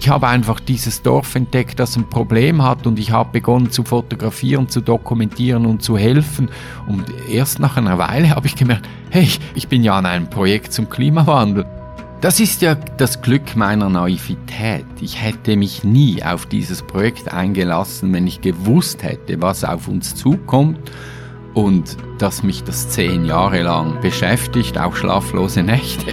Ich habe einfach dieses Dorf entdeckt, das ein Problem hat und ich habe begonnen zu fotografieren, zu dokumentieren und zu helfen. Und erst nach einer Weile habe ich gemerkt, hey, ich bin ja an einem Projekt zum Klimawandel. Das ist ja das Glück meiner Naivität. Ich hätte mich nie auf dieses Projekt eingelassen, wenn ich gewusst hätte, was auf uns zukommt und dass mich das zehn Jahre lang beschäftigt, auch schlaflose Nächte.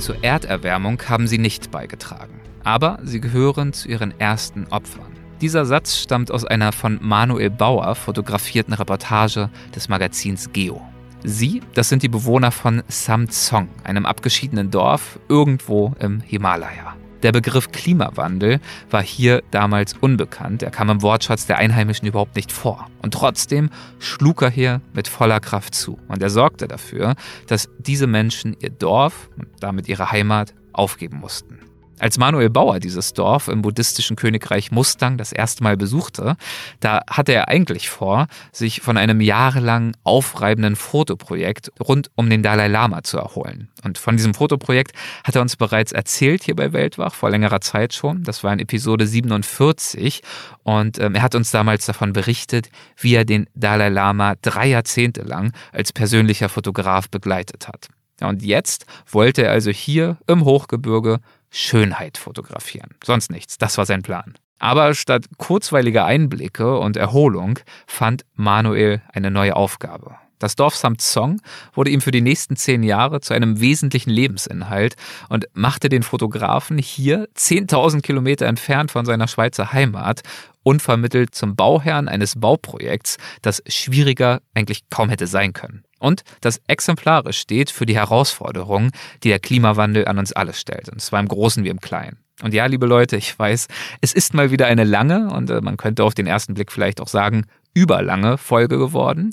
Zur Erderwärmung haben sie nicht beigetragen. Aber sie gehören zu ihren ersten Opfern. Dieser Satz stammt aus einer von Manuel Bauer fotografierten Reportage des Magazins Geo. Sie, das sind die Bewohner von Samtsong, einem abgeschiedenen Dorf irgendwo im Himalaya. Der Begriff Klimawandel war hier damals unbekannt, er kam im Wortschatz der Einheimischen überhaupt nicht vor. Und trotzdem schlug er hier mit voller Kraft zu. Und er sorgte dafür, dass diese Menschen ihr Dorf und damit ihre Heimat aufgeben mussten. Als Manuel Bauer dieses Dorf im buddhistischen Königreich Mustang das erste Mal besuchte, da hatte er eigentlich vor, sich von einem jahrelang aufreibenden Fotoprojekt rund um den Dalai Lama zu erholen. Und von diesem Fotoprojekt hat er uns bereits erzählt hier bei Weltwach vor längerer Zeit schon. Das war in Episode 47 und ähm, er hat uns damals davon berichtet, wie er den Dalai Lama drei Jahrzehnte lang als persönlicher Fotograf begleitet hat. Und jetzt wollte er also hier im Hochgebirge Schönheit fotografieren. Sonst nichts. Das war sein Plan. Aber statt kurzweiliger Einblicke und Erholung fand Manuel eine neue Aufgabe. Das Dorf Samtsong wurde ihm für die nächsten zehn Jahre zu einem wesentlichen Lebensinhalt und machte den Fotografen hier 10.000 Kilometer entfernt von seiner Schweizer Heimat unvermittelt zum Bauherrn eines Bauprojekts, das schwieriger eigentlich kaum hätte sein können. Und das exemplarisch steht für die Herausforderungen, die der Klimawandel an uns alle stellt, und zwar im Großen wie im Kleinen. Und ja, liebe Leute, ich weiß, es ist mal wieder eine lange und äh, man könnte auf den ersten Blick vielleicht auch sagen, überlange Folge geworden.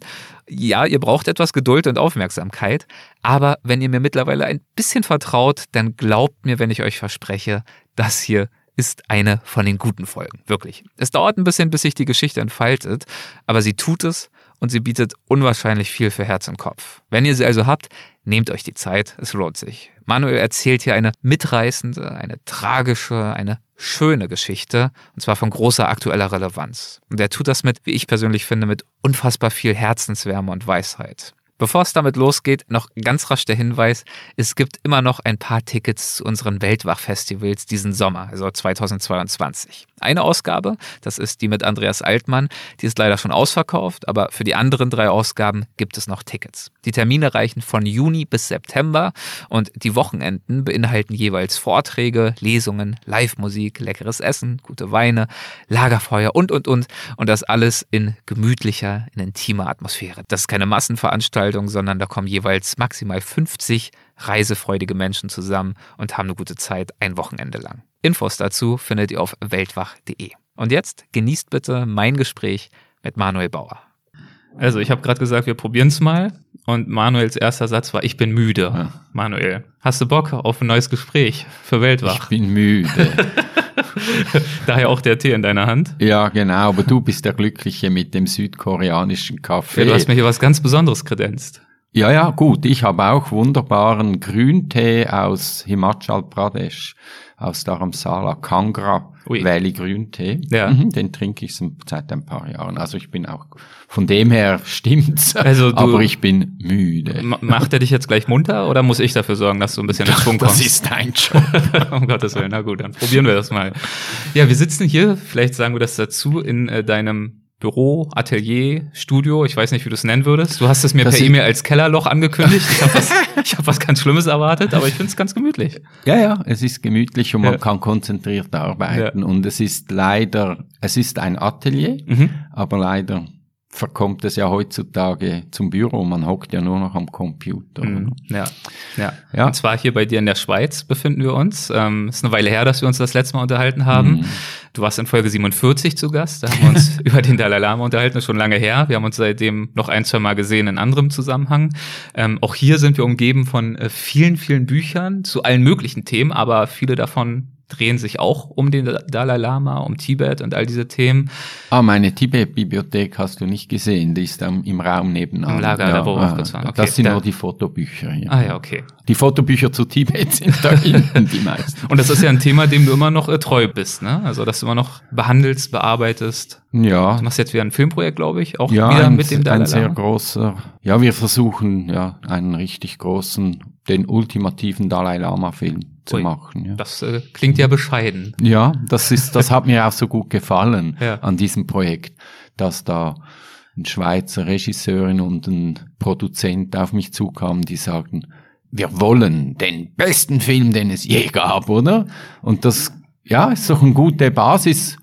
Ja, ihr braucht etwas Geduld und Aufmerksamkeit, aber wenn ihr mir mittlerweile ein bisschen vertraut, dann glaubt mir, wenn ich euch verspreche, das hier ist eine von den guten Folgen. Wirklich. Es dauert ein bisschen, bis sich die Geschichte entfaltet, aber sie tut es und sie bietet unwahrscheinlich viel für Herz und Kopf. Wenn ihr sie also habt, nehmt euch die Zeit, es lohnt sich. Manuel erzählt hier eine mitreißende, eine tragische, eine schöne Geschichte, und zwar von großer aktueller Relevanz. Und er tut das mit, wie ich persönlich finde, mit unfassbar viel Herzenswärme und Weisheit. Bevor es damit losgeht, noch ganz rasch der Hinweis, es gibt immer noch ein paar Tickets zu unseren Weltwach-Festivals diesen Sommer, also 2022. Eine Ausgabe, das ist die mit Andreas Altmann, die ist leider schon ausverkauft, aber für die anderen drei Ausgaben gibt es noch Tickets. Die Termine reichen von Juni bis September und die Wochenenden beinhalten jeweils Vorträge, Lesungen, Live-Musik, leckeres Essen, gute Weine, Lagerfeuer und, und, und. Und das alles in gemütlicher, in intimer Atmosphäre. Das ist keine Massenveranstaltung, Veranstaltung, sondern da kommen jeweils maximal 50 reisefreudige Menschen zusammen und haben eine gute Zeit ein Wochenende lang. Infos dazu findet ihr auf weltwach.de. Und jetzt genießt bitte mein Gespräch mit Manuel Bauer. Also, ich habe gerade gesagt, wir probieren es mal. Und Manuels erster Satz war, ich bin müde. Ja. Manuel, hast du Bock auf ein neues Gespräch für Weltwach? Ich bin müde. Daher auch der Tee in deiner Hand. Ja, genau, aber du bist der Glückliche mit dem südkoreanischen Kaffee. Ja, du hast mir hier was ganz Besonderes kredenzt. Ja, ja, gut. Ich habe auch wunderbaren Grüntee aus Himachal Pradesh, aus Dharamsala, Kangra Ui. Valley Grüntee. Ja. Mhm, den trinke ich seit ein paar Jahren. Also ich bin auch, von dem her stimmt's. Also du, aber ich bin müde. Macht er dich jetzt gleich munter oder muss ich dafür sorgen, dass du ein bisschen in Schwung kommst? Das ist dein Job. um Gottes Willen. Na gut, dann probieren wir das mal. Ja, wir sitzen hier, vielleicht sagen wir das dazu, in äh, deinem Büro, Atelier, Studio, ich weiß nicht, wie du es nennen würdest. Du hast es mir das per E-Mail als Kellerloch angekündigt. Ich habe was, ich hab was ganz Schlimmes erwartet, aber ich finde es ganz gemütlich. Ja, ja, es ist gemütlich und man ja. kann konzentriert arbeiten. Ja. Und es ist leider, es ist ein Atelier, mhm. aber leider verkommt es ja heutzutage zum Büro. Man hockt ja nur noch am Computer. Mhm. Ja, ja, ja. Und zwar hier bei dir in der Schweiz befinden wir uns. Ähm, ist eine Weile her, dass wir uns das letzte Mal unterhalten haben. Mhm. Du warst in Folge 47 zu Gast. Da haben wir uns über den Dalai Lama unterhalten. Ist schon lange her. Wir haben uns seitdem noch ein, zwei Mal gesehen in anderem Zusammenhang. Ähm, auch hier sind wir umgeben von äh, vielen, vielen Büchern zu allen möglichen Themen, aber viele davon drehen sich auch um den Dalai Lama, um Tibet und all diese Themen. Ah, meine Tibet-Bibliothek hast du nicht gesehen, die ist ähm, im Raum nebenan. Im Lager, ja, da wo wir ah, okay, Das sind da. nur die Fotobücher. Ja. Ah ja, okay. Die Fotobücher zu Tibet sind da hinten die meisten. Und das ist ja ein Thema, dem du immer noch äh, treu bist, ne? Also, dass du immer noch behandelst, bearbeitest. Ja. Du machst jetzt wieder ein Filmprojekt, glaube ich, auch ja, wieder ein, mit dem Dalai Lama. ein sehr großer. Ja, wir versuchen ja einen richtig großen, den ultimativen Dalai Lama Film zu Ui, machen. Ja. Das äh, klingt ja bescheiden. Ja, das ist, das hat mir auch so gut gefallen ja. an diesem Projekt, dass da ein Schweizer Regisseurin und ein Produzent auf mich zukamen, die sagten, wir wollen den besten Film, den es je gab, oder? Und das, ja, ist doch eine gute Basis.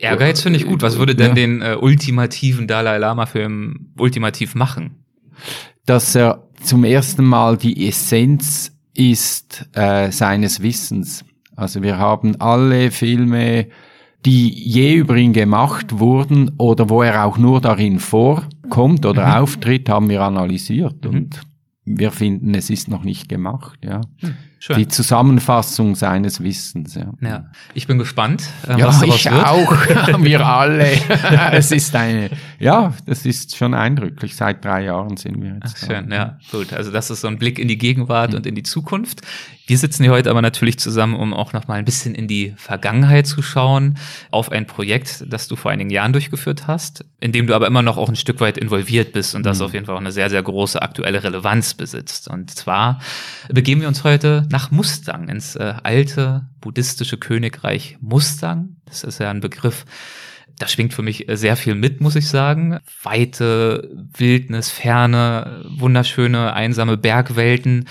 Ehrgeiz finde ich gut. Was würde denn ja. den äh, ultimativen Dalai Lama Film ultimativ machen? Dass er zum ersten Mal die Essenz ist äh, seines Wissens. Also wir haben alle Filme, die je über ihn gemacht wurden oder wo er auch nur darin vorkommt oder mhm. auftritt, haben wir analysiert mhm. und wir finden, es ist noch nicht gemacht. Ja. Mhm. Schön. Die Zusammenfassung seines Wissens. Ja, ja. ich bin gespannt. Äh, ja, ich wird. auch. Wir alle. es ist eine, ja, das ist schon eindrücklich. Seit drei Jahren sind wir jetzt. Ach, schön, da. ja, gut. Also das ist so ein Blick in die Gegenwart mhm. und in die Zukunft. Wir sitzen hier heute aber natürlich zusammen, um auch noch mal ein bisschen in die Vergangenheit zu schauen, auf ein Projekt, das du vor einigen Jahren durchgeführt hast, in dem du aber immer noch auch ein Stück weit involviert bist und das mhm. auf jeden Fall auch eine sehr, sehr große aktuelle Relevanz besitzt. Und zwar begeben wir uns heute nach Mustang, ins äh, alte buddhistische Königreich Mustang. Das ist ja ein Begriff, da schwingt für mich äh, sehr viel mit, muss ich sagen. Weite, Wildnis, Ferne, wunderschöne, einsame Bergwelten.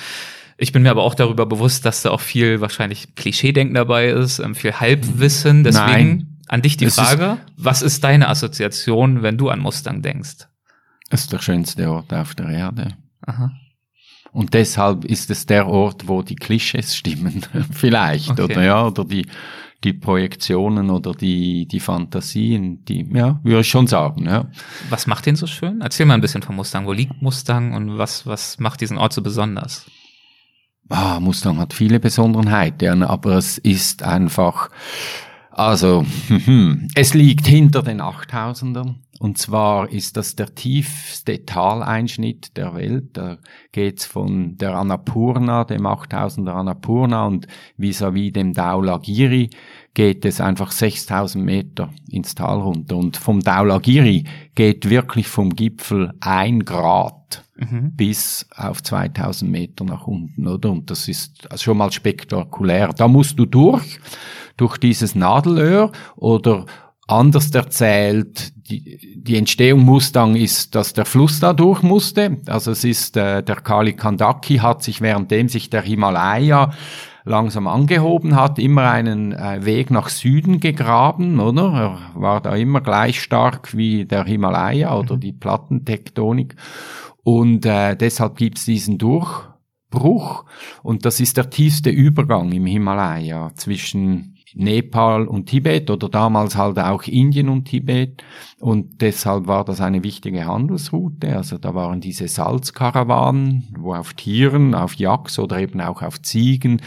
Ich bin mir aber auch darüber bewusst, dass da auch viel wahrscheinlich Klischeedenken dabei ist, ähm, viel Halbwissen. Deswegen Nein. an dich die Frage, ist was ist deine Assoziation, wenn du an Mustang denkst? Es ist der schönste Ort auf der Erde. Aha. Und deshalb ist es der Ort, wo die Klischees stimmen, vielleicht, okay. oder ja, oder die, die Projektionen oder die, die Fantasien, die, ja, würde ich schon sagen, ja. Was macht den so schön? Erzähl mal ein bisschen von Mustang. Wo liegt Mustang und was, was macht diesen Ort so besonders? Ah, Mustang hat viele Besonderheiten, aber es ist einfach, also, es liegt hinter den 8000ern. Und zwar ist das der tiefste Taleinschnitt der Welt. Da geht's von der Annapurna, dem 8000er Annapurna und vis-à-vis -vis dem Daulagiri geht es einfach 6000 Meter ins Tal runter. Und vom Daulagiri geht wirklich vom Gipfel ein Grad mhm. bis auf 2000 Meter nach unten, oder? Und das ist also schon mal spektakulär. Da musst du durch, durch dieses Nadelöhr oder Anders erzählt, die, die Entstehung Mustang ist, dass der Fluss da durch musste. Also es ist, äh, der Kali Kandaki hat sich, währenddem sich der Himalaya langsam angehoben hat, immer einen äh, Weg nach Süden gegraben, oder? Er war da immer gleich stark wie der Himalaya oder mhm. die Plattentektonik. Und äh, deshalb gibt's diesen Durchbruch. Und das ist der tiefste Übergang im Himalaya zwischen Nepal und Tibet oder damals halt auch Indien und Tibet. Und deshalb war das eine wichtige Handelsroute. Also da waren diese Salzkarawanen, wo auf Tieren, auf Yaks oder eben auch auf Ziegen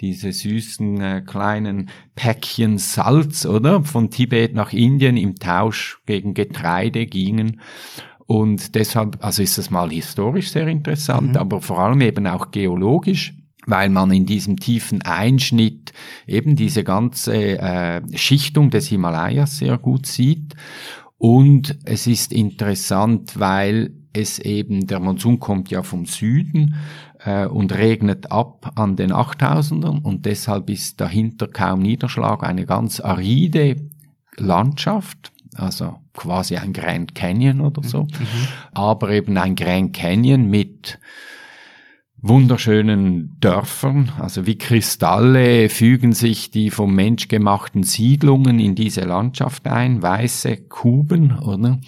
diese süßen äh, kleinen Päckchen Salz, oder? Von Tibet nach Indien im Tausch gegen Getreide gingen. Und deshalb, also ist das mal historisch sehr interessant, mhm. aber vor allem eben auch geologisch weil man in diesem tiefen Einschnitt eben diese ganze äh, Schichtung des Himalayas sehr gut sieht. Und es ist interessant, weil es eben, der Monsun kommt ja vom Süden äh, und regnet ab an den 8000ern und deshalb ist dahinter kaum Niederschlag, eine ganz aride Landschaft, also quasi ein Grand Canyon oder so, mhm. aber eben ein Grand Canyon mit wunderschönen Dörfern, also wie Kristalle fügen sich die vom Mensch gemachten Siedlungen in diese Landschaft ein, weiße Kuben, oder?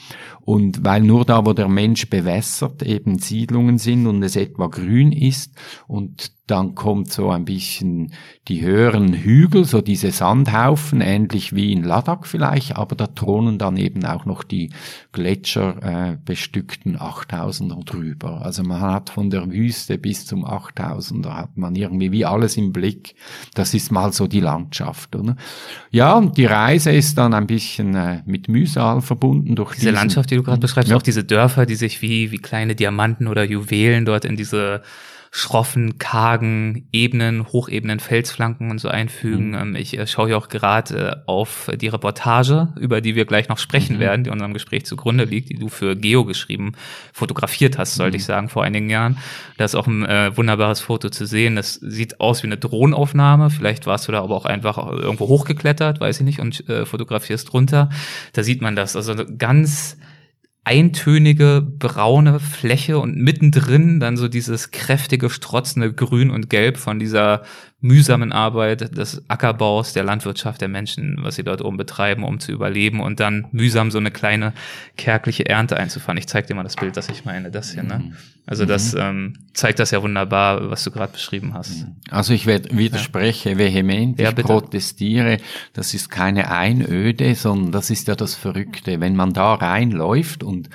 Und weil nur da, wo der Mensch bewässert, eben Siedlungen sind und es etwa grün ist und dann kommt so ein bisschen die höheren Hügel, so diese Sandhaufen, ähnlich wie in Ladakh vielleicht, aber da thronen dann eben auch noch die Gletscher äh, bestückten 8000er drüber. Also man hat von der Wüste bis zum 8000er hat man irgendwie wie alles im Blick. Das ist mal so die Landschaft. Oder? Ja, und die Reise ist dann ein bisschen äh, mit Mühsal verbunden durch diese Landschaft, die du gerade beschreibst, ja. auch diese Dörfer, die sich wie wie kleine Diamanten oder Juwelen dort in diese schroffen, kargen Ebenen, hochebenen Felsflanken und so einfügen. Mhm. Ähm, ich äh, schaue ja auch gerade äh, auf die Reportage, über die wir gleich noch sprechen mhm. werden, die unserem Gespräch zugrunde liegt, die du für Geo geschrieben, fotografiert hast, sollte mhm. ich sagen, vor einigen Jahren. Da ist auch ein äh, wunderbares Foto zu sehen. Das sieht aus wie eine Drohnenaufnahme. Vielleicht warst du da aber auch einfach irgendwo hochgeklettert, weiß ich nicht, und äh, fotografierst drunter. Da sieht man das. Also ganz eintönige braune Fläche und mittendrin dann so dieses kräftige, strotzende Grün und Gelb von dieser mühsamen Arbeit des Ackerbaus, der Landwirtschaft der Menschen, was sie dort oben betreiben, um zu überleben und dann mühsam so eine kleine kärgliche Ernte einzufahren. Ich zeig dir mal das Bild, das ich meine, das hier. Ne? Mhm. Also das mhm. ähm, zeigt das ja wunderbar, was du gerade beschrieben hast. Mhm. Also ich widerspreche ja. vehement, ja, ich bitte. protestiere. Das ist keine Einöde, sondern das ist ja das Verrückte. Wenn man da reinläuft und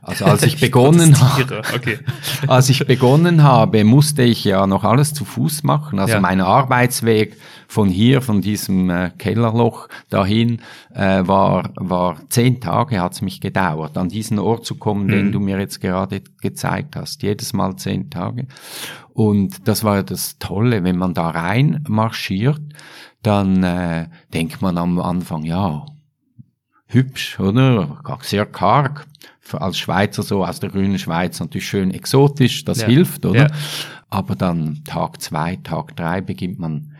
also als ich, ich begonnen habe, okay. als ich begonnen habe, musste ich ja noch alles zu Fuß machen. Also ja. mein Arbeitsweg von hier, von diesem äh, Kellerloch dahin, äh, war, war zehn Tage hat's mich gedauert, an diesen Ort zu kommen, mhm. den du mir jetzt gerade gezeigt hast. Jedes Mal zehn Tage. Und das war das Tolle, wenn man da rein marschiert, dann äh, denkt man am Anfang, ja, hübsch, oder? Sehr karg. Als Schweizer so, aus der grünen Schweiz natürlich schön exotisch, das ja. hilft, oder? Ja. Aber dann Tag zwei, Tag drei beginnt man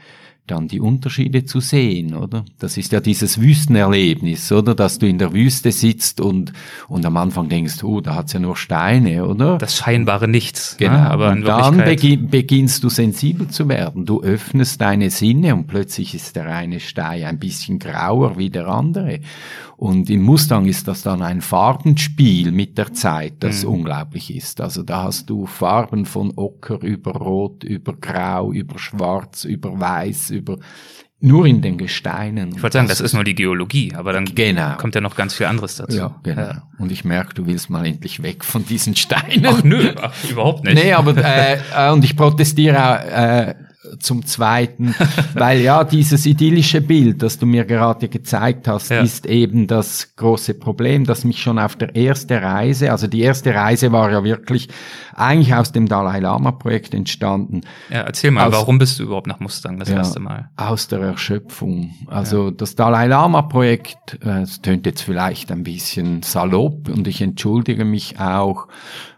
dann die Unterschiede zu sehen, oder? Das ist ja dieses Wüstenerlebnis, oder? Dass du in der Wüste sitzt und, und am Anfang denkst, oh, da hat's ja nur Steine, oder? Das scheinbare Nichts. Ne? Genau, ne? aber und dann beginn, beginnst du sensibel zu werden. Du öffnest deine Sinne und plötzlich ist der eine Stein ein bisschen grauer wie der andere. Und in Mustang ist das dann ein Farbenspiel mit der Zeit, das mhm. unglaublich ist. Also da hast du Farben von Ocker über Rot, über Grau, über Schwarz, über Weiß, über nur in den Gesteinen. Ich wollte sagen, das ist nur die Geologie, aber dann genau. kommt ja noch ganz viel anderes dazu. Ja, genau. Ja. Und ich merke, du willst mal endlich weg von diesen Steinen. Ach nö, ach, überhaupt nicht. Nee, aber äh, äh und ich protestiere äh, zum Zweiten, weil ja, dieses idyllische Bild, das du mir gerade gezeigt hast, ja. ist eben das große Problem, das mich schon auf der ersten Reise, also die erste Reise war ja wirklich eigentlich aus dem Dalai Lama Projekt entstanden. Ja, erzähl mal, aus, warum bist du überhaupt nach Mustang das ja, erste Mal? Aus der Erschöpfung. Also ja. das Dalai Lama Projekt, äh, es tönt jetzt vielleicht ein bisschen salopp und ich entschuldige mich auch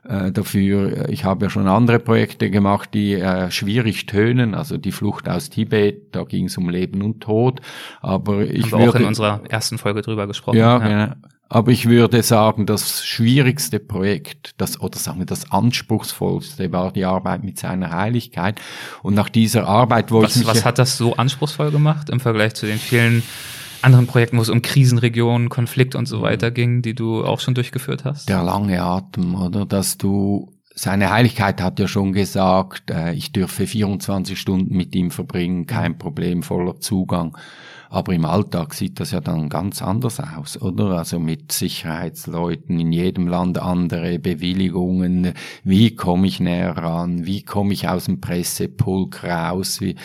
äh, dafür. Ich habe ja schon andere Projekte gemacht, die äh, schwierig tönen, also die Flucht aus Tibet, da ging es um Leben und Tod. Aber ich würde, auch in unserer ersten Folge drüber gesprochen. Ja, ja. Genau. Aber ich würde sagen, das schwierigste Projekt, das, oder sagen wir das anspruchsvollste war die Arbeit mit seiner Heiligkeit. Und nach dieser Arbeit, wo was, ich Was hat das so anspruchsvoll gemacht im Vergleich zu den vielen anderen Projekten, wo es um Krisenregionen, Konflikt und so mhm. weiter ging, die du auch schon durchgeführt hast? Der lange Atem, oder? Dass du seine Heiligkeit hat ja schon gesagt, äh, ich dürfe 24 Stunden mit ihm verbringen, kein Problem, voller Zugang. Aber im Alltag sieht das ja dann ganz anders aus, oder? Also mit Sicherheitsleuten in jedem Land andere Bewilligungen. Wie komme ich näher ran? Wie komme ich aus dem Pressepulk raus? Wie,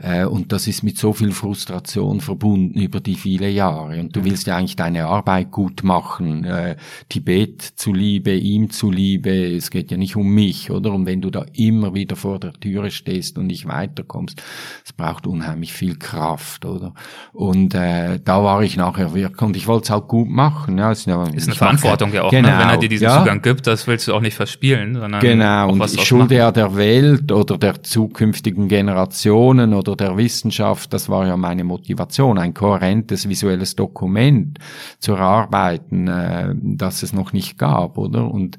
äh, und das ist mit so viel Frustration verbunden über die viele Jahre. Und du willst ja eigentlich deine Arbeit gut machen. Äh, Tibet zuliebe, ihm zuliebe. Es geht ja nicht um mich, oder? Und wenn du da immer wieder vor der Türe stehst und nicht weiterkommst, es braucht unheimlich viel Kraft, oder? Und äh, da war ich nachher wirklich und ich wollte es halt gut machen. Ja, ist, ja, ist eine Verantwortung ja auch, genau, ne? wenn er dir diesen ja. Zugang gibt, das willst du auch nicht verspielen. Sondern genau, und ich schulde ja der Welt oder der zukünftigen Generationen oder der Wissenschaft, das war ja meine Motivation, ein kohärentes visuelles Dokument zu erarbeiten, äh, das es noch nicht gab, oder? Und,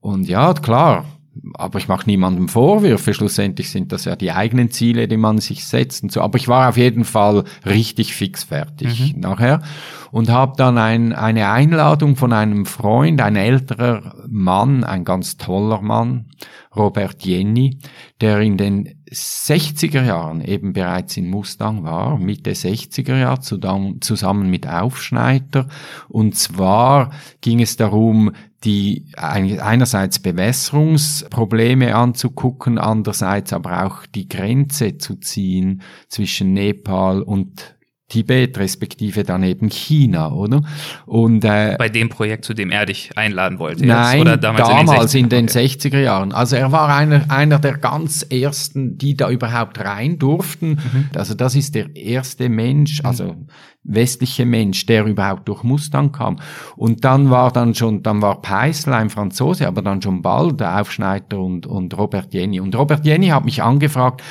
und ja, klar, aber ich mache niemandem Vorwürfe. Schlussendlich sind das ja die eigenen Ziele, die man sich setzt und so. Aber ich war auf jeden Fall richtig fix fertig mhm. nachher und habe dann ein, eine Einladung von einem Freund, ein älterer Mann, ein ganz toller Mann, Robert Jenny, der in den 60er Jahren eben bereits in Mustang war, Mitte 60er Jahre zusammen mit Aufschneider. Und zwar ging es darum, die einerseits Bewässerungsprobleme anzugucken, andererseits aber auch die Grenze zu ziehen zwischen Nepal und Tibet, respektive dann eben China, oder? Und äh, bei dem Projekt, zu dem er dich einladen wollte, nein, jetzt, oder damals, damals in den, in den 60er Jahren. Also er war einer, einer der ganz ersten, die da überhaupt rein durften. Mhm. Also das ist der erste Mensch, also mhm westliche Mensch, der überhaupt durch Mustang kam. Und dann war dann schon, dann war Peisel ein Franzose, aber dann schon bald der Aufschneider und, und Robert Jenny. Und Robert Jenny hat mich angefragt,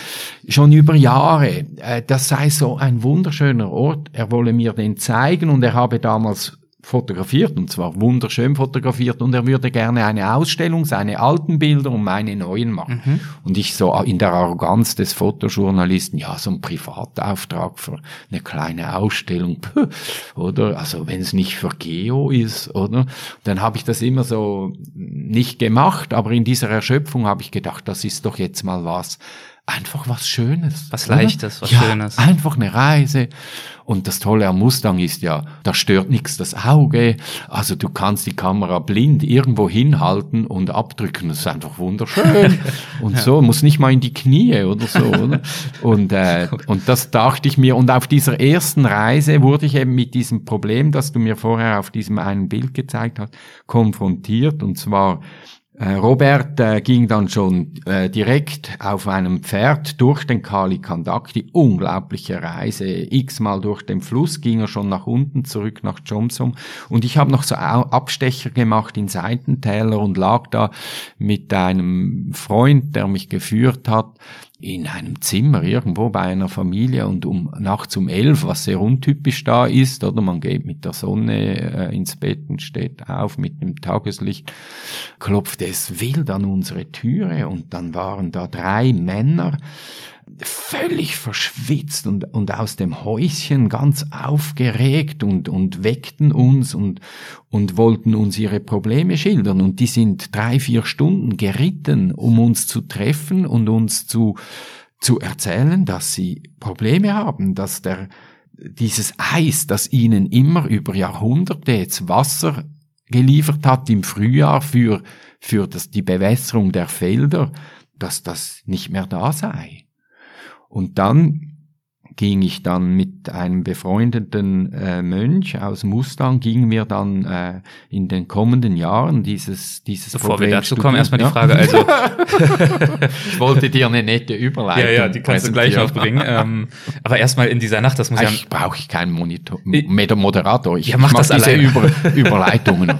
schon über Jahre, äh, das sei so ein wunderschöner Ort, er wolle mir den zeigen und er habe damals fotografiert und zwar wunderschön fotografiert und er würde gerne eine Ausstellung, seine alten Bilder und meine neuen machen. Mhm. Und ich so in der Arroganz des Fotojournalisten, ja, so ein Privatauftrag für eine kleine Ausstellung, oder? Also wenn es nicht für Geo ist, oder? Dann habe ich das immer so nicht gemacht, aber in dieser Erschöpfung habe ich gedacht, das ist doch jetzt mal was, einfach was Schönes. Was oder? Leichtes, was ja, Schönes. Einfach eine Reise. Und das Tolle am Mustang ist ja, da stört nichts das Auge. Also du kannst die Kamera blind irgendwo hinhalten und abdrücken. Das ist einfach wunderschön. Und ja. so, muss nicht mal in die Knie oder so. Oder? Und, äh, und das dachte ich mir. Und auf dieser ersten Reise wurde ich eben mit diesem Problem, das du mir vorher auf diesem einen Bild gezeigt hast, konfrontiert. Und zwar, Robert äh, ging dann schon äh, direkt auf einem Pferd durch den Kali die unglaubliche Reise, x-mal durch den Fluss, ging er schon nach unten zurück nach Chomsom und ich habe noch so Abstecher gemacht in Seitentäler und lag da mit einem Freund, der mich geführt hat, in einem Zimmer irgendwo bei einer Familie und um nachts um elf, was sehr untypisch da ist, oder? Man geht mit der Sonne äh, ins Bett und steht auf mit dem Tageslicht, klopfte es wild an unsere Türe und dann waren da drei Männer, völlig verschwitzt und, und aus dem Häuschen ganz aufgeregt und, und weckten uns und, und wollten uns ihre Probleme schildern. Und die sind drei, vier Stunden geritten, um uns zu treffen und uns zu, zu erzählen, dass sie Probleme haben, dass der, dieses Eis, das ihnen immer über Jahrhunderte jetzt Wasser geliefert hat im Frühjahr für, für das, die Bewässerung der Felder, dass das nicht mehr da sei. Und dann ging ich dann mit einem befreundeten äh, Mönch aus Mustang, gingen wir dann äh, in den kommenden Jahren dieses, dieses Bevor Problem wir dazu studieren. kommen, erstmal die Frage, also ich wollte dir eine nette Überleitung Ja, ja, die kannst du gleich aufbringen. ähm, aber erstmal in dieser Nacht, das muss ja... Ich brauche ich keinen Monitor, Moderator, ich, ja, mach ich das diese Über, Überleitungen.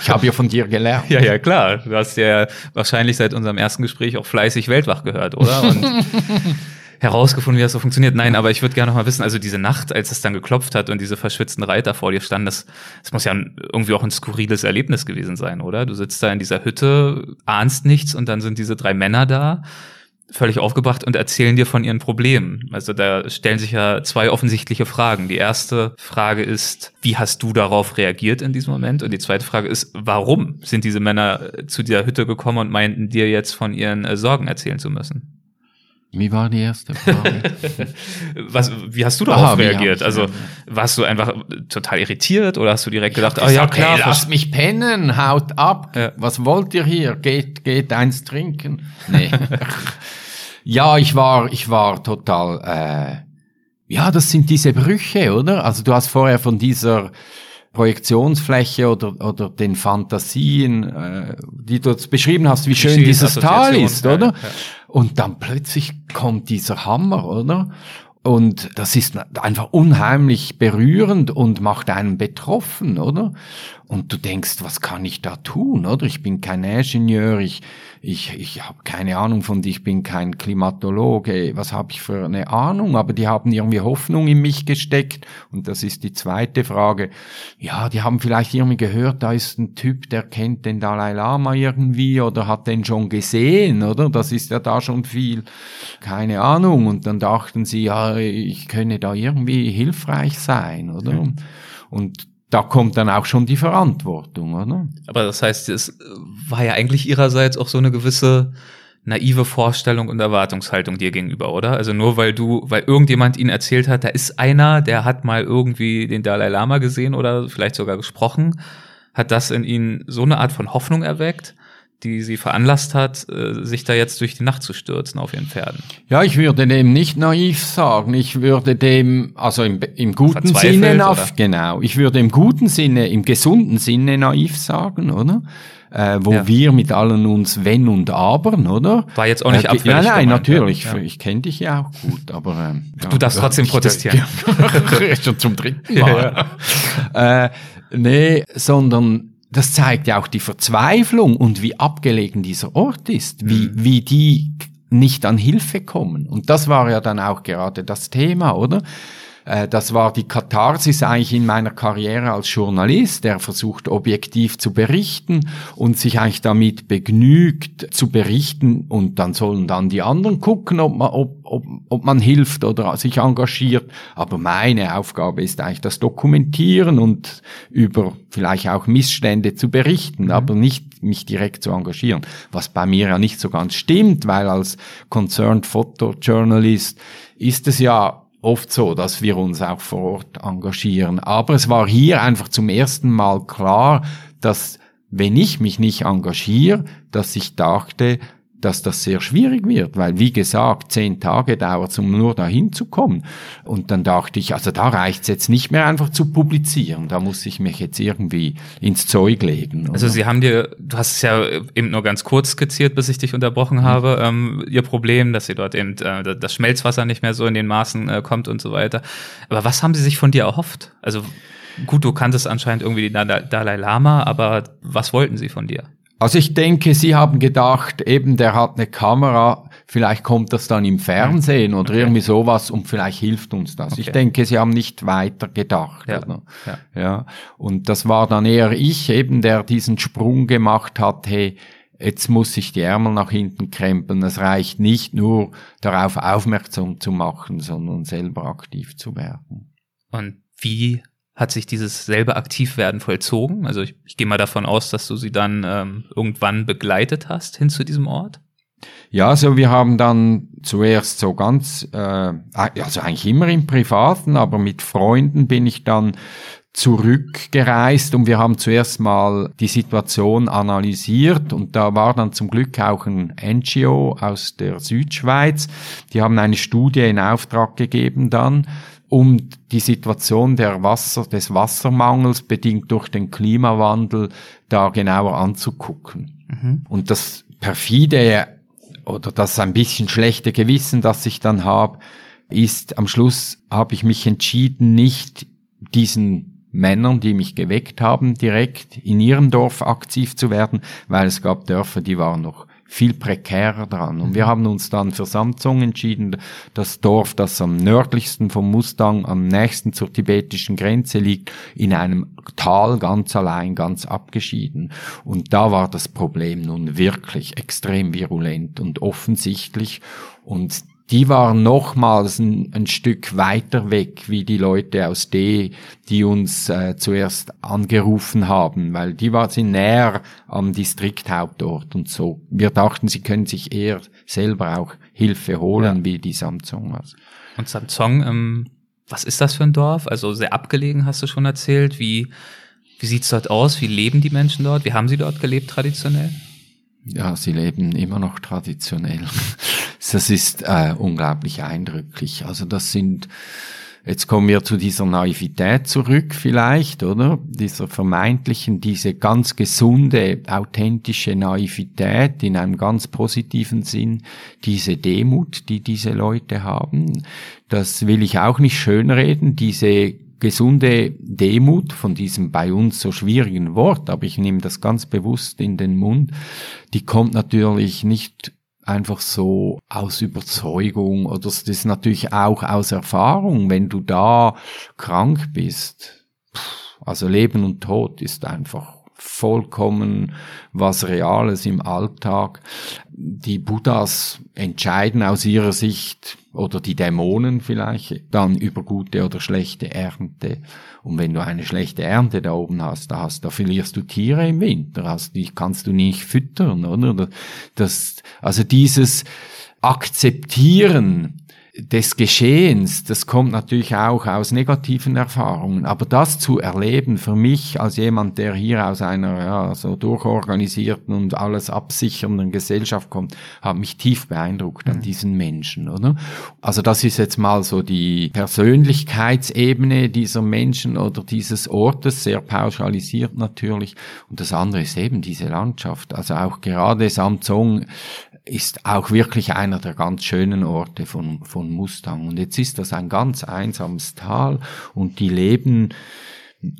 Ich habe ja von dir gelernt. Ja, ja, klar. Du hast ja wahrscheinlich seit unserem ersten Gespräch auch fleißig Weltwach gehört, oder? Und herausgefunden, wie das so funktioniert. Nein, aber ich würde gerne noch mal wissen, also diese Nacht, als es dann geklopft hat und diese verschwitzten Reiter vor dir standen, das, das muss ja irgendwie auch ein skurriles Erlebnis gewesen sein, oder? Du sitzt da in dieser Hütte, ahnst nichts und dann sind diese drei Männer da, völlig aufgebracht und erzählen dir von ihren Problemen. Also da stellen sich ja zwei offensichtliche Fragen. Die erste Frage ist, wie hast du darauf reagiert in diesem Moment? Und die zweite Frage ist, warum sind diese Männer zu dieser Hütte gekommen und meinten dir jetzt von ihren äh, Sorgen erzählen zu müssen? Wie war die erste Frage? Was, wie hast du darauf Aha, reagiert? Also warst du einfach total irritiert oder hast du direkt gedacht, ah oh, ja klar, hey, lasst mich pennen, haut ab. Ja. Was wollt ihr hier? Geht, geht eins trinken? Nee. ja, ich war, ich war total. Äh, ja, das sind diese Brüche, oder? Also du hast vorher von dieser Projektionsfläche oder, oder den Fantasien, äh, die du beschrieben hast, wie schön dieses Tal ist, oder? Ja, ja. Und dann plötzlich kommt dieser Hammer, oder? Und das ist einfach unheimlich berührend und macht einen betroffen, oder? Und du denkst, was kann ich da tun, oder? Ich bin kein Ingenieur, ich, ich, ich habe keine Ahnung von dir, ich bin kein Klimatologe, was habe ich für eine Ahnung? Aber die haben irgendwie Hoffnung in mich gesteckt. Und das ist die zweite Frage. Ja, die haben vielleicht irgendwie gehört, da ist ein Typ, der kennt den Dalai Lama irgendwie oder hat den schon gesehen, oder? Das ist ja da schon viel, keine Ahnung. Und dann dachten sie, ja, ich könne da irgendwie hilfreich sein, oder? Mhm. Und da kommt dann auch schon die Verantwortung, oder? Aber das heißt, es war ja eigentlich ihrerseits auch so eine gewisse naive Vorstellung und Erwartungshaltung dir gegenüber, oder? Also nur weil du, weil irgendjemand ihnen erzählt hat, da ist einer, der hat mal irgendwie den Dalai Lama gesehen oder vielleicht sogar gesprochen, hat das in ihnen so eine Art von Hoffnung erweckt, die sie veranlasst hat, äh, sich da jetzt durch die Nacht zu stürzen auf ihren Pferden. Ja, ich würde dem nicht naiv sagen. Ich würde dem, also im, im guten Sinne, naiv, genau, ich würde im guten Sinne, im gesunden Sinne naiv sagen, oder? Äh, wo ja. wir mit allen uns Wenn und Abern, oder? War jetzt auch nicht äh, abfällig. Nein, nein, gemeint, natürlich. Ja. Ich kenne dich ja auch gut, aber ähm, du ja, darfst trotzdem protestieren. Schon zum dritten Mal. äh, nee, sondern das zeigt ja auch die Verzweiflung und wie abgelegen dieser Ort ist, wie, mhm. wie die nicht an Hilfe kommen. Und das war ja dann auch gerade das Thema, oder? Äh, das war die Katharsis eigentlich in meiner Karriere als Journalist, der versucht objektiv zu berichten und sich eigentlich damit begnügt zu berichten und dann sollen dann die anderen gucken, ob man, ob, ob, ob man hilft oder sich engagiert. Aber meine Aufgabe ist eigentlich das Dokumentieren und über vielleicht auch Missstände zu berichten, mhm. aber nicht mich direkt zu engagieren. Was bei mir ja nicht so ganz stimmt, weil als Concerned Photojournalist ist es ja oft so, dass wir uns auch vor Ort engagieren. Aber es war hier einfach zum ersten Mal klar, dass wenn ich mich nicht engagiere, dass ich dachte, dass das sehr schwierig wird, weil wie gesagt, zehn Tage dauert es, um nur dahin zu kommen. Und dann dachte ich, also da reicht es jetzt nicht mehr einfach zu publizieren, da muss ich mich jetzt irgendwie ins Zeug legen. Oder? Also Sie haben dir, du hast es ja eben nur ganz kurz skizziert, bis ich dich unterbrochen habe, mhm. ähm, Ihr Problem, dass Sie dort eben äh, das Schmelzwasser nicht mehr so in den Maßen äh, kommt und so weiter. Aber was haben Sie sich von dir erhofft? Also gut, du kanntest anscheinend irgendwie den Dalai Lama, aber was wollten Sie von dir? Also ich denke, Sie haben gedacht, eben der hat eine Kamera, vielleicht kommt das dann im Fernsehen oder okay. irgendwie sowas und vielleicht hilft uns das. Okay. Ich denke, Sie haben nicht weiter gedacht. Ja. Ja. ja. Und das war dann eher ich eben, der diesen Sprung gemacht hat, hey, jetzt muss ich die Ärmel nach hinten krempeln. Es reicht nicht nur darauf aufmerksam zu machen, sondern selber aktiv zu werden. Und wie hat sich dieses selbe Aktivwerden vollzogen? Also ich, ich gehe mal davon aus, dass du sie dann ähm, irgendwann begleitet hast hin zu diesem Ort. Ja, also wir haben dann zuerst so ganz, äh, also eigentlich immer im Privaten, aber mit Freunden bin ich dann zurückgereist und wir haben zuerst mal die Situation analysiert und da war dann zum Glück auch ein NGO aus der Südschweiz. Die haben eine Studie in Auftrag gegeben dann um die Situation der Wasser, des Wassermangels bedingt durch den Klimawandel da genauer anzugucken. Mhm. Und das perfide oder das ein bisschen schlechte Gewissen, das ich dann habe, ist, am Schluss habe ich mich entschieden, nicht diesen Männern, die mich geweckt haben, direkt in ihrem Dorf aktiv zu werden, weil es gab Dörfer, die waren noch viel prekärer dran. Und wir mhm. haben uns dann für Samsung entschieden, das Dorf, das am nördlichsten vom Mustang, am nächsten zur tibetischen Grenze liegt, in einem Tal ganz allein, ganz abgeschieden. Und da war das Problem nun wirklich extrem virulent und offensichtlich. Und die waren nochmals ein, ein, Stück weiter weg wie die Leute aus D, die uns äh, zuerst angerufen haben, weil die war sind näher am Distrikthauptort und so. Wir dachten, sie können sich eher selber auch Hilfe holen, ja. wie die Samsungers. Und Samsung, ähm, was ist das für ein Dorf? Also sehr abgelegen, hast du schon erzählt. Wie, wie sieht's dort aus? Wie leben die Menschen dort? Wie haben sie dort gelebt traditionell? Ja, sie leben immer noch traditionell. Das ist äh, unglaublich eindrücklich. Also das sind Jetzt kommen wir zu dieser Naivität zurück vielleicht, oder? Dieser vermeintlichen, diese ganz gesunde, authentische Naivität in einem ganz positiven Sinn, diese Demut, die diese Leute haben. Das will ich auch nicht schönreden, diese gesunde Demut von diesem bei uns so schwierigen Wort, aber ich nehme das ganz bewusst in den Mund, die kommt natürlich nicht einfach so aus Überzeugung oder das ist natürlich auch aus Erfahrung, wenn du da krank bist. Also Leben und Tod ist einfach vollkommen was Reales im Alltag. Die Buddhas entscheiden aus ihrer Sicht oder die Dämonen vielleicht dann über gute oder schlechte Ernte. Und wenn du eine schlechte Ernte da oben hast, da hast, da verlierst du Tiere im Winter, hast, die kannst du nicht füttern, oder? Das, also dieses Akzeptieren des Geschehens, das kommt natürlich auch aus negativen Erfahrungen, aber das zu erleben für mich als jemand, der hier aus einer ja, so durchorganisierten und alles absichernden Gesellschaft kommt, hat mich tief beeindruckt an mhm. diesen Menschen, oder? Also das ist jetzt mal so die Persönlichkeitsebene dieser Menschen oder dieses Ortes, sehr pauschalisiert natürlich. Und das andere ist eben diese Landschaft. Also auch gerade Samzong ist auch wirklich einer der ganz schönen Orte von, von Mustang. Und jetzt ist das ein ganz einsames Tal und die leben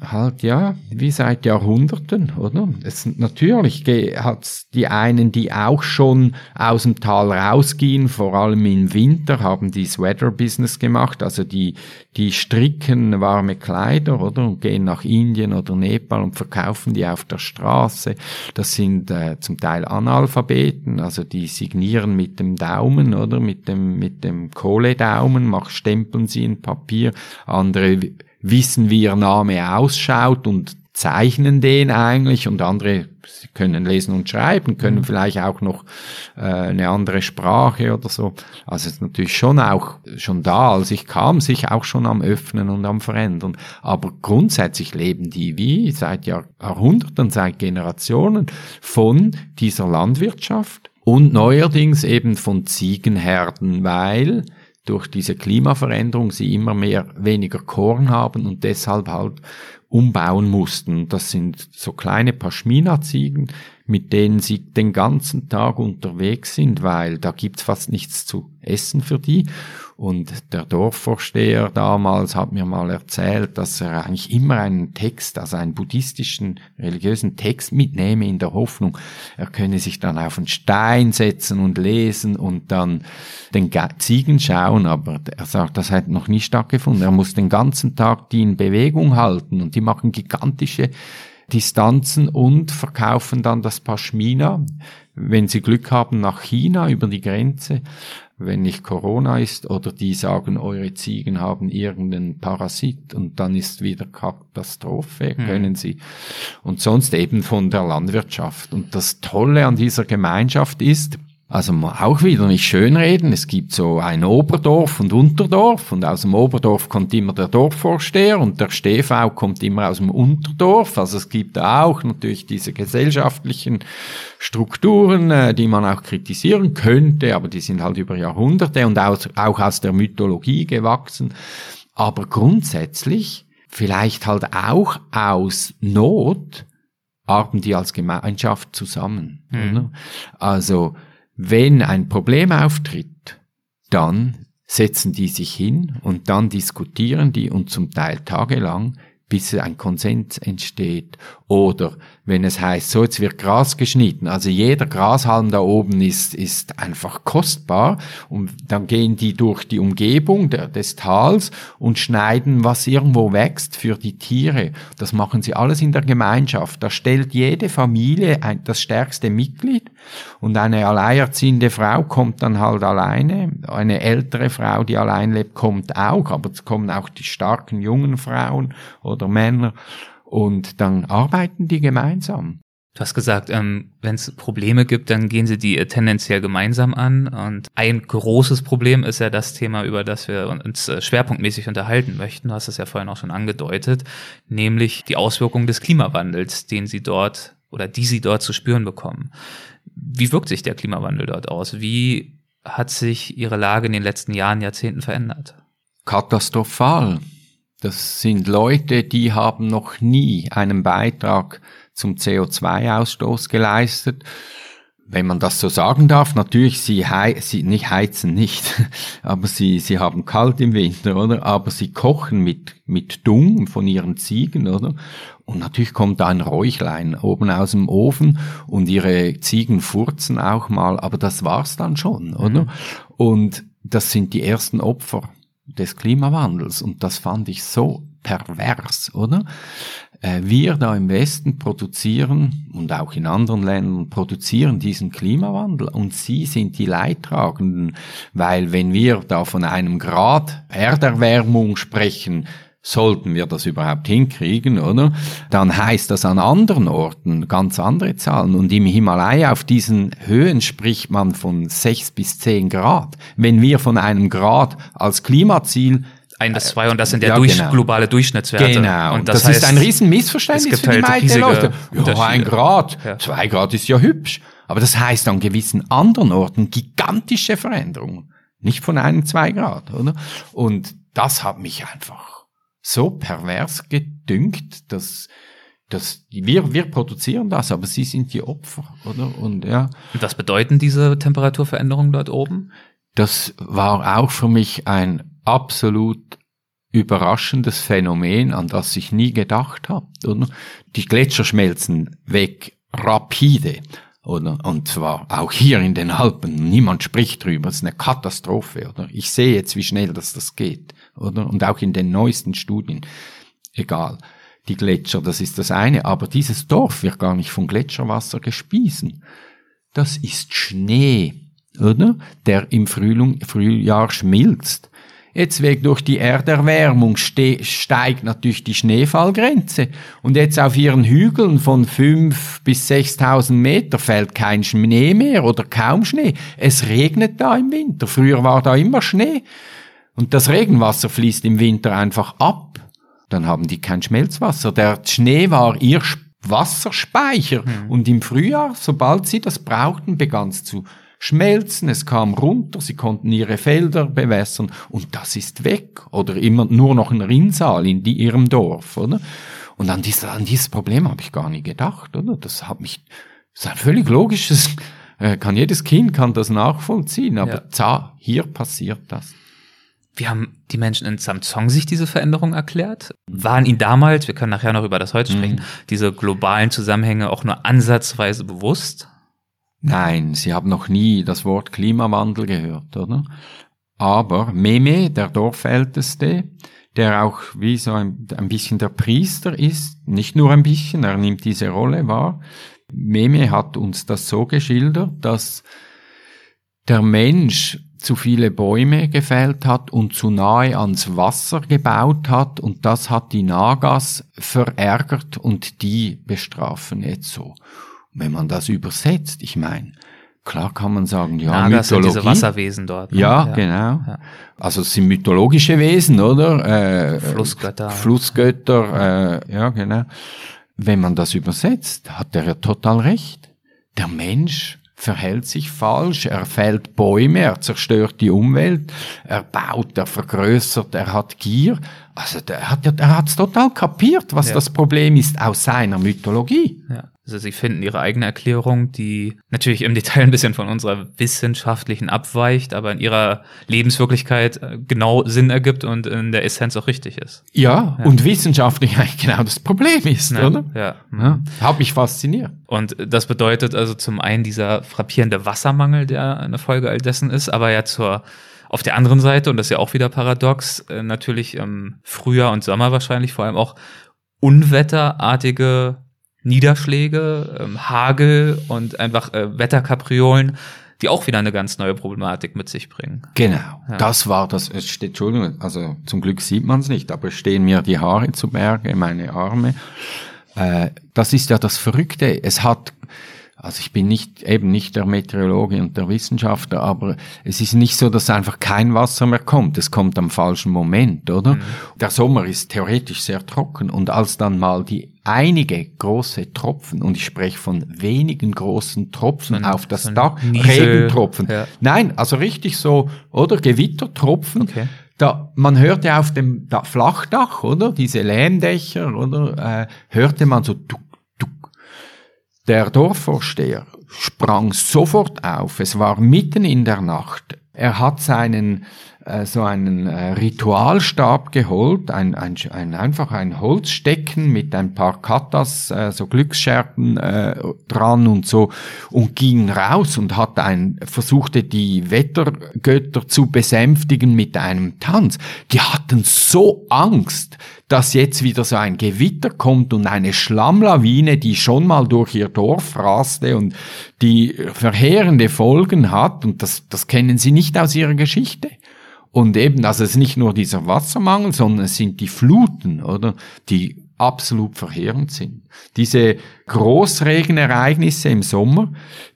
halt ja, wie seit Jahrhunderten, oder? Es natürlich hat's die einen, die auch schon aus dem Tal rausgehen, vor allem im Winter haben die Sweater Business gemacht, also die die stricken warme Kleider, oder und gehen nach Indien oder Nepal und verkaufen die auf der Straße. Das sind äh, zum Teil Analphabeten, also die signieren mit dem Daumen, oder mit dem mit dem Kohledaumen, mach stempeln sie in Papier. Andere wissen, wie ihr Name ausschaut und zeichnen den eigentlich und andere können lesen und schreiben, können mhm. vielleicht auch noch äh, eine andere Sprache oder so. Also es ist natürlich schon auch schon da, als ich kam, sich auch schon am Öffnen und am Verändern. Aber grundsätzlich leben die wie seit Jahrhunderten, seit Generationen von dieser Landwirtschaft und neuerdings eben von Ziegenherden, weil durch diese Klimaveränderung sie immer mehr weniger Korn haben und deshalb halt umbauen mussten. Das sind so kleine Paschmina-Ziegen, mit denen sie den ganzen Tag unterwegs sind, weil da gibt's fast nichts zu essen für die. Und der Dorfvorsteher damals hat mir mal erzählt, dass er eigentlich immer einen Text, also einen buddhistischen, religiösen Text mitnehme in der Hoffnung, er könne sich dann auf einen Stein setzen und lesen und dann den Ziegen schauen. Aber er sagt, das hat noch nie stattgefunden. Er muss den ganzen Tag die in Bewegung halten und die machen gigantische Distanzen und verkaufen dann das Pashmina, wenn sie Glück haben, nach China über die Grenze wenn nicht Corona ist oder die sagen, eure Ziegen haben irgendeinen Parasit und dann ist wieder Katastrophe, mhm. können sie. Und sonst eben von der Landwirtschaft. Und das Tolle an dieser Gemeinschaft ist, also auch wieder nicht schönreden. Es gibt so ein Oberdorf und Unterdorf und aus dem Oberdorf kommt immer der Dorfvorsteher und der Stehfau kommt immer aus dem Unterdorf. Also es gibt auch natürlich diese gesellschaftlichen Strukturen, äh, die man auch kritisieren könnte, aber die sind halt über Jahrhunderte und auch, auch aus der Mythologie gewachsen. Aber grundsätzlich vielleicht halt auch aus Not arbeiten die als Gemeinschaft zusammen. Mhm. Also wenn ein Problem auftritt, dann setzen die sich hin und dann diskutieren die und zum Teil tagelang, bis ein Konsens entsteht. Oder wenn es heißt, so jetzt wird Gras geschnitten. Also jeder Grashalm da oben ist, ist einfach kostbar und dann gehen die durch die Umgebung der, des Tals und schneiden, was irgendwo wächst für die Tiere. Das machen sie alles in der Gemeinschaft. Da stellt jede Familie ein, das stärkste Mitglied und eine alleinerziehende Frau kommt dann halt alleine. Eine ältere Frau, die allein lebt, kommt auch, aber es kommen auch die starken jungen Frauen oder Männer und dann arbeiten die gemeinsam. Du hast gesagt, ähm, wenn es Probleme gibt, dann gehen sie die äh, tendenziell gemeinsam an. Und ein großes Problem ist ja das Thema, über das wir uns äh, schwerpunktmäßig unterhalten möchten. Du hast es ja vorhin auch schon angedeutet, nämlich die Auswirkungen des Klimawandels, den sie dort oder die sie dort zu spüren bekommen. Wie wirkt sich der Klimawandel dort aus? Wie hat sich ihre Lage in den letzten Jahren, Jahrzehnten verändert? katastrophal. Das sind Leute, die haben noch nie einen Beitrag zum CO2-Ausstoß geleistet. Wenn man das so sagen darf, natürlich, sie, hei sie nicht heizen nicht, aber sie, sie haben kalt im Winter, oder? Aber sie kochen mit, mit Dung von ihren Ziegen, oder? Und natürlich kommt da ein Räuchlein oben aus dem Ofen und ihre Ziegen furzen auch mal, aber das war's dann schon, oder? Mhm. Und das sind die ersten Opfer des Klimawandels und das fand ich so pervers, oder? Äh, wir da im Westen produzieren und auch in anderen Ländern produzieren diesen Klimawandel und sie sind die Leidtragenden, weil wenn wir da von einem Grad Erderwärmung sprechen, sollten wir das überhaupt hinkriegen, oder? Dann heißt das an anderen Orten ganz andere Zahlen. Und im Himalaya auf diesen Höhen spricht man von sechs bis zehn Grad. Wenn wir von einem Grad als Klimaziel ein bis zwei und das sind ja, ja durch, genau. globale Durchschnittswerte. Genau. Und das, das heißt, ist ein Riesenmissverständnis für die halt meisten Leute. Ja, ein Grad, ja. zwei Grad ist ja hübsch. Aber das heißt an gewissen anderen Orten gigantische Veränderungen. Nicht von einem, zwei Grad, oder? Und das hat mich einfach so pervers gedüngt, dass dass wir, wir produzieren das, aber sie sind die Opfer, oder? Und ja. Und was bedeuten diese Temperaturveränderungen dort oben? Das war auch für mich ein absolut überraschendes Phänomen, an das ich nie gedacht habe. Oder? Die Gletscher schmelzen weg rapide. Oder? Und zwar auch hier in den Alpen. Niemand spricht drüber. Es ist eine Katastrophe. Oder? Ich sehe jetzt, wie schnell das, das geht oder? Und auch in den neuesten Studien. Egal. Die Gletscher, das ist das eine. Aber dieses Dorf wird gar nicht vom Gletscherwasser gespiesen. Das ist Schnee, oder? Der im Frühling, Frühjahr schmilzt. Jetzt weg durch die Erderwärmung steigt natürlich die Schneefallgrenze. Und jetzt auf ihren Hügeln von fünf bis sechstausend Meter fällt kein Schnee mehr oder kaum Schnee. Es regnet da im Winter. Früher war da immer Schnee. Und das Regenwasser fließt im Winter einfach ab. Dann haben die kein Schmelzwasser. Der Schnee war ihr Wasserspeicher. Mhm. Und im Frühjahr, sobald sie das brauchten, begann es zu schmelzen, es kam runter, sie konnten ihre Felder bewässern und das ist weg. Oder immer nur noch ein Rinnsal in die, ihrem Dorf, oder? Und an, dieses, an dieses Problem habe ich gar nicht gedacht, oder? Das hat mich, das ist ein völlig logisches, äh, kann jedes Kind kann das nachvollziehen, aber ja. za, hier passiert das. Wie haben die Menschen in Samsung sich diese Veränderung erklärt? Waren ihnen damals, wir können nachher noch über das heute sprechen, mhm. diese globalen Zusammenhänge auch nur ansatzweise bewusst? Nein, sie haben noch nie das Wort Klimawandel gehört, oder? Aber Meme, der Dorfälteste, der auch wie so ein, ein bisschen der Priester ist, nicht nur ein bisschen, er nimmt diese Rolle wahr. Meme hat uns das so geschildert, dass der Mensch zu viele Bäume gefällt hat und zu nahe ans Wasser gebaut hat und das hat die Nagas verärgert und die bestrafen jetzt so. wenn man das übersetzt, ich meine, klar kann man sagen, ja, Nagas Mythologie. Sind diese Wasserwesen dort. Ne? Ja, ja, genau. Ja. Also es sind mythologische Wesen, oder? Äh, Flussgötter. Flussgötter, äh, ja, genau. Wenn man das übersetzt, hat er ja total recht. Der Mensch verhält sich falsch, er fällt Bäume, er zerstört die Umwelt, er baut, er vergrößert, er hat Gier. Also der hat hat's total kapiert, was ja. das Problem ist aus seiner Mythologie. Ja. Also sie finden ihre eigene Erklärung, die natürlich im Detail ein bisschen von unserer wissenschaftlichen abweicht, aber in ihrer Lebenswirklichkeit äh, genau Sinn ergibt und in der Essenz auch richtig ist. Ja, ja. und wissenschaftlich eigentlich genau das Problem ist, ja, oder? Ja. ja. Hat mich fasziniert. Und das bedeutet also zum einen dieser frappierende Wassermangel, der eine Folge all dessen ist, aber ja zur auf der anderen Seite, und das ist ja auch wieder paradox, äh, natürlich im Frühjahr und Sommer wahrscheinlich vor allem auch unwetterartige Niederschläge, ähm, Hagel und einfach äh, Wetterkapriolen, die auch wieder eine ganz neue Problematik mit sich bringen. Genau, ja. das war das, es steht, Entschuldigung, also zum Glück sieht man es nicht, aber es stehen mir die Haare zu Berge, meine Arme. Äh, das ist ja das Verrückte, es hat also ich bin nicht eben nicht der Meteorologe und der Wissenschaftler, aber es ist nicht so, dass einfach kein Wasser mehr kommt. Es kommt am falschen Moment, oder? Mhm. Der Sommer ist theoretisch sehr trocken und als dann mal die einige große Tropfen, und ich spreche von wenigen großen Tropfen so auf das Dach, Niesel, Regentropfen. Ja. Nein, also richtig so, oder Gewittertropfen. Okay da, man hörte auf dem Flachdach, oder, diese Lehmdächer, oder, äh, hörte man so duck. Der Dorfvorsteher sprang sofort auf. Es war mitten in der Nacht. Er hat seinen äh, so einen äh, Ritualstab geholt, ein, ein, ein, einfach ein Holzstecken mit ein paar Katas, äh, so Glücksscherben äh, dran und so und ging raus und hat ein, versuchte die Wettergötter zu besänftigen mit einem Tanz. Die hatten so Angst, dass jetzt wieder so ein Gewitter kommt und eine Schlammlawine, die schon mal durch ihr Dorf raste und die verheerende Folgen hat, und das, das kennen sie nicht aus ihrer Geschichte. Und eben, also es ist nicht nur dieser Wassermangel, sondern es sind die Fluten, oder, die absolut verheerend sind. Diese Großregenereignisse im Sommer,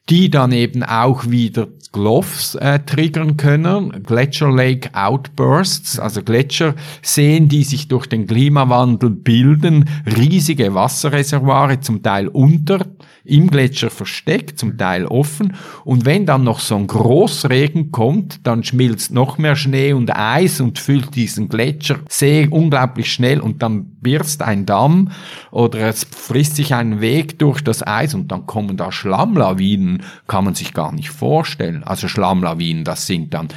die dann eben auch wieder Gloves äh, triggern können, Gletscher Lake Outbursts, also Gletscherseen, die sich durch den Klimawandel bilden, riesige Wasserreservoire, zum Teil unter im Gletscher versteckt, zum Teil offen. Und wenn dann noch so ein Großregen kommt, dann schmilzt noch mehr Schnee und Eis und füllt diesen Gletschersee unglaublich schnell und dann birst ein Damm oder es frisst sich ein Weg durch das Eis und dann kommen da Schlammlawinen, kann man sich gar nicht vorstellen. Also Schlammlawinen, das sind dann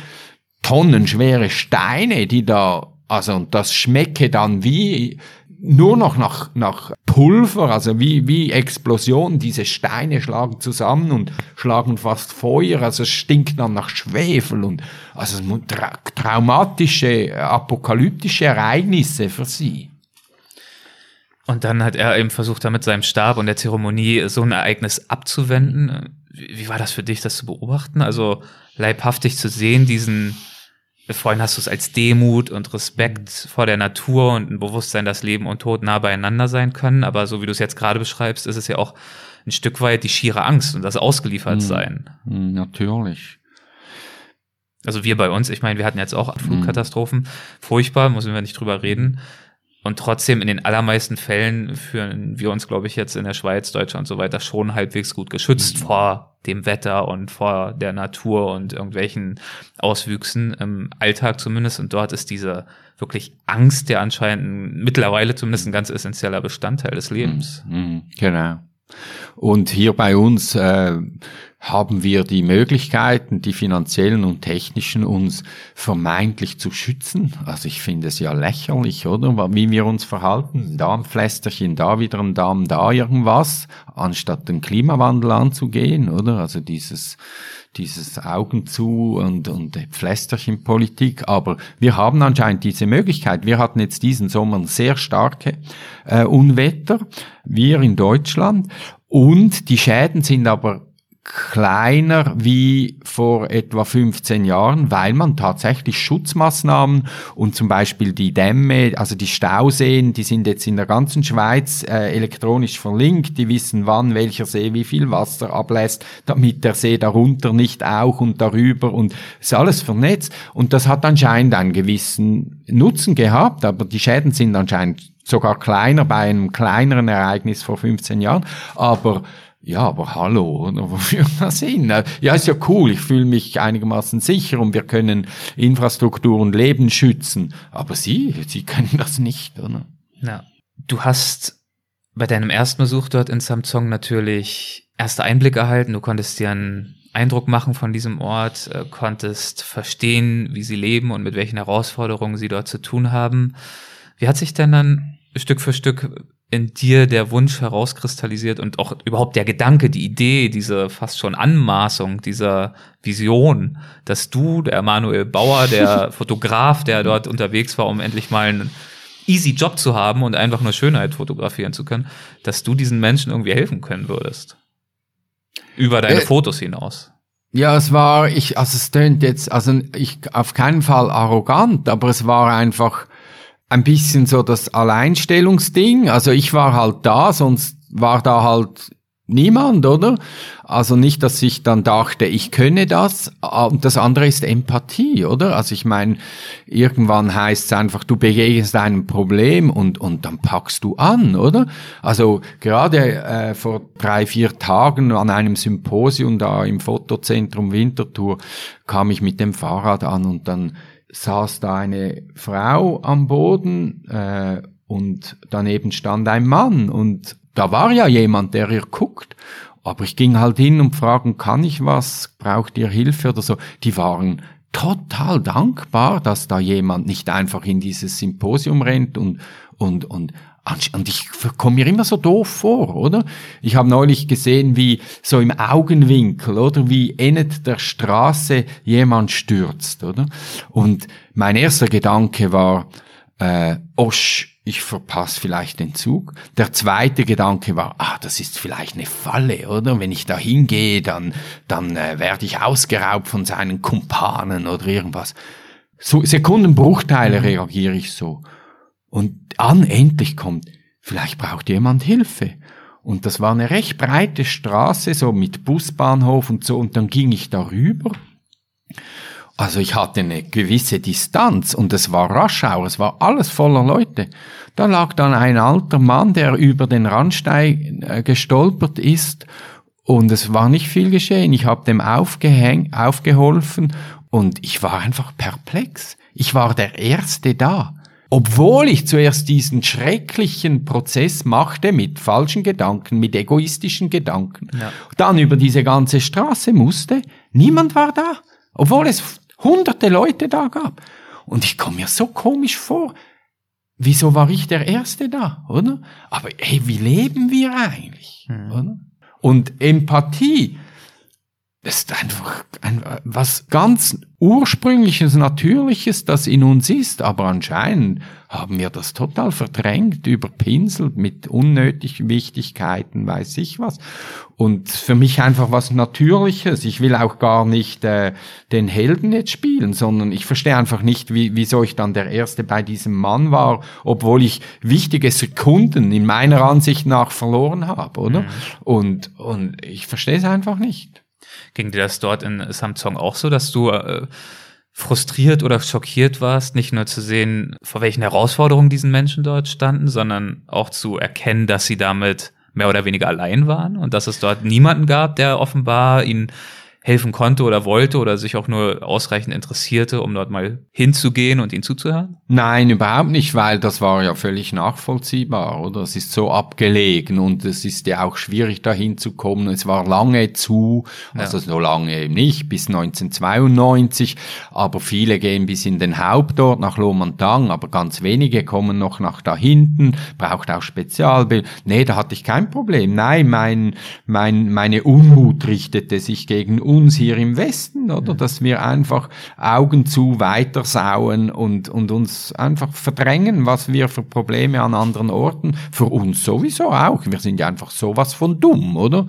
tonnenschwere Steine, die da also und das schmecke dann wie nur noch nach, nach Pulver, also wie, wie Explosion, diese Steine schlagen zusammen und schlagen fast Feuer, also es stinkt dann nach Schwefel und also tra traumatische, apokalyptische Ereignisse für sie. Und dann hat er eben versucht, da mit seinem Stab und der Zeremonie so ein Ereignis abzuwenden. Wie war das für dich, das zu beobachten? Also leibhaftig zu sehen, diesen, Vorhin hast du es als Demut und Respekt vor der Natur und ein Bewusstsein, dass Leben und Tod nah beieinander sein können. Aber so wie du es jetzt gerade beschreibst, ist es ja auch ein Stück weit die schiere Angst und das Ausgeliefertsein. Mhm. Natürlich. Also wir bei uns, ich meine, wir hatten jetzt auch Flugkatastrophen. Mhm. Furchtbar, müssen wir nicht drüber reden. Und trotzdem in den allermeisten Fällen fühlen wir uns, glaube ich, jetzt in der Schweiz, Deutschland und so weiter schon halbwegs gut geschützt mhm. vor dem Wetter und vor der Natur und irgendwelchen Auswüchsen im Alltag zumindest. Und dort ist diese wirklich Angst ja anscheinend mittlerweile zumindest ein ganz essentieller Bestandteil des Lebens. Mhm. mhm. Genau. Und hier bei uns äh, haben wir die Möglichkeiten, die finanziellen und technischen, uns vermeintlich zu schützen. Also ich finde es ja lächerlich, oder? Wie wir uns verhalten. Da ein Pflästerchen, da wieder ein Darm, da irgendwas, anstatt den Klimawandel anzugehen, oder? Also dieses, dieses Augen zu und, und Pflästerchenpolitik. Aber wir haben anscheinend diese Möglichkeit. Wir hatten jetzt diesen Sommer sehr starke äh, Unwetter, wir in Deutschland. Und die Schäden sind aber kleiner wie vor etwa 15 Jahren, weil man tatsächlich Schutzmaßnahmen und zum Beispiel die Dämme, also die Stauseen, die sind jetzt in der ganzen Schweiz äh, elektronisch verlinkt, die wissen wann welcher See wie viel Wasser ablässt, damit der See darunter nicht auch und darüber und ist alles vernetzt. Und das hat anscheinend einen gewissen Nutzen gehabt, aber die Schäden sind anscheinend sogar kleiner bei einem kleineren Ereignis vor 15 Jahren, aber ja, aber hallo, wofür das hin? Ja, ist ja cool, ich fühle mich einigermaßen sicher und wir können Infrastruktur und Leben schützen. Aber Sie, Sie können das nicht, oder? Ja. Du hast bei deinem ersten Besuch dort in Samsung natürlich erste Einblicke erhalten. Du konntest dir einen Eindruck machen von diesem Ort, äh, konntest verstehen, wie sie leben und mit welchen Herausforderungen sie dort zu tun haben. Wie hat sich denn dann Stück für Stück in dir der Wunsch herauskristallisiert und auch überhaupt der Gedanke, die Idee, diese fast schon Anmaßung dieser Vision, dass du, der Manuel Bauer, der Fotograf, der dort unterwegs war, um endlich mal einen easy Job zu haben und einfach nur Schönheit fotografieren zu können, dass du diesen Menschen irgendwie helfen können würdest. Über deine äh, Fotos hinaus. Ja, es war, ich, also es tönt jetzt, also ich auf keinen Fall arrogant, aber es war einfach, ein bisschen so das Alleinstellungsding. Also ich war halt da, sonst war da halt niemand, oder? Also nicht, dass ich dann dachte, ich könne das. Und das andere ist Empathie, oder? Also ich meine, irgendwann heißt es einfach, du begegnest einem Problem und, und dann packst du an, oder? Also gerade äh, vor drei, vier Tagen an einem Symposium da im Fotozentrum Winterthur kam ich mit dem Fahrrad an und dann saß da eine Frau am Boden äh, und daneben stand ein Mann und da war ja jemand, der ihr guckt. Aber ich ging halt hin und fragen, kann ich was? Braucht ihr Hilfe oder so? Die waren total dankbar, dass da jemand nicht einfach in dieses Symposium rennt und, und, und und ich komme mir immer so doof vor, oder? Ich habe neulich gesehen, wie so im Augenwinkel, oder wie endet der Straße jemand stürzt, oder? Und mein erster Gedanke war, äh, Osch, ich verpasse vielleicht den Zug. Der zweite Gedanke war, ah, das ist vielleicht eine Falle, oder? Wenn ich da hingehe, dann, dann äh, werde ich ausgeraubt von seinen Kumpanen oder irgendwas. So Sekundenbruchteile mhm. reagiere ich so. Und an endlich kommt, vielleicht braucht jemand Hilfe. Und das war eine recht breite Straße, so mit Busbahnhof und so, und dann ging ich darüber. Also ich hatte eine gewisse Distanz und es war Raschau, es war alles voller Leute. Da lag dann ein alter Mann, der über den Randstein äh, gestolpert ist und es war nicht viel geschehen. Ich habe dem aufgehängt, aufgeholfen und ich war einfach perplex. Ich war der Erste da. Obwohl ich zuerst diesen schrecklichen Prozess machte mit falschen Gedanken, mit egoistischen Gedanken, ja. dann über diese ganze Straße musste, niemand war da, obwohl es hunderte Leute da gab. Und ich komme mir so komisch vor. Wieso war ich der Erste da, oder? Aber hey, wie leben wir eigentlich, mhm. oder? Und Empathie, das ist einfach ein, was ganz ursprüngliches, natürliches, das in uns ist, aber anscheinend haben wir das total verdrängt, überpinselt mit unnötigen Wichtigkeiten, weiß ich was. Und für mich einfach was Natürliches. Ich will auch gar nicht äh, den Helden jetzt spielen, sondern ich verstehe einfach nicht, wie, wieso ich dann der Erste bei diesem Mann war, obwohl ich wichtige Sekunden in meiner Ansicht nach verloren habe, oder? Mhm. Und, und ich verstehe es einfach nicht. Ging dir das dort in Samsung auch so, dass du äh, frustriert oder schockiert warst, nicht nur zu sehen, vor welchen Herausforderungen diesen Menschen dort standen, sondern auch zu erkennen, dass sie damit mehr oder weniger allein waren und dass es dort niemanden gab, der offenbar ihnen helfen konnte oder wollte oder sich auch nur ausreichend interessierte, um dort mal hinzugehen und ihnen zuzuhören? Nein, überhaupt nicht, weil das war ja völlig nachvollziehbar, oder? Es ist so abgelegen und es ist ja auch schwierig dahin zu kommen. Es war lange zu, also ja. so lange eben nicht, bis 1992, aber viele gehen bis in den Hauptort nach Lomantang, aber ganz wenige kommen noch nach da hinten, braucht auch Spezialbild. Nee, da hatte ich kein Problem. Nein, mein, mein, meine Unmut richtete sich gegen uns hier im Westen, oder? Dass wir einfach Augen zu weitersauen und, und uns einfach verdrängen, was wir für Probleme an anderen Orten, für uns sowieso auch. Wir sind ja einfach sowas von dumm, oder?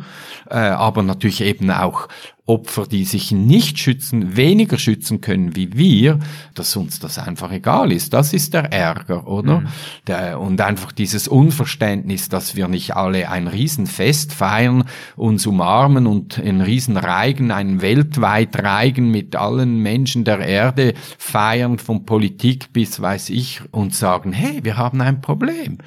Äh, aber natürlich eben auch Opfer, die sich nicht schützen, weniger schützen können wie wir, dass uns das einfach egal ist. Das ist der Ärger, oder? Mhm. Der, und einfach dieses Unverständnis, dass wir nicht alle ein Riesenfest feiern, uns umarmen und in Riesenreigen, einen weltweit Reigen mit allen Menschen der Erde feiern, von Politik bis weiß ich, und sagen, hey, wir haben ein Problem.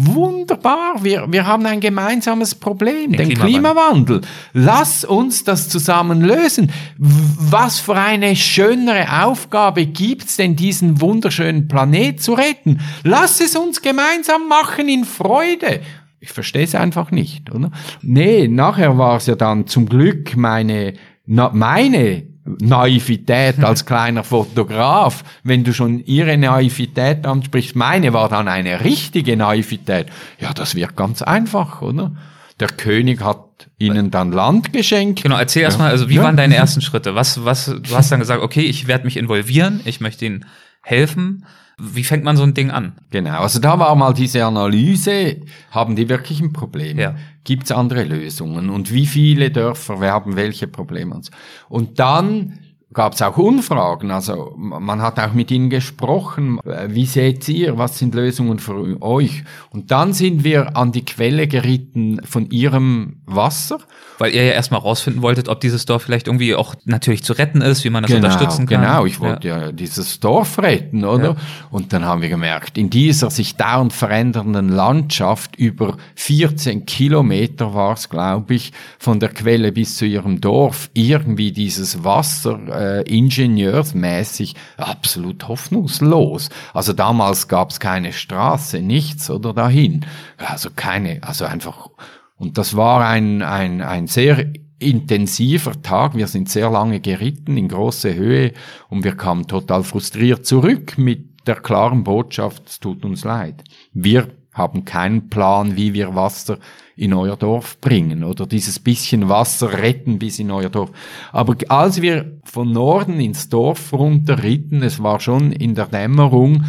Wunderbar, wir, wir haben ein gemeinsames Problem, den, den Klimawandel. Klimawandel. Lass uns das zusammen lösen. Was für eine schönere Aufgabe gibt's denn, diesen wunderschönen Planet zu retten? Lass es uns gemeinsam machen in Freude. Ich verstehe es einfach nicht, oder? Nee, nachher war es ja dann zum Glück meine, na, meine Naivität als kleiner Fotograf, wenn du schon ihre Naivität ansprichst, meine war dann eine richtige Naivität. Ja, das wird ganz einfach, oder? Der König hat ihnen dann Land geschenkt. Genau, erzähl ja. erstmal, also wie ja. waren deine ersten Schritte? Was, was, du hast dann gesagt, okay, ich werde mich involvieren, ich möchte ihnen helfen. Wie fängt man so ein Ding an? Genau, also da war mal diese Analyse, haben die wirklich ein Problem? Ja. Gibt es andere Lösungen? Und wie viele Dörfer, wir haben welche Probleme? Und dann gab es auch Umfragen. Also man hat auch mit ihnen gesprochen. Wie seht ihr? Was sind Lösungen für euch? Und dann sind wir an die Quelle geritten von ihrem Wasser. Weil ihr ja erstmal rausfinden wolltet, ob dieses Dorf vielleicht irgendwie auch natürlich zu retten ist, wie man das genau, unterstützen kann. Genau, ich wollte ja, ja dieses Dorf retten, oder? Ja. Und dann haben wir gemerkt, in dieser sich dauernd verändernden Landschaft über 14 Kilometer war es, glaube ich, von der Quelle bis zu ihrem Dorf, irgendwie dieses Wasser äh, ingenieursmäßig absolut hoffnungslos. Also damals gab es keine Straße, nichts oder dahin. Also keine, also einfach. Und das war ein, ein, ein sehr intensiver Tag. Wir sind sehr lange geritten in große Höhe und wir kamen total frustriert zurück mit der klaren Botschaft, es tut uns leid. Wir haben keinen Plan, wie wir Wasser in euer Dorf bringen oder dieses bisschen Wasser retten bis in euer Dorf. Aber als wir von Norden ins Dorf runterritten, es war schon in der Dämmerung,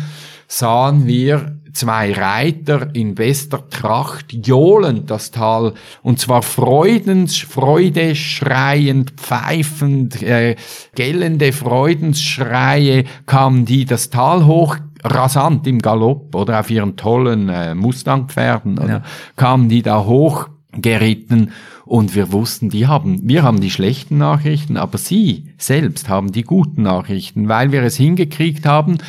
sahen wir zwei Reiter in bester Tracht johlend das Tal. Und zwar freudens, freudeschreiend, pfeifend, äh, gellende Freudensschreie kamen die das Tal hoch. Rasant im Galopp oder auf ihren tollen äh, Mustangpferden oder ja. kamen die da hoch geritten. Und wir wussten, die haben, wir haben die schlechten Nachrichten, aber sie selbst haben die guten Nachrichten, weil wir es hingekriegt haben,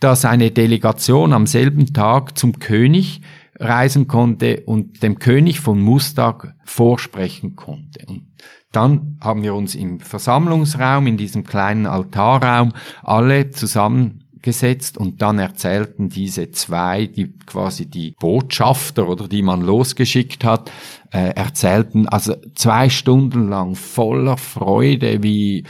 dass eine Delegation am selben Tag zum König reisen konnte und dem König von Mustag vorsprechen konnte. Und dann haben wir uns im Versammlungsraum, in diesem kleinen Altarraum, alle zusammen gesetzt und dann erzählten diese zwei, die quasi die Botschafter oder die man losgeschickt hat, äh, erzählten also zwei Stunden lang voller Freude, wie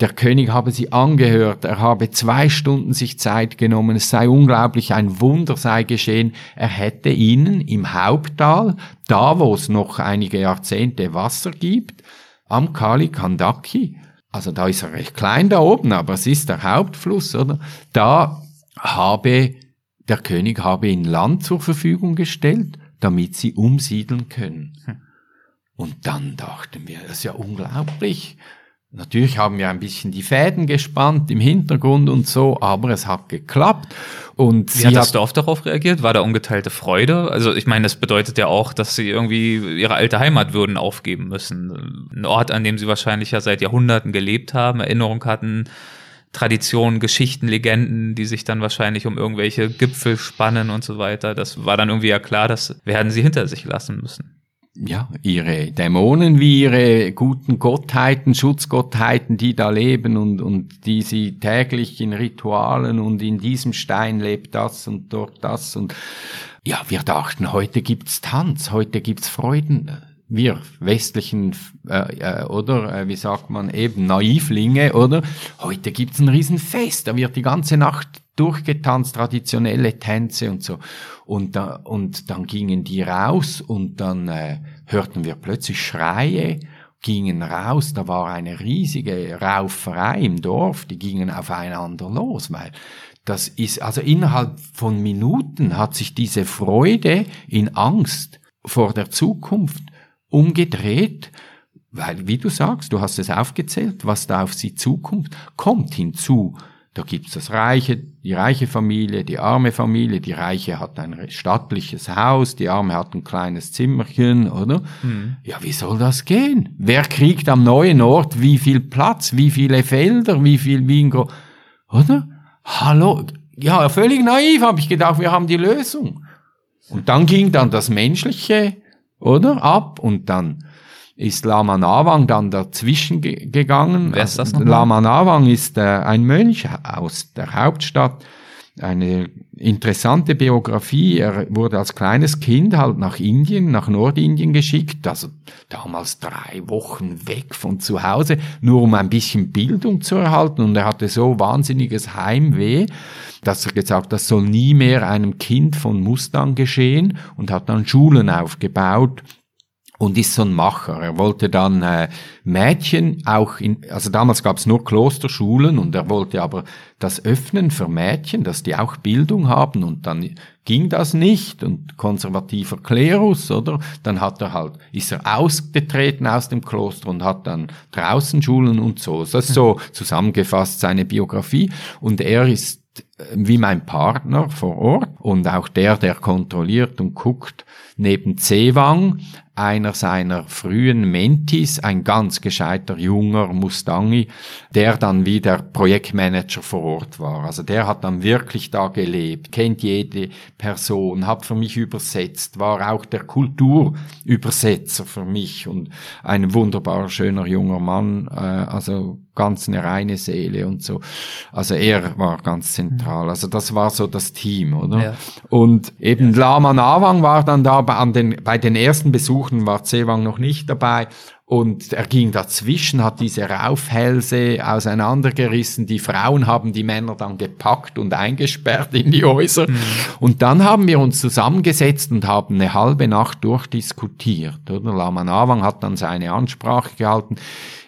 der König habe sie angehört, er habe zwei Stunden sich Zeit genommen, es sei unglaublich, ein Wunder sei geschehen, er hätte ihnen im Haupttal, da wo es noch einige Jahrzehnte Wasser gibt, am Kali Kandaki, also da ist er recht klein da oben, aber es ist der Hauptfluss, oder? Da habe der König habe ihnen Land zur Verfügung gestellt, damit sie umsiedeln können. Und dann dachten wir, das ist ja unglaublich. Natürlich haben wir ein bisschen die Fäden gespannt im Hintergrund und so, aber es hat geklappt. Und Wie hat das Dorf darauf reagiert? War da ungeteilte Freude? Also ich meine, das bedeutet ja auch, dass sie irgendwie ihre alte Heimat würden aufgeben müssen. Ein Ort, an dem sie wahrscheinlich ja seit Jahrhunderten gelebt haben, Erinnerung hatten, Traditionen, Geschichten, Legenden, die sich dann wahrscheinlich um irgendwelche Gipfel spannen und so weiter. Das war dann irgendwie ja klar, das werden sie hinter sich lassen müssen ja, ihre Dämonen wie ihre guten Gottheiten, Schutzgottheiten, die da leben und, und die sie täglich in Ritualen und in diesem Stein lebt das und dort das und ja, wir dachten, heute gibt's Tanz, heute gibt's Freuden. Wir westlichen äh, äh, oder äh, wie sagt man eben Naivlinge oder heute gibt's ein Riesenfest, da wird die ganze Nacht durchgetanzt, traditionelle Tänze und so. Und, da, und dann gingen die raus und dann äh, hörten wir plötzlich Schreie, gingen raus, da war eine riesige Rauferei im Dorf, die gingen aufeinander los, weil das ist, also innerhalb von Minuten hat sich diese Freude in Angst vor der Zukunft umgedreht, weil, wie du sagst, du hast es aufgezählt, was da auf sie zukommt, kommt hinzu da gibt's das reiche, die reiche Familie, die arme Familie. Die reiche hat ein stattliches Haus, die arme hat ein kleines Zimmerchen, oder? Mhm. Ja, wie soll das gehen? Wer kriegt am neuen Ort wie viel Platz, wie viele Felder, wie viel Bingo, oder? Hallo, ja, völlig naiv habe ich gedacht, wir haben die Lösung. Und dann ging dann das Menschliche, oder, ab und dann ist Lama Nawang dann dazwischen ge gegangen. Wer ist das noch? Lama Nawang ist äh, ein Mönch aus der Hauptstadt. Eine interessante Biografie. Er wurde als kleines Kind halt nach Indien, nach Nordindien geschickt, also damals drei Wochen weg von zu Hause, nur um ein bisschen Bildung zu erhalten. Und er hatte so wahnsinniges Heimweh, dass er gesagt, das soll nie mehr einem Kind von Mustang geschehen und hat dann Schulen aufgebaut und ist so ein Macher. Er wollte dann äh, Mädchen auch in, also damals gab es nur Klosterschulen und er wollte aber das öffnen für Mädchen, dass die auch Bildung haben und dann ging das nicht und konservativer Klerus, oder? Dann hat er halt, ist er ausgetreten aus dem Kloster und hat dann draußen Schulen und so. Das ist so zusammengefasst seine Biografie und er ist wie mein Partner vor Ort und auch der, der kontrolliert und guckt, neben Zewang einer seiner frühen Mentis, ein ganz gescheiter junger Mustangi, der dann wieder Projektmanager vor Ort war. Also der hat dann wirklich da gelebt, kennt jede Person, hat für mich übersetzt, war auch der Kulturübersetzer für mich und ein wunderbar schöner junger Mann, äh, also ganz eine reine Seele und so. Also er war ganz zentral. Also das war so das Team, oder? Ja. Und eben Lama Nawang war dann da bei, an den, bei den ersten Besuchen war Zewang noch nicht dabei. Und er ging dazwischen, hat diese Raufhälse auseinandergerissen. Die Frauen haben die Männer dann gepackt und eingesperrt in die Häuser. Mhm. Und dann haben wir uns zusammengesetzt und haben eine halbe Nacht durchdiskutiert. Oder? Lama Nawang hat dann seine Ansprache gehalten.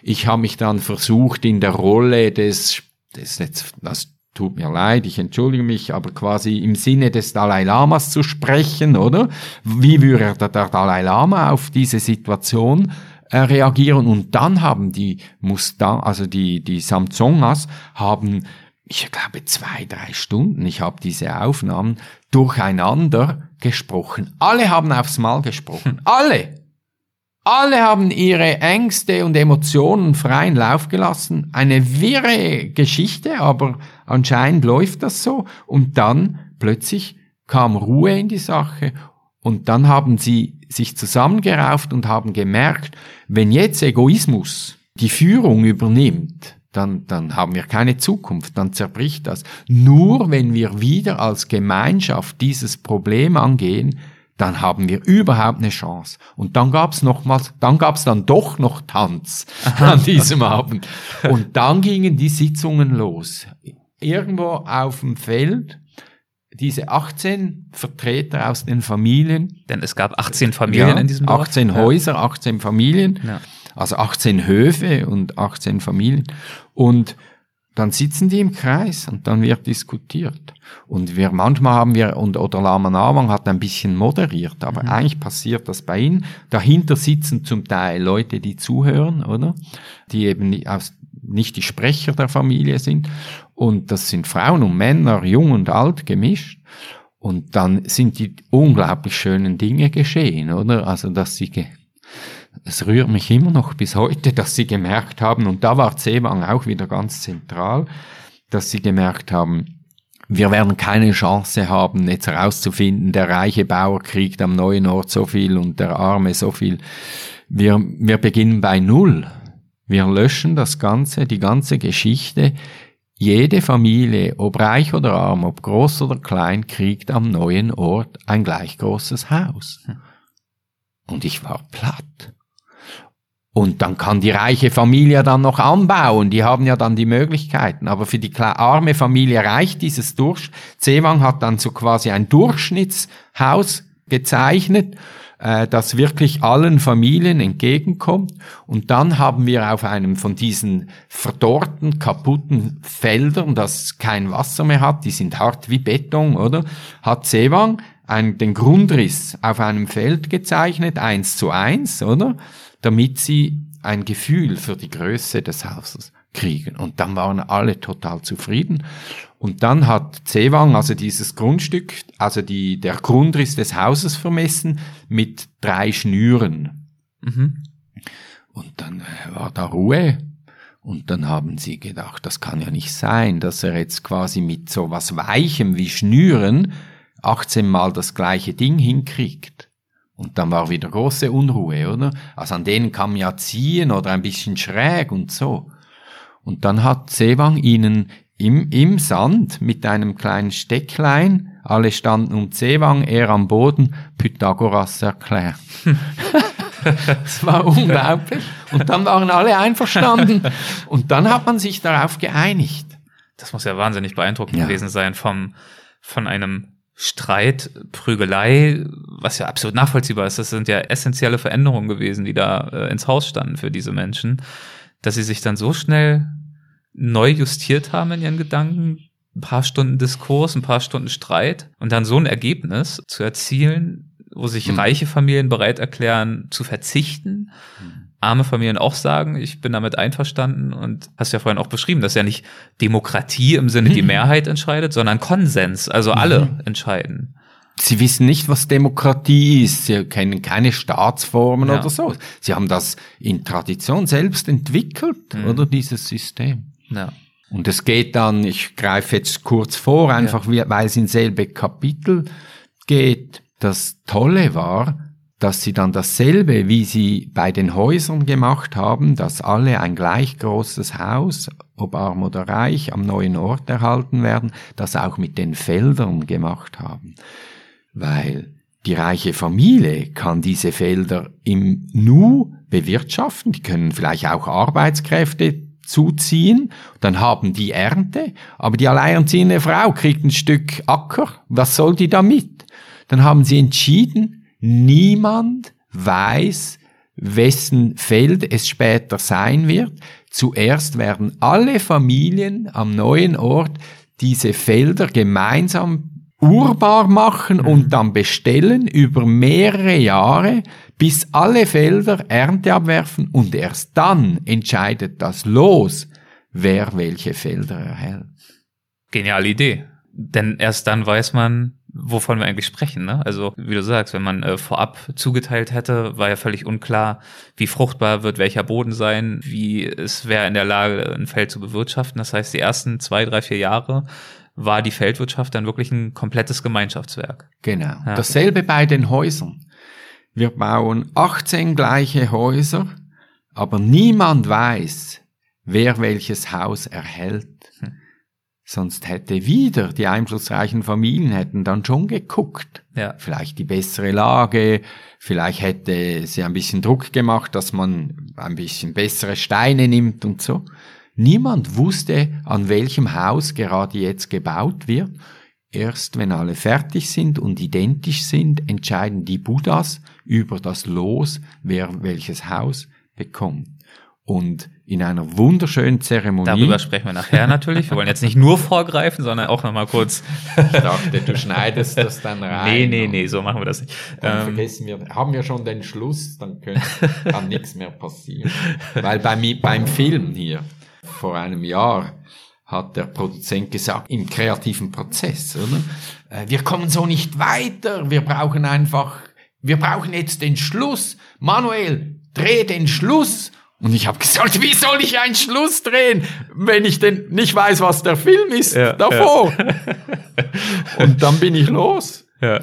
Ich habe mich dann versucht, in der Rolle des, des jetzt, das tut mir leid, ich entschuldige mich, aber quasi im Sinne des Dalai Lamas zu sprechen, oder? Wie würde der Dalai Lama auf diese Situation äh, reagieren? Und dann haben die Mustang, also die, die Samsongas, haben, ich glaube, zwei, drei Stunden, ich habe diese Aufnahmen, durcheinander gesprochen. Alle haben aufs Mal gesprochen. Alle! Alle haben ihre Ängste und Emotionen freien Lauf gelassen. Eine wirre Geschichte, aber anscheinend läuft das so. Und dann plötzlich kam Ruhe in die Sache und dann haben sie sich zusammengerauft und haben gemerkt, wenn jetzt Egoismus die Führung übernimmt, dann, dann haben wir keine Zukunft, dann zerbricht das. Nur wenn wir wieder als Gemeinschaft dieses Problem angehen, dann haben wir überhaupt eine Chance. Und dann gab's nochmals, dann gab's dann doch noch Tanz an diesem Abend. Und dann gingen die Sitzungen los. Irgendwo auf dem Feld, diese 18 Vertreter aus den Familien. Denn es gab 18 Familien ja, in diesem Dorf. 18 Häuser, 18 Familien. Ja. Also 18 Höfe und 18 Familien. Und dann sitzen die im Kreis und dann wird diskutiert. Und wir manchmal haben wir, und oder Lama Nawang hat ein bisschen moderiert, aber mhm. eigentlich passiert das bei ihnen. Dahinter sitzen zum Teil Leute, die zuhören, oder? Die eben aus, nicht die Sprecher der Familie sind. Und das sind Frauen und Männer, jung und alt gemischt. Und dann sind die unglaublich schönen Dinge geschehen, oder? Also, dass sie es rührt mich immer noch bis heute, dass sie gemerkt haben, und da war Zewang auch wieder ganz zentral, dass sie gemerkt haben, wir werden keine Chance haben, jetzt herauszufinden, der reiche Bauer kriegt am neuen Ort so viel und der arme so viel. Wir, wir beginnen bei Null. Wir löschen das Ganze, die ganze Geschichte. Jede Familie, ob reich oder arm, ob groß oder klein, kriegt am neuen Ort ein gleich großes Haus. Hm. Und ich war platt. Und dann kann die reiche Familie dann noch anbauen. Die haben ja dann die Möglichkeiten. Aber für die arme Familie reicht dieses Durch. Zewang hat dann so quasi ein Durchschnittshaus gezeichnet, äh, das wirklich allen Familien entgegenkommt. Und dann haben wir auf einem von diesen verdorrten, kaputten Feldern, das kein Wasser mehr hat, die sind hart wie Beton, oder? Hat Zewang den Grundriss auf einem Feld gezeichnet, eins zu eins, oder? Damit sie ein Gefühl für die Größe des Hauses kriegen. Und dann waren alle total zufrieden. Und dann hat Zewang also dieses Grundstück, also die, der Grundriss des Hauses vermessen mit drei Schnüren. Mhm. Und dann äh, war da Ruhe. Und dann haben sie gedacht, das kann ja nicht sein, dass er jetzt quasi mit so was Weichem wie Schnüren 18 Mal das gleiche Ding hinkriegt. Und dann war wieder große Unruhe, oder? Also an denen kann man ja ziehen oder ein bisschen schräg und so. Und dann hat Sewang ihnen im, im Sand mit einem kleinen Stecklein, alle standen um Sewang, er am Boden, Pythagoras erklärt. das war unglaublich. Und dann waren alle einverstanden. Und dann hat man sich darauf geeinigt. Das muss ja wahnsinnig beeindruckend ja. gewesen sein vom, von einem Streit, Prügelei, was ja absolut nachvollziehbar ist. Das sind ja essentielle Veränderungen gewesen, die da äh, ins Haus standen für diese Menschen, dass sie sich dann so schnell neu justiert haben in ihren Gedanken. Ein paar Stunden Diskurs, ein paar Stunden Streit und dann so ein Ergebnis zu erzielen, wo sich mhm. reiche Familien bereit erklären zu verzichten. Mhm arme Familien auch sagen, ich bin damit einverstanden und hast ja vorhin auch beschrieben, dass ja nicht Demokratie im Sinne die Mehrheit entscheidet, sondern Konsens, also alle mhm. entscheiden. Sie wissen nicht, was Demokratie ist. Sie kennen keine Staatsformen ja. oder so. Sie haben das in Tradition selbst entwickelt, mhm. oder dieses System. Ja. Und es geht dann, ich greife jetzt kurz vor, einfach ja. weil es in selbe Kapitel geht. Das Tolle war, dass sie dann dasselbe, wie sie bei den Häusern gemacht haben, dass alle ein gleich großes Haus, ob arm oder reich, am neuen Ort erhalten werden, das auch mit den Feldern gemacht haben. Weil die reiche Familie kann diese Felder im Nu bewirtschaften, die können vielleicht auch Arbeitskräfte zuziehen, dann haben die Ernte, aber die alleinerziehende Frau kriegt ein Stück Acker, was soll die damit? Dann haben sie entschieden, Niemand weiß, wessen Feld es später sein wird. Zuerst werden alle Familien am neuen Ort diese Felder gemeinsam urbar machen und dann bestellen über mehrere Jahre, bis alle Felder Ernte abwerfen und erst dann entscheidet das Los, wer welche Felder erhält. Geniale Idee. Denn erst dann weiß man, wovon wir eigentlich sprechen. Ne? Also wie du sagst, wenn man äh, vorab zugeteilt hätte, war ja völlig unklar, wie fruchtbar wird welcher Boden sein, wie es wäre in der Lage, ein Feld zu bewirtschaften. Das heißt, die ersten zwei, drei, vier Jahre war die Feldwirtschaft dann wirklich ein komplettes Gemeinschaftswerk. Genau. Ja. Dasselbe bei den Häusern. Wir bauen 18 gleiche Häuser, aber niemand weiß, wer welches Haus erhält. Sonst hätte wieder die einflussreichen Familien hätten dann schon geguckt. Ja. Vielleicht die bessere Lage, vielleicht hätte sie ein bisschen Druck gemacht, dass man ein bisschen bessere Steine nimmt und so. Niemand wusste, an welchem Haus gerade jetzt gebaut wird. Erst wenn alle fertig sind und identisch sind, entscheiden die Buddhas über das Los, wer welches Haus bekommt. Und in einer wunderschönen Zeremonie. Darüber sprechen wir nachher natürlich. Wir wollen jetzt nicht nur vorgreifen, sondern auch nochmal kurz. ich dachte, du schneidest das dann rein. Nee, nee, nee, so machen wir das nicht. Dann ähm, vergessen wir, haben wir schon den Schluss, dann können, kann nichts mehr passieren. Weil bei, beim Film hier, vor einem Jahr, hat der Produzent gesagt, im kreativen Prozess, oder? Äh, wir kommen so nicht weiter, wir brauchen einfach, wir brauchen jetzt den Schluss. Manuel, dreh den Schluss und ich habe gesagt, wie soll ich einen Schluss drehen, wenn ich denn nicht weiß, was der Film ist ja, davor? Ja. Und dann bin ich los. Ja.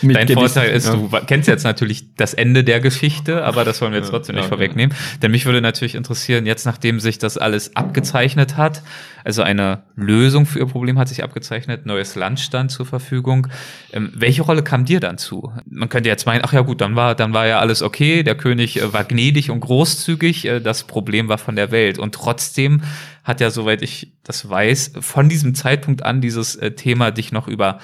Dein Vorteil ist, ja. du kennst jetzt natürlich das Ende der Geschichte, aber das wollen wir jetzt trotzdem nicht ja, vorwegnehmen. Denn mich würde natürlich interessieren, jetzt nachdem sich das alles abgezeichnet hat, also eine Lösung für ihr Problem hat sich abgezeichnet, neues Land stand zur Verfügung. Ähm, welche Rolle kam dir dann zu? Man könnte jetzt meinen, ach ja gut, dann war, dann war ja alles okay, der König äh, war gnädig und großzügig, äh, das Problem war von der Welt. Und trotzdem hat ja, soweit ich das weiß, von diesem Zeitpunkt an dieses äh, Thema dich noch über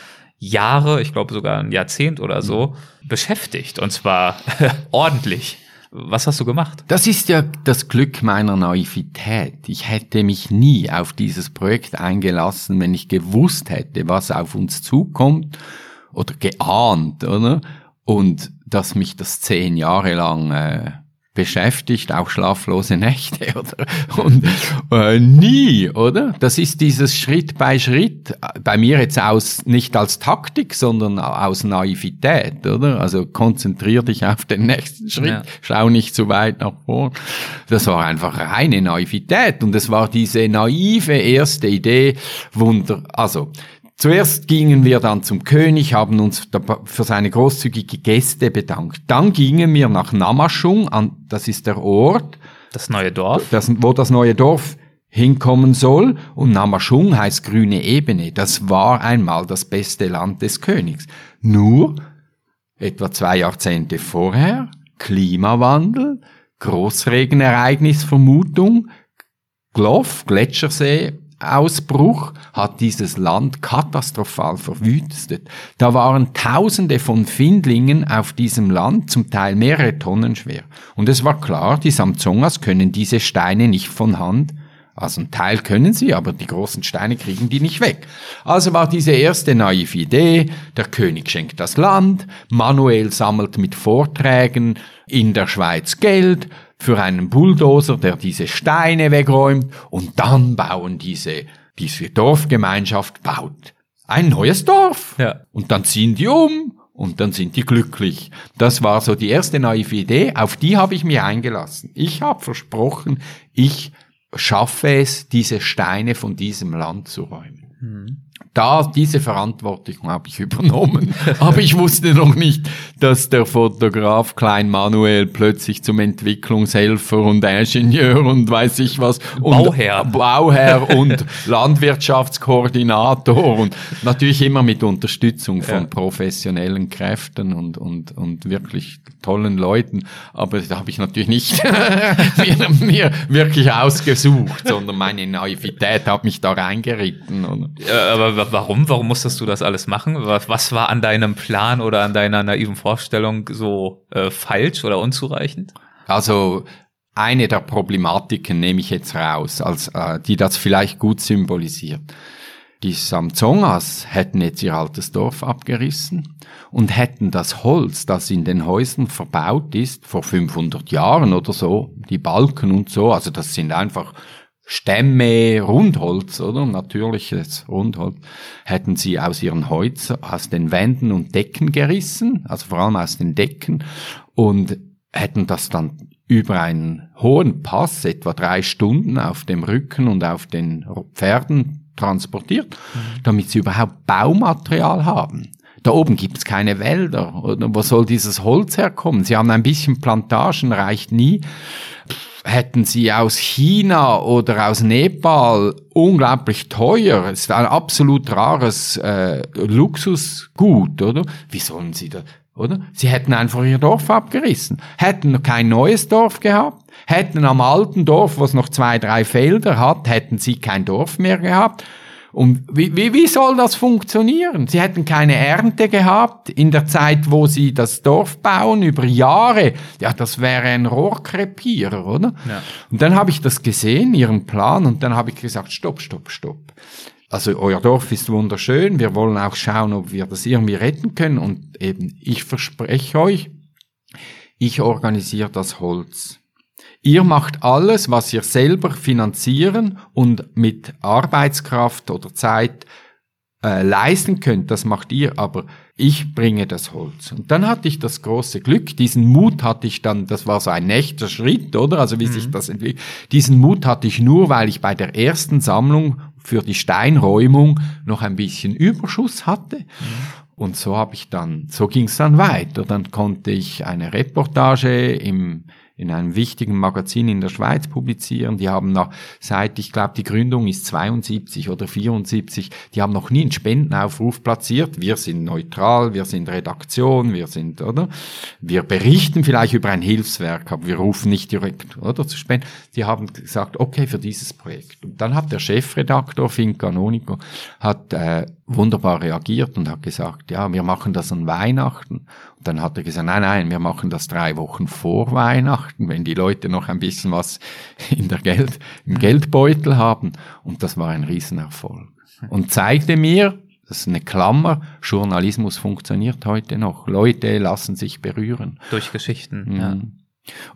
Jahre, ich glaube sogar ein Jahrzehnt oder so, mhm. beschäftigt. Und zwar ordentlich. Was hast du gemacht? Das ist ja das Glück meiner Naivität. Ich hätte mich nie auf dieses Projekt eingelassen, wenn ich gewusst hätte, was auf uns zukommt oder geahnt, oder? Und dass mich das zehn Jahre lang äh, beschäftigt, auch schlaflose Nächte, oder? Und äh, nie, oder? Das ist dieses Schritt bei Schritt, bei mir jetzt aus, nicht als Taktik, sondern aus Naivität, oder? Also konzentrier dich auf den nächsten Schritt, ja. schau nicht zu weit nach vorn. Das war einfach reine Naivität und es war diese naive erste Idee, Wunder, also, Zuerst gingen wir dann zum König, haben uns für seine großzügige Gäste bedankt. Dann gingen wir nach Namashung, an, das ist der Ort. Das neue Dorf. Das, wo das neue Dorf hinkommen soll. Und Namashung heißt grüne Ebene. Das war einmal das beste Land des Königs. Nur etwa zwei Jahrzehnte vorher, Klimawandel, Großregenereignisvermutung, Gloff, Gletschersee, Ausbruch hat dieses Land katastrophal verwüstet. Da waren Tausende von Findlingen auf diesem Land, zum Teil mehrere Tonnen schwer. Und es war klar, die Samzongas können diese Steine nicht von Hand also ein Teil können sie, aber die großen Steine kriegen die nicht weg. Also war diese erste naive Idee, der König schenkt das Land, Manuel sammelt mit Vorträgen in der Schweiz Geld, für einen Bulldozer, der diese Steine wegräumt und dann bauen diese, diese Dorfgemeinschaft baut ein neues Dorf. Ja. Und dann ziehen die um und dann sind die glücklich. Das war so die erste naive Idee, auf die habe ich mich eingelassen. Ich habe versprochen, ich schaffe es, diese Steine von diesem Land zu räumen. Mhm da diese Verantwortung habe ich übernommen. Aber ich wusste noch nicht, dass der Fotograf Klein Manuel plötzlich zum Entwicklungshelfer und Ingenieur und weiß ich was und Bauherr, Bauherr und Landwirtschaftskoordinator und natürlich immer mit Unterstützung von ja. professionellen Kräften und und und wirklich tollen Leuten. Aber da habe ich natürlich nicht mir, mir, wirklich ausgesucht, sondern meine Naivität hat mich da reingeritten. Ja, aber warum? Warum musstest du das alles machen? Was, was war an deinem Plan oder an deiner naiven Vorstellung so äh, falsch oder unzureichend? Also eine der Problematiken nehme ich jetzt raus, als äh, die das vielleicht gut symbolisiert. Die Samzongas hätten jetzt ihr altes Dorf abgerissen und hätten das Holz, das in den Häusern verbaut ist, vor 500 Jahren oder so, die Balken und so, also das sind einfach Stämme, Rundholz, oder? Natürliches Rundholz, hätten sie aus ihren Häusern, aus den Wänden und Decken gerissen, also vor allem aus den Decken, und hätten das dann über einen hohen Pass, etwa drei Stunden, auf dem Rücken und auf den Pferden transportiert, damit sie überhaupt Baumaterial haben. Da oben gibt es keine Wälder. Wo soll dieses Holz herkommen? Sie haben ein bisschen Plantagen, reicht nie hätten sie aus China oder aus Nepal unglaublich teuer. Ist ein absolut rares äh, Luxusgut, oder? Wie sollen sie da, oder? Sie hätten einfach ihr Dorf abgerissen, hätten kein neues Dorf gehabt, hätten am alten Dorf, was noch zwei, drei Felder hat, hätten sie kein Dorf mehr gehabt und wie, wie, wie soll das funktionieren? Sie hätten keine Ernte gehabt in der Zeit, wo sie das Dorf bauen, über Jahre. Ja, das wäre ein Rohrkrepierer, oder? Ja. Und dann habe ich das gesehen, ihren Plan, und dann habe ich gesagt, stopp, stopp, stopp. Also euer Dorf ist wunderschön, wir wollen auch schauen, ob wir das irgendwie retten können. Und eben, ich verspreche euch, ich organisiere das Holz. Ihr macht alles, was ihr selber finanzieren und mit Arbeitskraft oder Zeit äh, leisten könnt, das macht ihr, aber ich bringe das Holz. Und dann hatte ich das große Glück, diesen Mut hatte ich dann, das war so ein nächster Schritt, oder? Also wie mhm. sich das entwickelt. Diesen Mut hatte ich nur, weil ich bei der ersten Sammlung für die Steinräumung noch ein bisschen Überschuss hatte. Mhm. Und so habe ich dann, so ging es dann weiter. Dann konnte ich eine Reportage im in einem wichtigen Magazin in der Schweiz publizieren. Die haben noch seit, ich glaube, die Gründung ist 72 oder 74, die haben noch nie einen Spendenaufruf platziert. Wir sind neutral, wir sind Redaktion, wir sind, oder? Wir berichten vielleicht über ein Hilfswerk, aber wir rufen nicht direkt, oder, zu spenden. Die haben gesagt, okay, für dieses Projekt. Und dann hat der Chefredaktor Fink Canonico hat äh, wunderbar reagiert und hat gesagt, ja, wir machen das an Weihnachten dann hat er gesagt, nein, nein, wir machen das drei Wochen vor Weihnachten, wenn die Leute noch ein bisschen was in der Geld, im Geldbeutel haben. Und das war ein Riesenerfolg. Und zeigte mir, das ist eine Klammer, Journalismus funktioniert heute noch. Leute lassen sich berühren. Durch Geschichten, mhm. ja.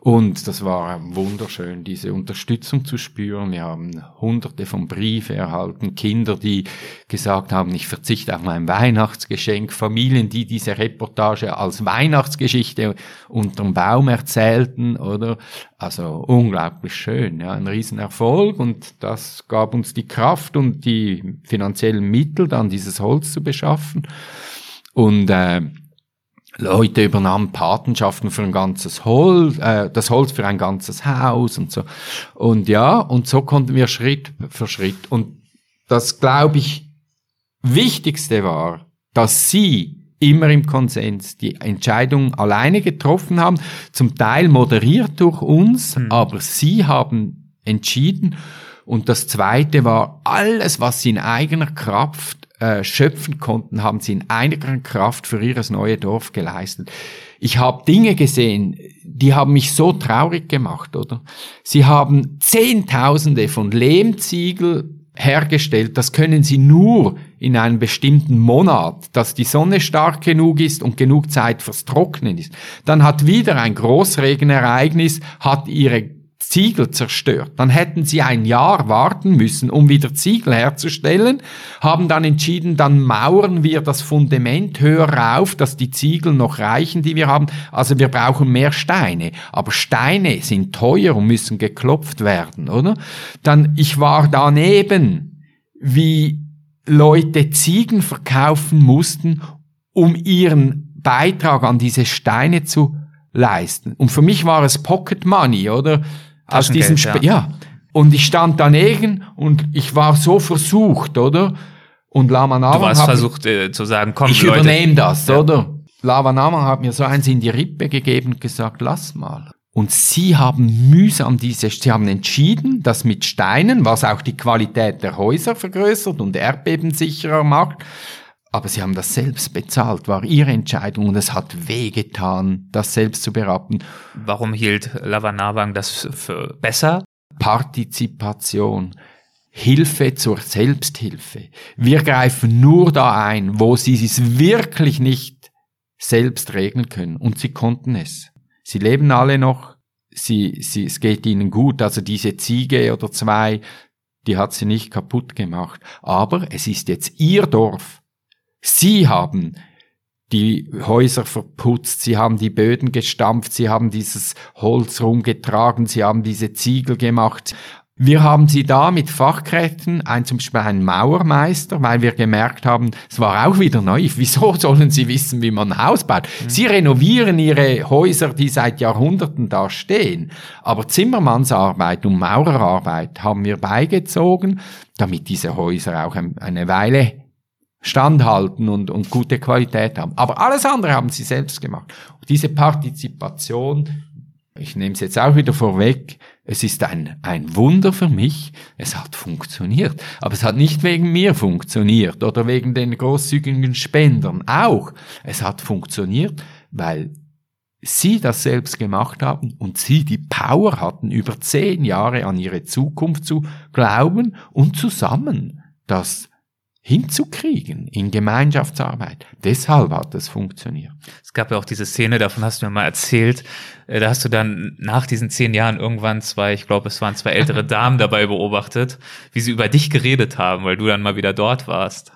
Und das war wunderschön, diese Unterstützung zu spüren. Wir haben hunderte von Briefe erhalten, Kinder, die gesagt haben, ich verzichte auf mein Weihnachtsgeschenk, Familien, die diese Reportage als Weihnachtsgeschichte unterm Baum erzählten, oder? Also unglaublich schön, ja, ein Riesenerfolg und das gab uns die Kraft und die finanziellen Mittel, dann dieses Holz zu beschaffen. Und äh, Leute übernahmen Patenschaften für ein ganzes Holz, äh, das Holz für ein ganzes Haus und so. Und ja, und so konnten wir Schritt für Schritt. Und das, glaube ich, Wichtigste war, dass sie immer im Konsens die Entscheidung alleine getroffen haben, zum Teil moderiert durch uns, mhm. aber sie haben entschieden. Und das Zweite war, alles, was sie in eigener Kraft äh, schöpfen konnten, haben sie in einiger Kraft für ihres neue Dorf geleistet. Ich habe Dinge gesehen, die haben mich so traurig gemacht, oder? Sie haben Zehntausende von Lehmziegel hergestellt. Das können sie nur in einem bestimmten Monat, dass die Sonne stark genug ist und genug Zeit fürs Trocknen ist. Dann hat wieder ein Großregenereignis, hat ihre Ziegel zerstört. Dann hätten sie ein Jahr warten müssen, um wieder Ziegel herzustellen, haben dann entschieden, dann mauern wir das Fundament höher rauf, dass die Ziegel noch reichen, die wir haben. Also wir brauchen mehr Steine. Aber Steine sind teuer und müssen geklopft werden, oder? Dann, ich war daneben, wie Leute Ziegen verkaufen mussten, um ihren Beitrag an diese Steine zu leisten. Und für mich war es Pocket Money, oder? Aus diesem Sp ja. ja. Und ich stand daneben und ich war so versucht, oder? Und Lama Naman Du warst versucht äh, zu sagen, komm, ich Leute. übernehme das, ja. oder? Lama Naman hat mir so eins in die Rippe gegeben und gesagt, lass mal. Und sie haben mühsam diese, sie haben entschieden, dass mit Steinen, was auch die Qualität der Häuser vergrößert und erdbebensicherer macht, aber sie haben das selbst bezahlt, war ihre Entscheidung und es hat wehgetan, das selbst zu beraten. Warum hielt Lavanabang das für besser? Partizipation. Hilfe zur Selbsthilfe. Wir greifen nur da ein, wo sie es wirklich nicht selbst regeln können. Und sie konnten es. Sie leben alle noch. Sie, sie, es geht ihnen gut. Also diese Ziege oder zwei, die hat sie nicht kaputt gemacht. Aber es ist jetzt ihr Dorf. Sie haben die Häuser verputzt, sie haben die Böden gestampft, sie haben dieses Holz rumgetragen, sie haben diese Ziegel gemacht. Wir haben sie da mit Fachkräften, ein zum Beispiel ein Mauermeister, weil wir gemerkt haben, es war auch wieder neu. Wieso sollen sie wissen, wie man ein Haus baut? Mhm. Sie renovieren ihre Häuser, die seit Jahrhunderten da stehen. Aber Zimmermannsarbeit und Maurerarbeit haben wir beigezogen, damit diese Häuser auch eine Weile standhalten und, und gute Qualität haben. Aber alles andere haben sie selbst gemacht. Und diese Partizipation, ich nehme es jetzt auch wieder vorweg, es ist ein, ein Wunder für mich, es hat funktioniert. Aber es hat nicht wegen mir funktioniert oder wegen den großzügigen Spendern auch. Es hat funktioniert, weil sie das selbst gemacht haben und sie die Power hatten, über zehn Jahre an ihre Zukunft zu glauben und zusammen das hinzukriegen in Gemeinschaftsarbeit. Deshalb hat es funktioniert. Es gab ja auch diese Szene, davon hast du mir mal erzählt. Äh, da hast du dann nach diesen zehn Jahren irgendwann zwei, ich glaube, es waren zwei ältere Damen dabei beobachtet, wie sie über dich geredet haben, weil du dann mal wieder dort warst.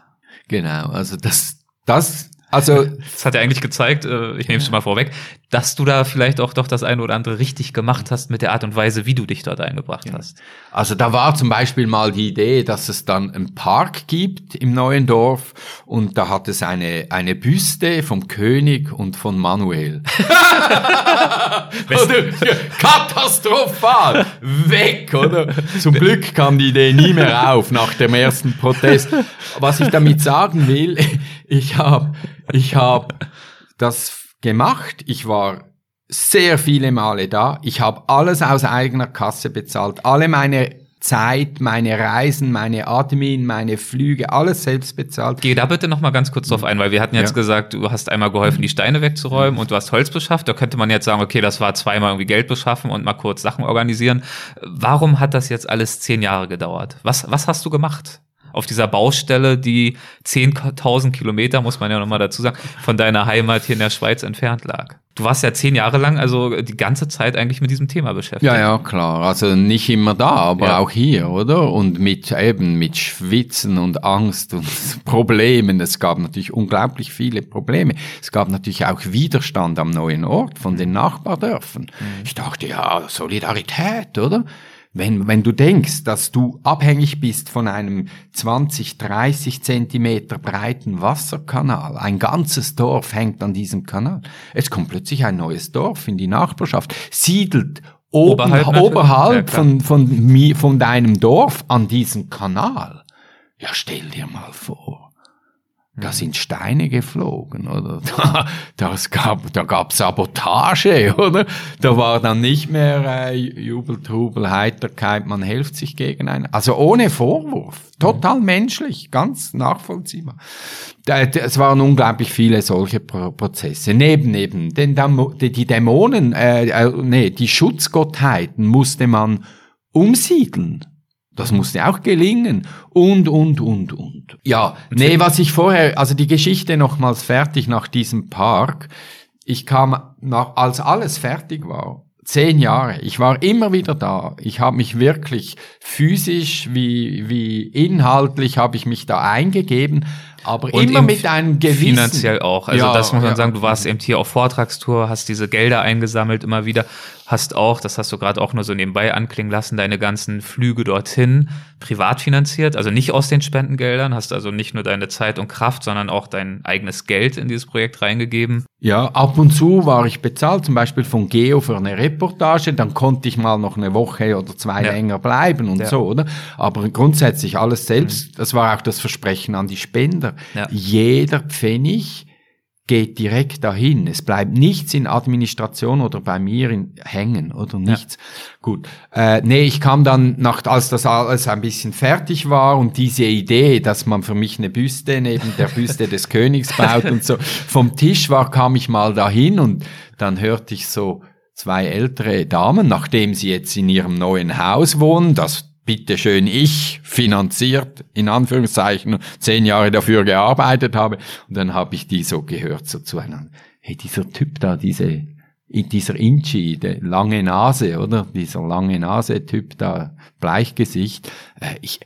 Genau, also das, das also das hat ja eigentlich gezeigt, äh, ich nehme es schon mal vorweg, dass du da vielleicht auch doch das eine oder andere richtig gemacht hast mit der Art und Weise, wie du dich dort eingebracht ja. hast. Also da war zum Beispiel mal die Idee, dass es dann einen Park gibt im neuen Dorf und da hat es eine, eine Büste vom König und von Manuel. oder, katastrophal! Weg, oder? Zum Glück kam die Idee nie mehr auf nach dem ersten Protest. Was ich damit sagen will, ich habe ich habe das gemacht. Ich war sehr viele Male da. Ich habe alles aus eigener Kasse bezahlt. Alle meine Zeit, meine Reisen, meine Admin, meine Flüge, alles selbst bezahlt. Geh da bitte noch mal ganz kurz drauf ein, weil wir hatten jetzt ja. gesagt, du hast einmal geholfen, die Steine wegzuräumen und du hast Holz beschafft. Da könnte man jetzt sagen, okay, das war zweimal irgendwie Geld beschaffen und mal kurz Sachen organisieren. Warum hat das jetzt alles zehn Jahre gedauert? Was, was hast du gemacht? Auf dieser Baustelle, die 10.000 Kilometer, muss man ja nochmal dazu sagen, von deiner Heimat hier in der Schweiz entfernt lag. Du warst ja zehn Jahre lang, also die ganze Zeit eigentlich mit diesem Thema beschäftigt. Ja, ja, klar. Also nicht immer da, aber ja. auch hier, oder? Und mit eben mit Schwitzen und Angst und Problemen. Es gab natürlich unglaublich viele Probleme. Es gab natürlich auch Widerstand am neuen Ort von den Nachbardörfern. Mhm. Ich dachte, ja, Solidarität, oder? Wenn, wenn du denkst, dass du abhängig bist von einem 20, 30 Zentimeter breiten Wasserkanal, ein ganzes Dorf hängt an diesem Kanal, es kommt plötzlich ein neues Dorf in die Nachbarschaft, siedelt oben, oberhalb, oberhalb ja, von, von, von deinem Dorf an diesem Kanal. Ja, stell dir mal vor. Da mhm. sind Steine geflogen, oder? Da, das gab, da gab Sabotage, oder? Da war dann nicht mehr äh, Jubel, Trubel, Heiterkeit, man hilft sich gegen einen. Also ohne Vorwurf, total mhm. menschlich, ganz nachvollziehbar. Es waren unglaublich viele solche Pro Prozesse. Neben, neben den Dämo die Dämonen, äh, äh, nee, die Schutzgottheiten musste man umsiedeln Das musste auch gelingen. Und, und, und, und. Ja, nee, was ich vorher, also die Geschichte nochmals fertig nach diesem Park. Ich kam nach, als alles fertig war, zehn Jahre. Ich war immer wieder da. Ich habe mich wirklich physisch wie, wie inhaltlich habe ich mich da eingegeben, aber Und immer im mit einem gewissen. Finanziell auch. Also Ja, das muss man ja. sagen, du warst eben hier auf Vortragstour, hast diese Gelder eingesammelt immer wieder, hast auch, das hast du gerade auch nur so nebenbei anklingen lassen, deine ganzen Flüge dorthin privat finanziert, also nicht aus den Spendengeldern, hast also nicht nur deine Zeit und Kraft, sondern auch dein eigenes Geld in dieses Projekt reingegeben. Ja, ab und zu war ich bezahlt, zum Beispiel von Geo für eine Reportage, dann konnte ich mal noch eine Woche oder zwei Ja. länger bleiben und Ja. so, oder? Aber grundsätzlich alles selbst, das war auch das Versprechen an die Spender. Ja. Jeder Pfennig geht direkt dahin. Es bleibt nichts in Administration oder bei mir in, hängen oder nichts. Gut. Äh, nee, ich kam dann nach, als das alles ein bisschen fertig war und diese Idee, dass man für mich eine Büste neben der Büste des Königs baut und so vom Tisch war, kam ich mal dahin und dann hörte ich so zwei ältere Damen, nachdem sie jetzt in ihrem neuen Haus wohnen, das bitteschön ich finanziert, in Anführungszeichen, zehn Jahre dafür gearbeitet habe. Und dann habe ich die so gehört, so zueinander. Hey, dieser Typ da, diese, dieser Inchi, der lange Nase, oder? Dieser lange Nase-Typ da, Bleichgesicht. Äh, ich,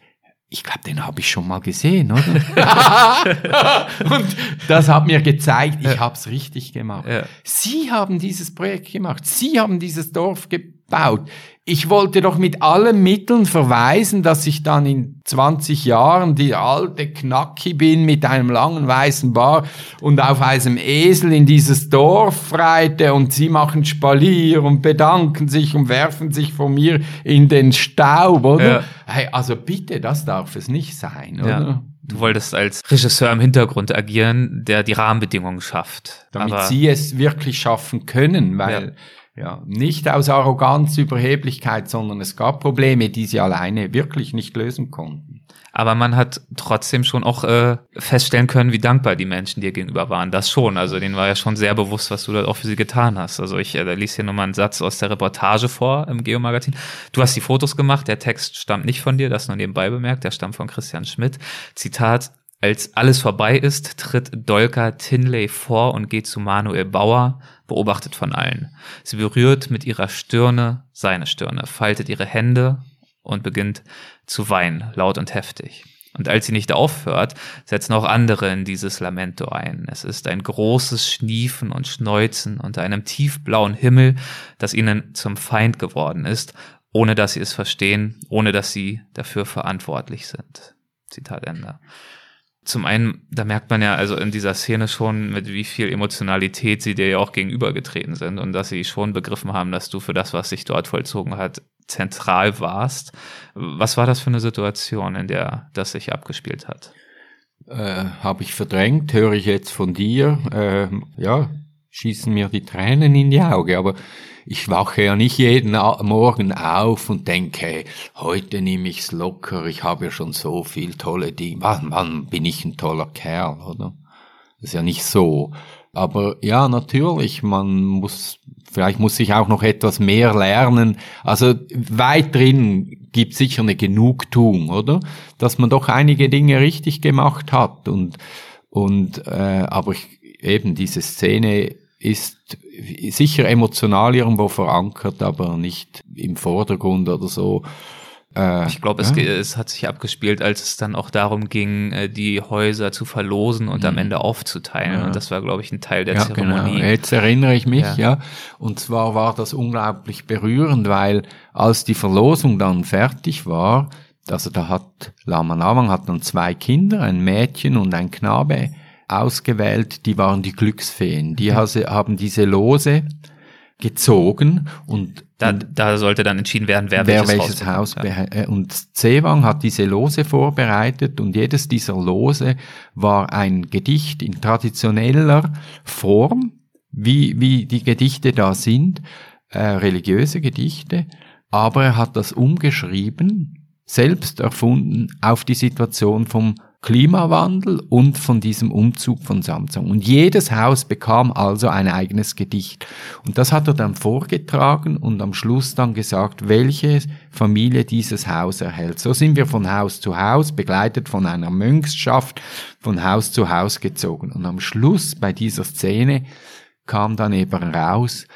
ich glaube, den habe ich schon mal gesehen, oder? Und das hat mir gezeigt, ich habe es richtig gemacht. Ja. Sie haben dieses Projekt gemacht. Sie haben dieses Dorf gebaut. Ich wollte doch mit allen Mitteln verweisen, dass ich dann in 20 Jahren die alte Knacki bin mit einem langen weißen Bart und auf einem Esel in dieses Dorf reite und sie machen Spalier und bedanken sich und werfen sich von mir in den Staub, oder? Ja. Hey, also bitte, das darf es nicht sein, oder? Ja. Du wolltest als Regisseur im Hintergrund agieren, der die Rahmenbedingungen schafft. damit Aber sie es wirklich schaffen können, weil ja. Nicht aus Arroganz, Überheblichkeit, sondern es gab Probleme, die sie alleine wirklich nicht lösen konnten. Aber man hat trotzdem schon auch äh, feststellen können, wie dankbar die Menschen dir gegenüber waren. Das schon. Also denen war ja schon sehr bewusst, was du dort auch für sie getan hast. Also ich äh, da lies hier nochmal einen Satz aus der Reportage vor im Geo-Magazin. Du hast die Fotos gemacht, der Text stammt nicht von dir, das nur nebenbei bemerkt, der stammt von Christian Schmidt. Zitat, als alles vorbei ist, tritt Dolka Tinley vor und geht zu Manuel Bauer, beobachtet von allen. Sie berührt mit ihrer Stirne seine Stirne, faltet ihre Hände und beginnt zu weinen, laut und heftig. Und als sie nicht aufhört, setzen auch andere in dieses Lamento ein. Es ist ein großes Schniefen und Schneuzen unter einem tiefblauen Himmel, das ihnen zum Feind geworden ist, ohne dass sie es verstehen, ohne dass sie dafür verantwortlich sind. Zitat Ende. Zum einen, da merkt man ja also in dieser Szene schon, mit wie viel Emotionalität sie dir ja auch gegenübergetreten sind und dass sie schon begriffen haben, dass du für das, was sich dort vollzogen hat, zentral warst. Was war das für eine Situation, in der das sich abgespielt hat? Äh, Habe ich verdrängt, höre ich jetzt von dir. Äh, ja, schießen mir die Tränen in die Augen, aber ich wache ja nicht jeden Morgen auf und denke, heute nehme ich's locker, ich habe ja schon so viel tolle Dinge. Wann, wann bin ich ein toller Kerl, oder? Das ist ja nicht so. Aber ja, natürlich, man muss, vielleicht muss ich auch noch etwas mehr lernen. Also weit drin gibt sicher eine Genugtuung, oder? Dass man doch einige Dinge richtig gemacht hat und, und, äh, aber ich, eben diese Szene ist sicher emotional irgendwo verankert, aber nicht im Vordergrund oder so. Äh, Ich glaube, es, ja. ge- es hat sich abgespielt, als es dann auch darum ging, äh, die Häuser zu verlosen und am Ende aufzuteilen. Ja. Und das war, glaube ich, ein Teil der ja, Zeremonie. Genau. Jetzt erinnere ich mich, Ja. Und zwar war das unglaublich berührend, weil als die Verlosung dann fertig war, also da hat Lama Lamang hat dann zwei Kinder, ein Mädchen und ein Knabe ausgewählt, die waren die Glücksfeen. Die hase- haben diese Lose gezogen und Da, da sollte dann entschieden werden, wer, wer welches, welches Haus, ja. äh, und Zewang hat diese Lose vorbereitet und jedes dieser Lose war ein Gedicht in traditioneller Form, wie, wie die Gedichte da sind, äh, religiöse Gedichte, aber er hat das umgeschrieben, selbst erfunden auf die Situation vom Klimawandel und von diesem Umzug von Samsung. Und jedes Haus bekam also ein eigenes Gedicht. Und das hat er dann vorgetragen und am Schluss dann gesagt, welche Familie dieses Haus erhält. So sind wir von Haus zu Haus, begleitet von einer Mönchschaft, von Haus zu Haus gezogen. Und am Schluss bei dieser Szene kam dann eben raus,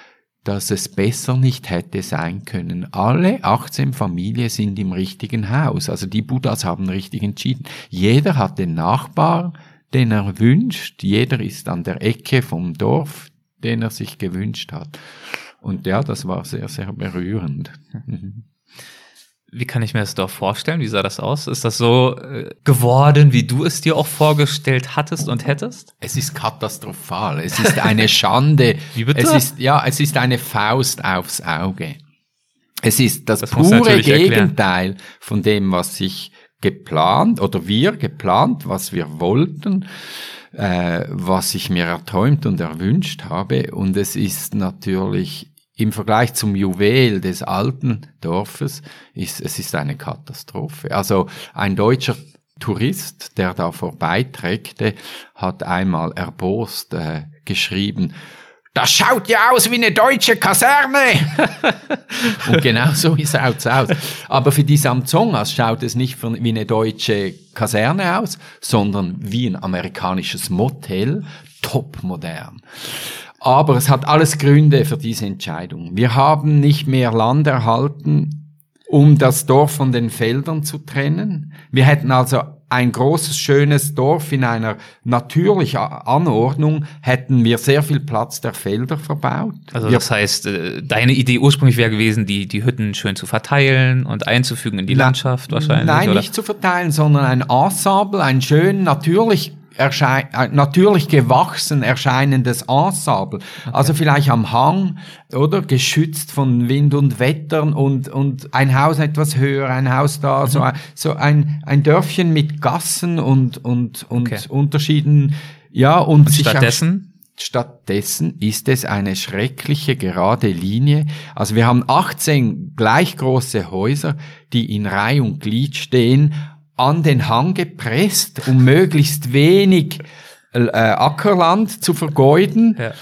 dass es besser nicht hätte sein können. Alle 18 Familien sind im richtigen Haus. Also die Buddhas haben richtig entschieden. Jeder hat den Nachbar, den er wünscht. Jeder ist an der Ecke vom Dorf, den er sich gewünscht hat. Und ja, das war sehr, sehr berührend. Wie kann ich mir das doch vorstellen? Wie sah das aus? Ist das so äh, geworden, wie du es dir auch vorgestellt hattest und hättest? Es ist katastrophal. Es ist eine Schande. wie bitte? Es ist, ja, es ist eine Faust aufs Auge. Es ist das, das pure Gegenteil von dem, was ich geplant oder wir geplant, was wir wollten, äh, was ich mir erträumt und erwünscht habe. Und es ist natürlich im Vergleich zum Juwel des alten Dorfes ist es ist eine Katastrophe. Also ein deutscher Tourist, der da vorbeiträgte, hat einmal erbost äh, geschrieben, das schaut ja aus wie eine deutsche Kaserne. Und genau so schaut es aus. Aber für die Samsongas schaut es nicht wie eine deutsche Kaserne aus, sondern wie ein amerikanisches Motel, topmodern. Aber es hat alles Gründe für diese Entscheidung. Wir haben nicht mehr Land erhalten, um das Dorf von den Feldern zu trennen. Wir hätten also ein großes, schönes Dorf in einer natürlichen Anordnung, hätten wir sehr viel Platz der Felder verbaut. Also wir das heißt, äh, deine Idee ursprünglich wäre gewesen, die, die Hütten schön zu verteilen und einzufügen in die Landschaft wahrscheinlich? Nein, oder? nicht zu verteilen, sondern ein Ensemble, ein schön natürlich erschein äh, natürlich gewachsen erscheinendes Ensemble. Okay. Also vielleicht am Hang, oder? Geschützt von Wind und Wettern und, und ein Haus etwas höher, ein Haus da, mhm. so, ein, so ein, ein Dörfchen mit Gassen und, und, und okay. Unterschieden, ja, und, und stattdessen? Stattdessen ist es eine schreckliche gerade Linie. Also wir haben 18 gleich große Häuser, die in Reihe und Glied stehen, an den Hang gepresst, um möglichst wenig äh, Ackerland zu vergeuden. Ja.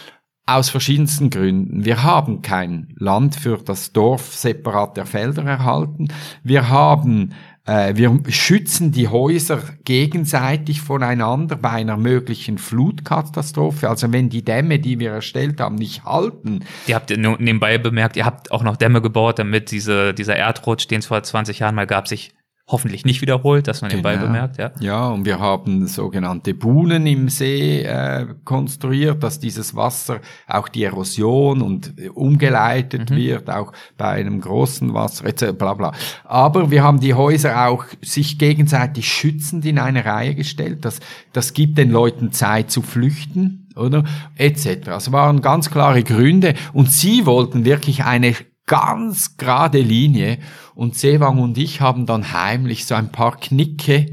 Aus verschiedensten Gründen. Wir haben kein Land für das Dorf separat der Felder erhalten. Wir haben äh, wir schützen die Häuser gegenseitig voneinander bei einer möglichen Flutkatastrophe. Also wenn die Dämme, die wir erstellt haben, nicht halten. Ihr habt nebenbei bemerkt, ihr habt auch noch Dämme gebaut, damit diese, dieser Erdrutsch, den es vor 20 Jahren mal gab, sich hoffentlich nicht wiederholt, dass man genau. den Ball bemerkt. Ja. ja, und wir haben sogenannte Buhnen im See äh, konstruiert, dass dieses Wasser auch die Erosion und äh, umgeleitet mhm. wird, auch bei einem großen Wasser, etc. Bla bla. Aber wir haben die Häuser auch sich gegenseitig schützend in eine Reihe gestellt. Das, das gibt den Leuten Zeit zu flüchten, oder? Etc. Also waren ganz klare Gründe. Und sie wollten wirklich eine ganz gerade Linie und Sewang und ich haben dann heimlich so ein paar Knicke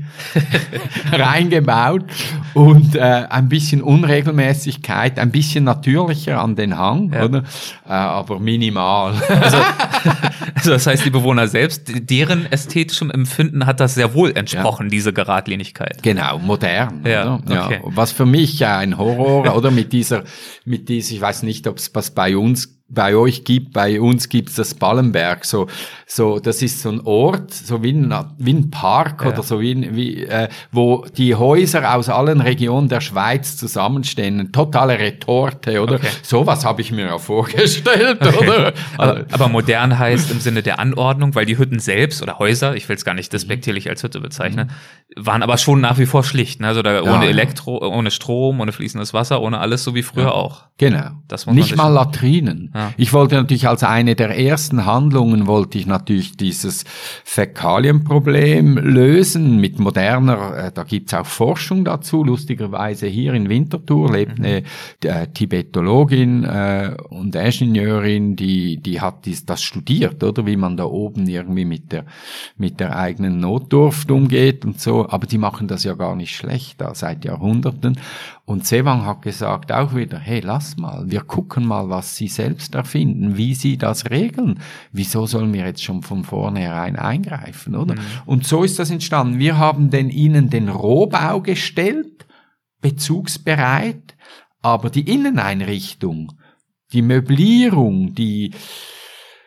reingebaut und äh, ein bisschen Unregelmäßigkeit, ein bisschen natürlicher an den Hang, ja. oder? Äh, aber minimal. Also, also, das heißt, die Bewohner selbst, deren ästhetischem Empfinden hat das sehr wohl entsprochen, ja. diese Geradlinigkeit. Genau, modern. Ja? Okay. Was für mich ein Horror, oder mit dieser, mit dieser, ich weiß nicht, ob es was bei uns bei euch gibt, bei uns gibt's das Ballenberg, so, so, das ist so ein Ort, so wie ein, wie ein Park ja. oder so wie, wie äh, wo die Häuser aus allen Regionen der Schweiz zusammenstehen, eine totale Retorte, oder? Okay. Sowas habe ich mir ja vorgestellt, okay. oder? Aber, aber, modern heißt im Sinne der Anordnung, weil die Hütten selbst oder Häuser, ich will es gar nicht despektierlich als Hütte bezeichnen, waren aber schon nach wie vor schlicht, ne? also da ja, ohne Elektro, ohne Strom, ohne fließendes Wasser, ohne alles, so wie früher ja. auch. Genau. Das nicht mal Latrinen. Ja. Ich wollte natürlich als eine der ersten Handlungen wollte ich natürlich dieses Fäkalienproblem lösen mit moderner, äh, da gibt's auch Forschung dazu, lustigerweise hier in Winterthur lebt eine äh, Tibetologin äh, und Ingenieurin, die, die hat dies, das studiert, oder? Wie man da oben irgendwie mit der, mit der eigenen Notdurft umgeht und so, aber die machen das ja gar nicht schlecht da seit Jahrhunderten Und Sewang hat gesagt auch wieder, hey, lass mal, wir gucken mal, was Sie selbst erfinden, wie Sie das regeln. Wieso sollen wir jetzt schon von vornherein eingreifen, oder? Mhm. Und so ist das entstanden. Wir haben den Ihnen den Rohbau gestellt, bezugsbereit, aber die Inneneinrichtung, die Möblierung, die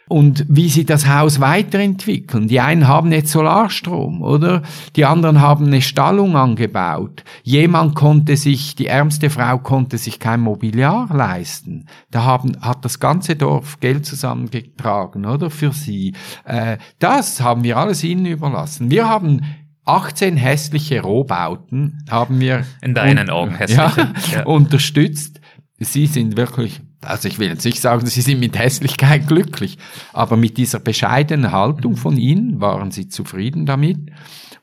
und wie sie das Haus weiterentwickeln. Die einen haben jetzt Solarstrom, oder? Die anderen haben eine Stallung angebaut. Jemand konnte sich, die ärmste Frau konnte sich kein Mobiliar leisten. Da haben, hat das ganze Dorf Geld zusammengetragen, oder? Für sie. Äh, das haben wir alles ihnen überlassen. Wir haben 18 hässliche Rohbauten haben wir in deinen Augen hässlich ja, ja. unterstützt. Sie sind wirklich also ich will jetzt nicht sagen, sie sind mit Hässlichkeit glücklich, aber mit dieser bescheidenen Haltung von ihnen waren sie zufrieden damit.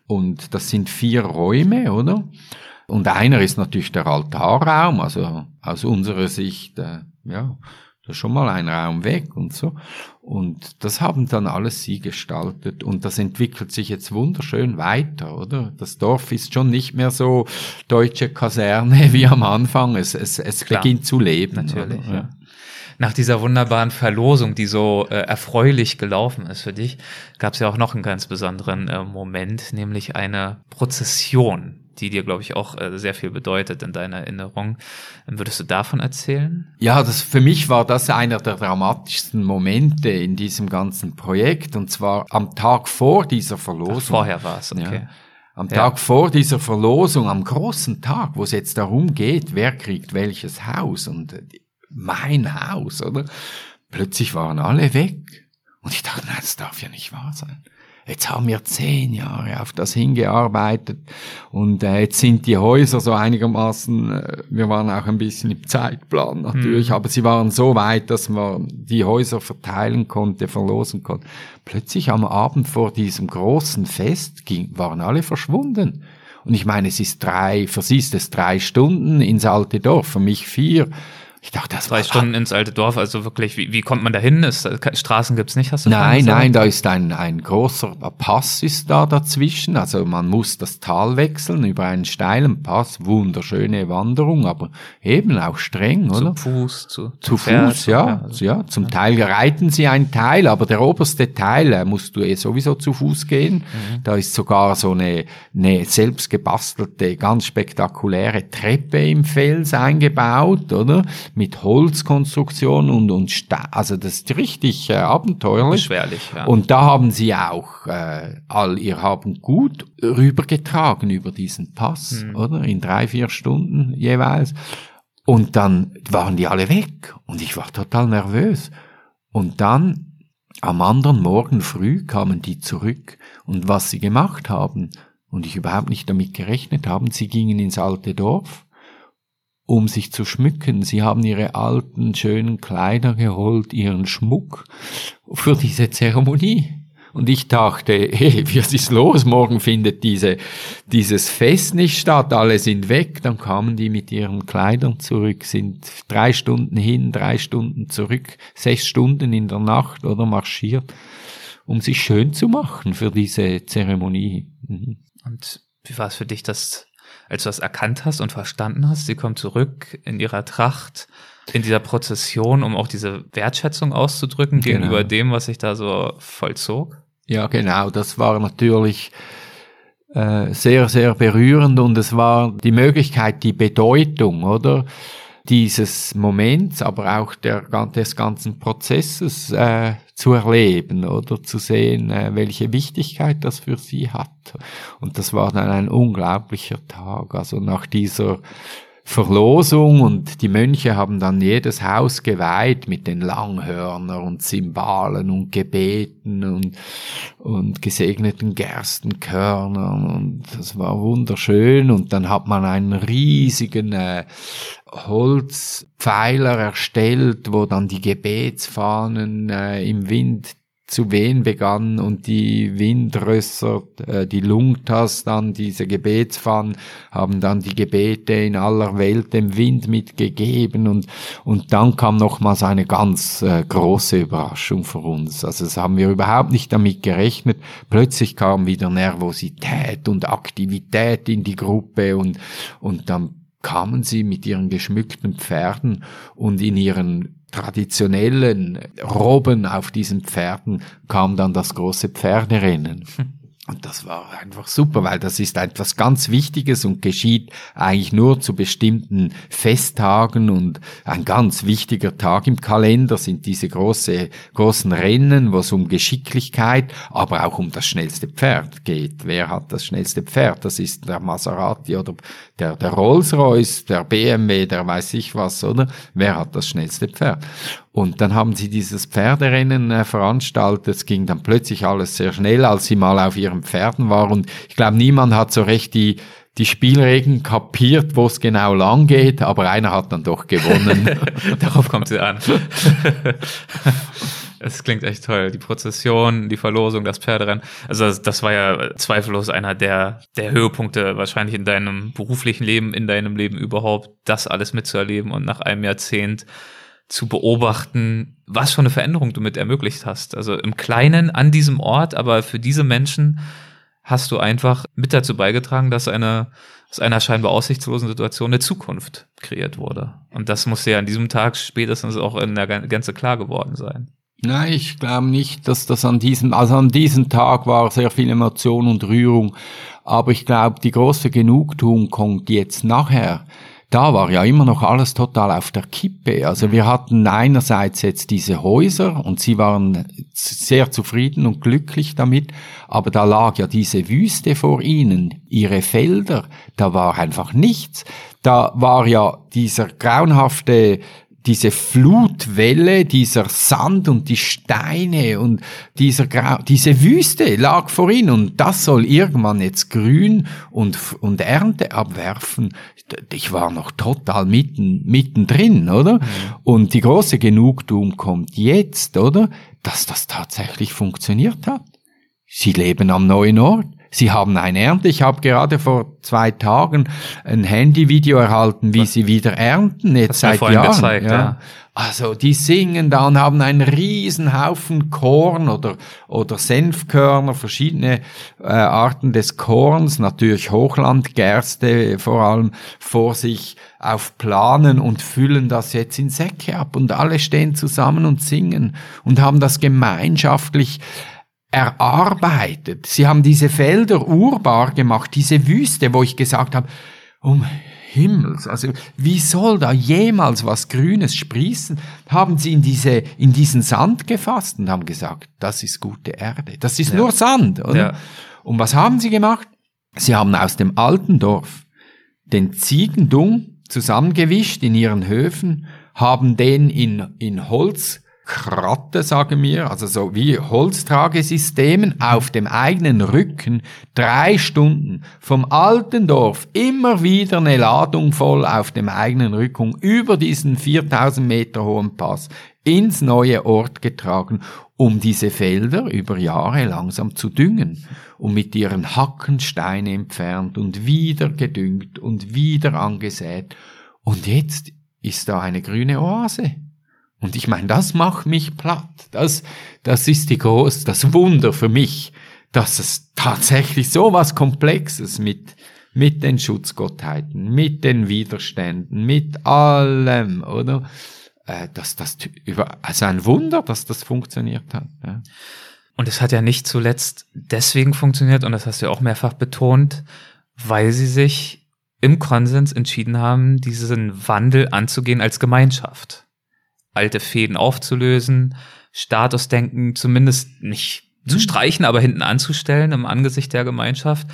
Und das sind vier Räume, oder? Und einer ist natürlich der Altarraum, also aus unserer Sicht, äh, ja, da ist schon mal ein Raum weg und so. Und das haben dann alles sie gestaltet und das entwickelt sich jetzt wunderschön weiter, oder? Das Dorf ist schon nicht mehr so deutsche Kaserne wie am Anfang. Es, es, es Klar, beginnt zu leben. Natürlich, ja. Nach dieser wunderbaren Verlosung, die so äh, erfreulich gelaufen ist für dich, gab es ja auch noch einen ganz besonderen äh, Moment, nämlich eine Prozession die dir, glaube ich, auch äh, sehr viel bedeutet in deiner Erinnerung. Würdest du davon erzählen? Ja, das, für mich war das einer der dramatischsten Momente in diesem ganzen Projekt. Und zwar am Tag vor dieser Verlosung. Ach, vorher war es, okay. Ja, am ja. Tag vor dieser Verlosung, am großen Tag, wo es jetzt darum geht, wer kriegt welches Haus und äh, mein Haus, oder? Plötzlich waren alle weg. Und ich dachte, nein, das darf ja nicht wahr sein. Jetzt haben wir zehn Jahre auf das hingearbeitet und äh, jetzt sind die Häuser so einigermaßen, äh, wir waren auch ein bisschen im Zeitplan natürlich, mhm. aber sie waren so weit, dass man die Häuser verteilen konnte, verlosen konnte. Plötzlich am Abend vor diesem großen Fest ging, waren alle verschwunden. Und ich meine, es ist drei, für sie ist es drei Stunden ins alte Dorf, für mich vier. Ich dachte, das Zwei Stunden ins alte Dorf, also wirklich, wie, wie kommt man da hin? Ist, Straßen gibt's nicht, hast du Nein, nein, da ist ein, ein großer Pass ist da dazwischen. Also man muss das Tal wechseln über einen steilen Pass. Wunderschöne Wanderung, aber eben auch streng, zu oder? Zu Fuß, zu, zu Pferd, Fuß, ja, ja, also, ja. Zum ja. Teil reiten sie einen Teil, aber der oberste Teil äh, musst du eh sowieso zu Fuß gehen. Mhm. Da ist sogar so eine, eine selbst gebastelte, ganz spektakuläre Treppe im Fels eingebaut, oder? Mit Holzkonstruktion und, und Sta also das ist richtig äh, abenteuerlich. Beschwerlich, ja. Und da haben sie auch äh, all ihr Haben gut rübergetragen über diesen Pass, mhm. oder? In drei, vier Stunden jeweils. Und dann waren die alle weg und ich war total nervös. Und dann am anderen Morgen früh kamen die zurück und was sie gemacht haben und ich überhaupt nicht damit gerechnet haben, sie gingen ins alte Dorf um sich zu schmücken. Sie haben ihre alten, schönen Kleider geholt, ihren Schmuck für diese Zeremonie. Und ich dachte, hey, was ist los? Morgen findet diese, dieses Fest nicht statt, alle sind weg. Dann kamen die mit ihren Kleidern zurück, sind drei Stunden hin, drei Stunden zurück, sechs Stunden in der Nacht oder marschiert, um sich schön zu machen für diese Zeremonie. Mhm. Und wie war es für dich, das als du das erkannt hast und verstanden hast, sie kommt zurück in ihrer Tracht, in dieser Prozession, um auch diese Wertschätzung auszudrücken genau. gegenüber dem, was sich da so vollzog? Ja, genau. Das war natürlich äh, sehr, sehr berührend und es war die Möglichkeit, die Bedeutung, oder? Dieses Moments, aber auch der, des ganzen Prozesses äh, zu erleben oder zu sehen, äh, welche Wichtigkeit das für sie hat. Und das war dann ein unglaublicher Tag. Also nach dieser Verlosung und die Mönche haben dann jedes Haus geweiht mit den Langhörner und Zimbalen und Gebeten und, und gesegneten Gerstenkörnern und das war wunderschön. Und dann hat man einen riesigen äh, Holzpfeiler erstellt, wo dann die Gebetsfahnen äh, im Wind zu wehen begann und die Windrösser, äh, die Lungtas dann, diese Gebetsfahnen, haben dann die Gebete in aller Welt dem Wind mitgegeben und, und dann kam nochmals eine ganz äh, große Überraschung für uns. Also das haben wir überhaupt nicht damit gerechnet. Plötzlich kam wieder Nervosität und Aktivität in die Gruppe und, und dann kamen sie mit ihren geschmückten Pferden und in ihren traditionellen Roben auf diesen Pferden kam dann das große Pferderennen. Und das war einfach super, weil das ist etwas ganz Wichtiges und geschieht eigentlich nur zu bestimmten Festtagen und ein ganz wichtiger Tag im Kalender sind diese große, großen Rennen, wo es um Geschicklichkeit, aber auch um das schnellste Pferd geht. Wer hat das schnellste Pferd? Das ist der Maserati oder der, der Rolls-Royce, der BMW, der weiß ich was, oder? Wer hat das schnellste Pferd? Und dann haben sie dieses Pferderennen äh, veranstaltet. Es ging dann plötzlich alles sehr schnell, als sie mal auf ihren Pferden waren. Und ich glaube, niemand hat so recht die, die Spielregeln kapiert, wo es genau lang geht, aber einer hat dann doch gewonnen. Darauf kommt sie an. Es klingt echt toll. Die Prozession, die Verlosung, das Pferderennen. Also das, das, war ja zweifellos einer der, der Höhepunkte wahrscheinlich in deinem beruflichen Leben, in deinem Leben überhaupt, das alles mitzuerleben und nach einem Jahrzehnt zu beobachten, was für eine Veränderung du mit ermöglicht hast. Also im Kleinen an diesem Ort, aber für diese Menschen hast du einfach mit dazu beigetragen, dass eine aus einer scheinbar aussichtslosen Situation eine Zukunft kreiert wurde. Und das muss ja an diesem Tag spätestens auch in der Gänze klar geworden sein. Nein, ich glaube nicht, dass das an diesem, also an diesem Tag war sehr viel Emotion und Rührung. Aber ich glaube, die große Genugtuung kommt jetzt nachher da war ja immer noch alles total auf der Kippe. Also wir hatten einerseits jetzt diese Häuser und sie waren sehr zufrieden und glücklich damit, aber da lag ja diese Wüste vor ihnen, ihre Felder, da war einfach nichts. Da war ja dieser grauenhafte diese Flutwelle, dieser Sand und die Steine und dieser Grau diese Wüste lag vor ihnen und das soll irgendwann jetzt grün und, und Ernte abwerfen. Ich war noch total mitten, mittendrin, oder? Mhm. Und die große Genugtuung kommt jetzt, oder? Dass das tatsächlich funktioniert hat. Sie leben am neuen Ort. Sie haben eine Ernte. Ich habe gerade vor zwei Tagen ein Handyvideo erhalten, wie sie wieder ernten, jetzt seit Jahren. Gezeigt, ja. ja. Also die singen da und haben einen riesen Haufen Korn oder, oder Senfkörner, verschiedene äh, Arten des Korns, natürlich Hochlandgerste vor allem vor sich auf Planen und füllen das jetzt in Säcke ab und alle stehen zusammen und singen und haben das gemeinschaftlich erarbeitet. Sie haben diese Felder urbar gemacht, diese Wüste, wo ich gesagt habe, um Himmels, also wie soll da jemals was Grünes sprießen? Haben sie in diese, in diesen Sand gefasst und haben gesagt, das ist gute Erde. Das ist ja. nur Sand, oder? Ja. Und was haben sie gemacht? Sie haben aus dem alten Dorf den Ziegendung zusammengewischt in ihren Höfen, haben den in, in Holz Kratte, sagen wir, also so wie Holztragesystemen auf dem eigenen Rücken drei Stunden vom alten Dorf immer wieder eine Ladung voll auf dem eigenen Rücken über diesen 4000 Meter hohen Pass ins neue Ort getragen, um diese Felder über Jahre langsam zu düngen und mit ihren Hacken Steine entfernt und wieder gedüngt und wieder angesät. Und jetzt ist da eine grüne Oase. Und ich meine, das macht mich platt. Das, das ist die groß, das Wunder für mich, dass es tatsächlich so was Komplexes mit, mit den Schutzgottheiten, mit den Widerständen, mit allem, oder? Äh, dass das über, also ein Wunder, dass das funktioniert hat. Ja. Und es hat ja nicht zuletzt deswegen funktioniert, und das hast du ja auch mehrfach betont, weil sie sich im Konsens entschieden haben, diesen Wandel anzugehen als Gemeinschaft alte Fäden aufzulösen, Statusdenken zumindest nicht zu hm. streichen, aber hinten anzustellen im Angesicht der Gemeinschaft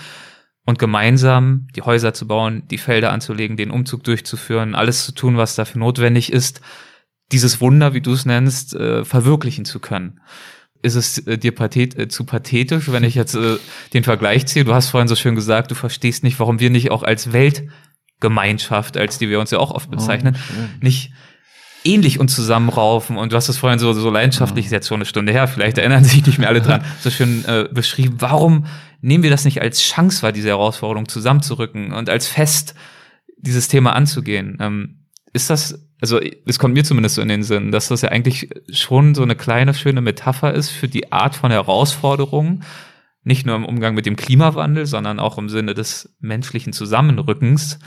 und gemeinsam die Häuser zu bauen, die Felder anzulegen, den Umzug durchzuführen, alles zu tun, was dafür notwendig ist, dieses Wunder, wie du es nennst, äh, verwirklichen zu können. Ist es äh, dir pathet, äh, zu pathetisch, wenn ich jetzt äh, den Vergleich ziehe? Du hast vorhin so schön gesagt, du verstehst nicht, warum wir nicht auch als Weltgemeinschaft, als die wir uns ja auch oft bezeichnen, oh, nicht ähnlich uns zusammenraufen. Und du hast es vorhin so, so leidenschaftlich, ist jetzt schon eine Stunde her, vielleicht erinnern sich nicht mehr alle dran, so schön äh, beschrieben. Warum nehmen wir das nicht als Chance wahr, diese Herausforderung zusammenzurücken und als Fest dieses Thema anzugehen? Ähm, ist das, also es kommt mir zumindest so in den Sinn, dass das ja eigentlich schon so eine kleine, schöne Metapher ist für die Art von Herausforderungen, nicht nur im Umgang mit dem Klimawandel, sondern auch im Sinne des menschlichen Zusammenrückens,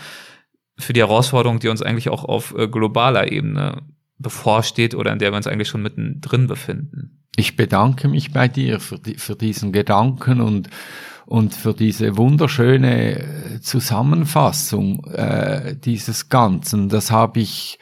für die Herausforderung, die uns eigentlich auch auf äh, globaler Ebene bevorsteht oder in der wir uns eigentlich schon mittendrin befinden. Ich bedanke mich bei dir für, die, für diesen Gedanken und, und für diese wunderschöne äh, Zusammenfassung äh, dieses Ganzen. Das habe ich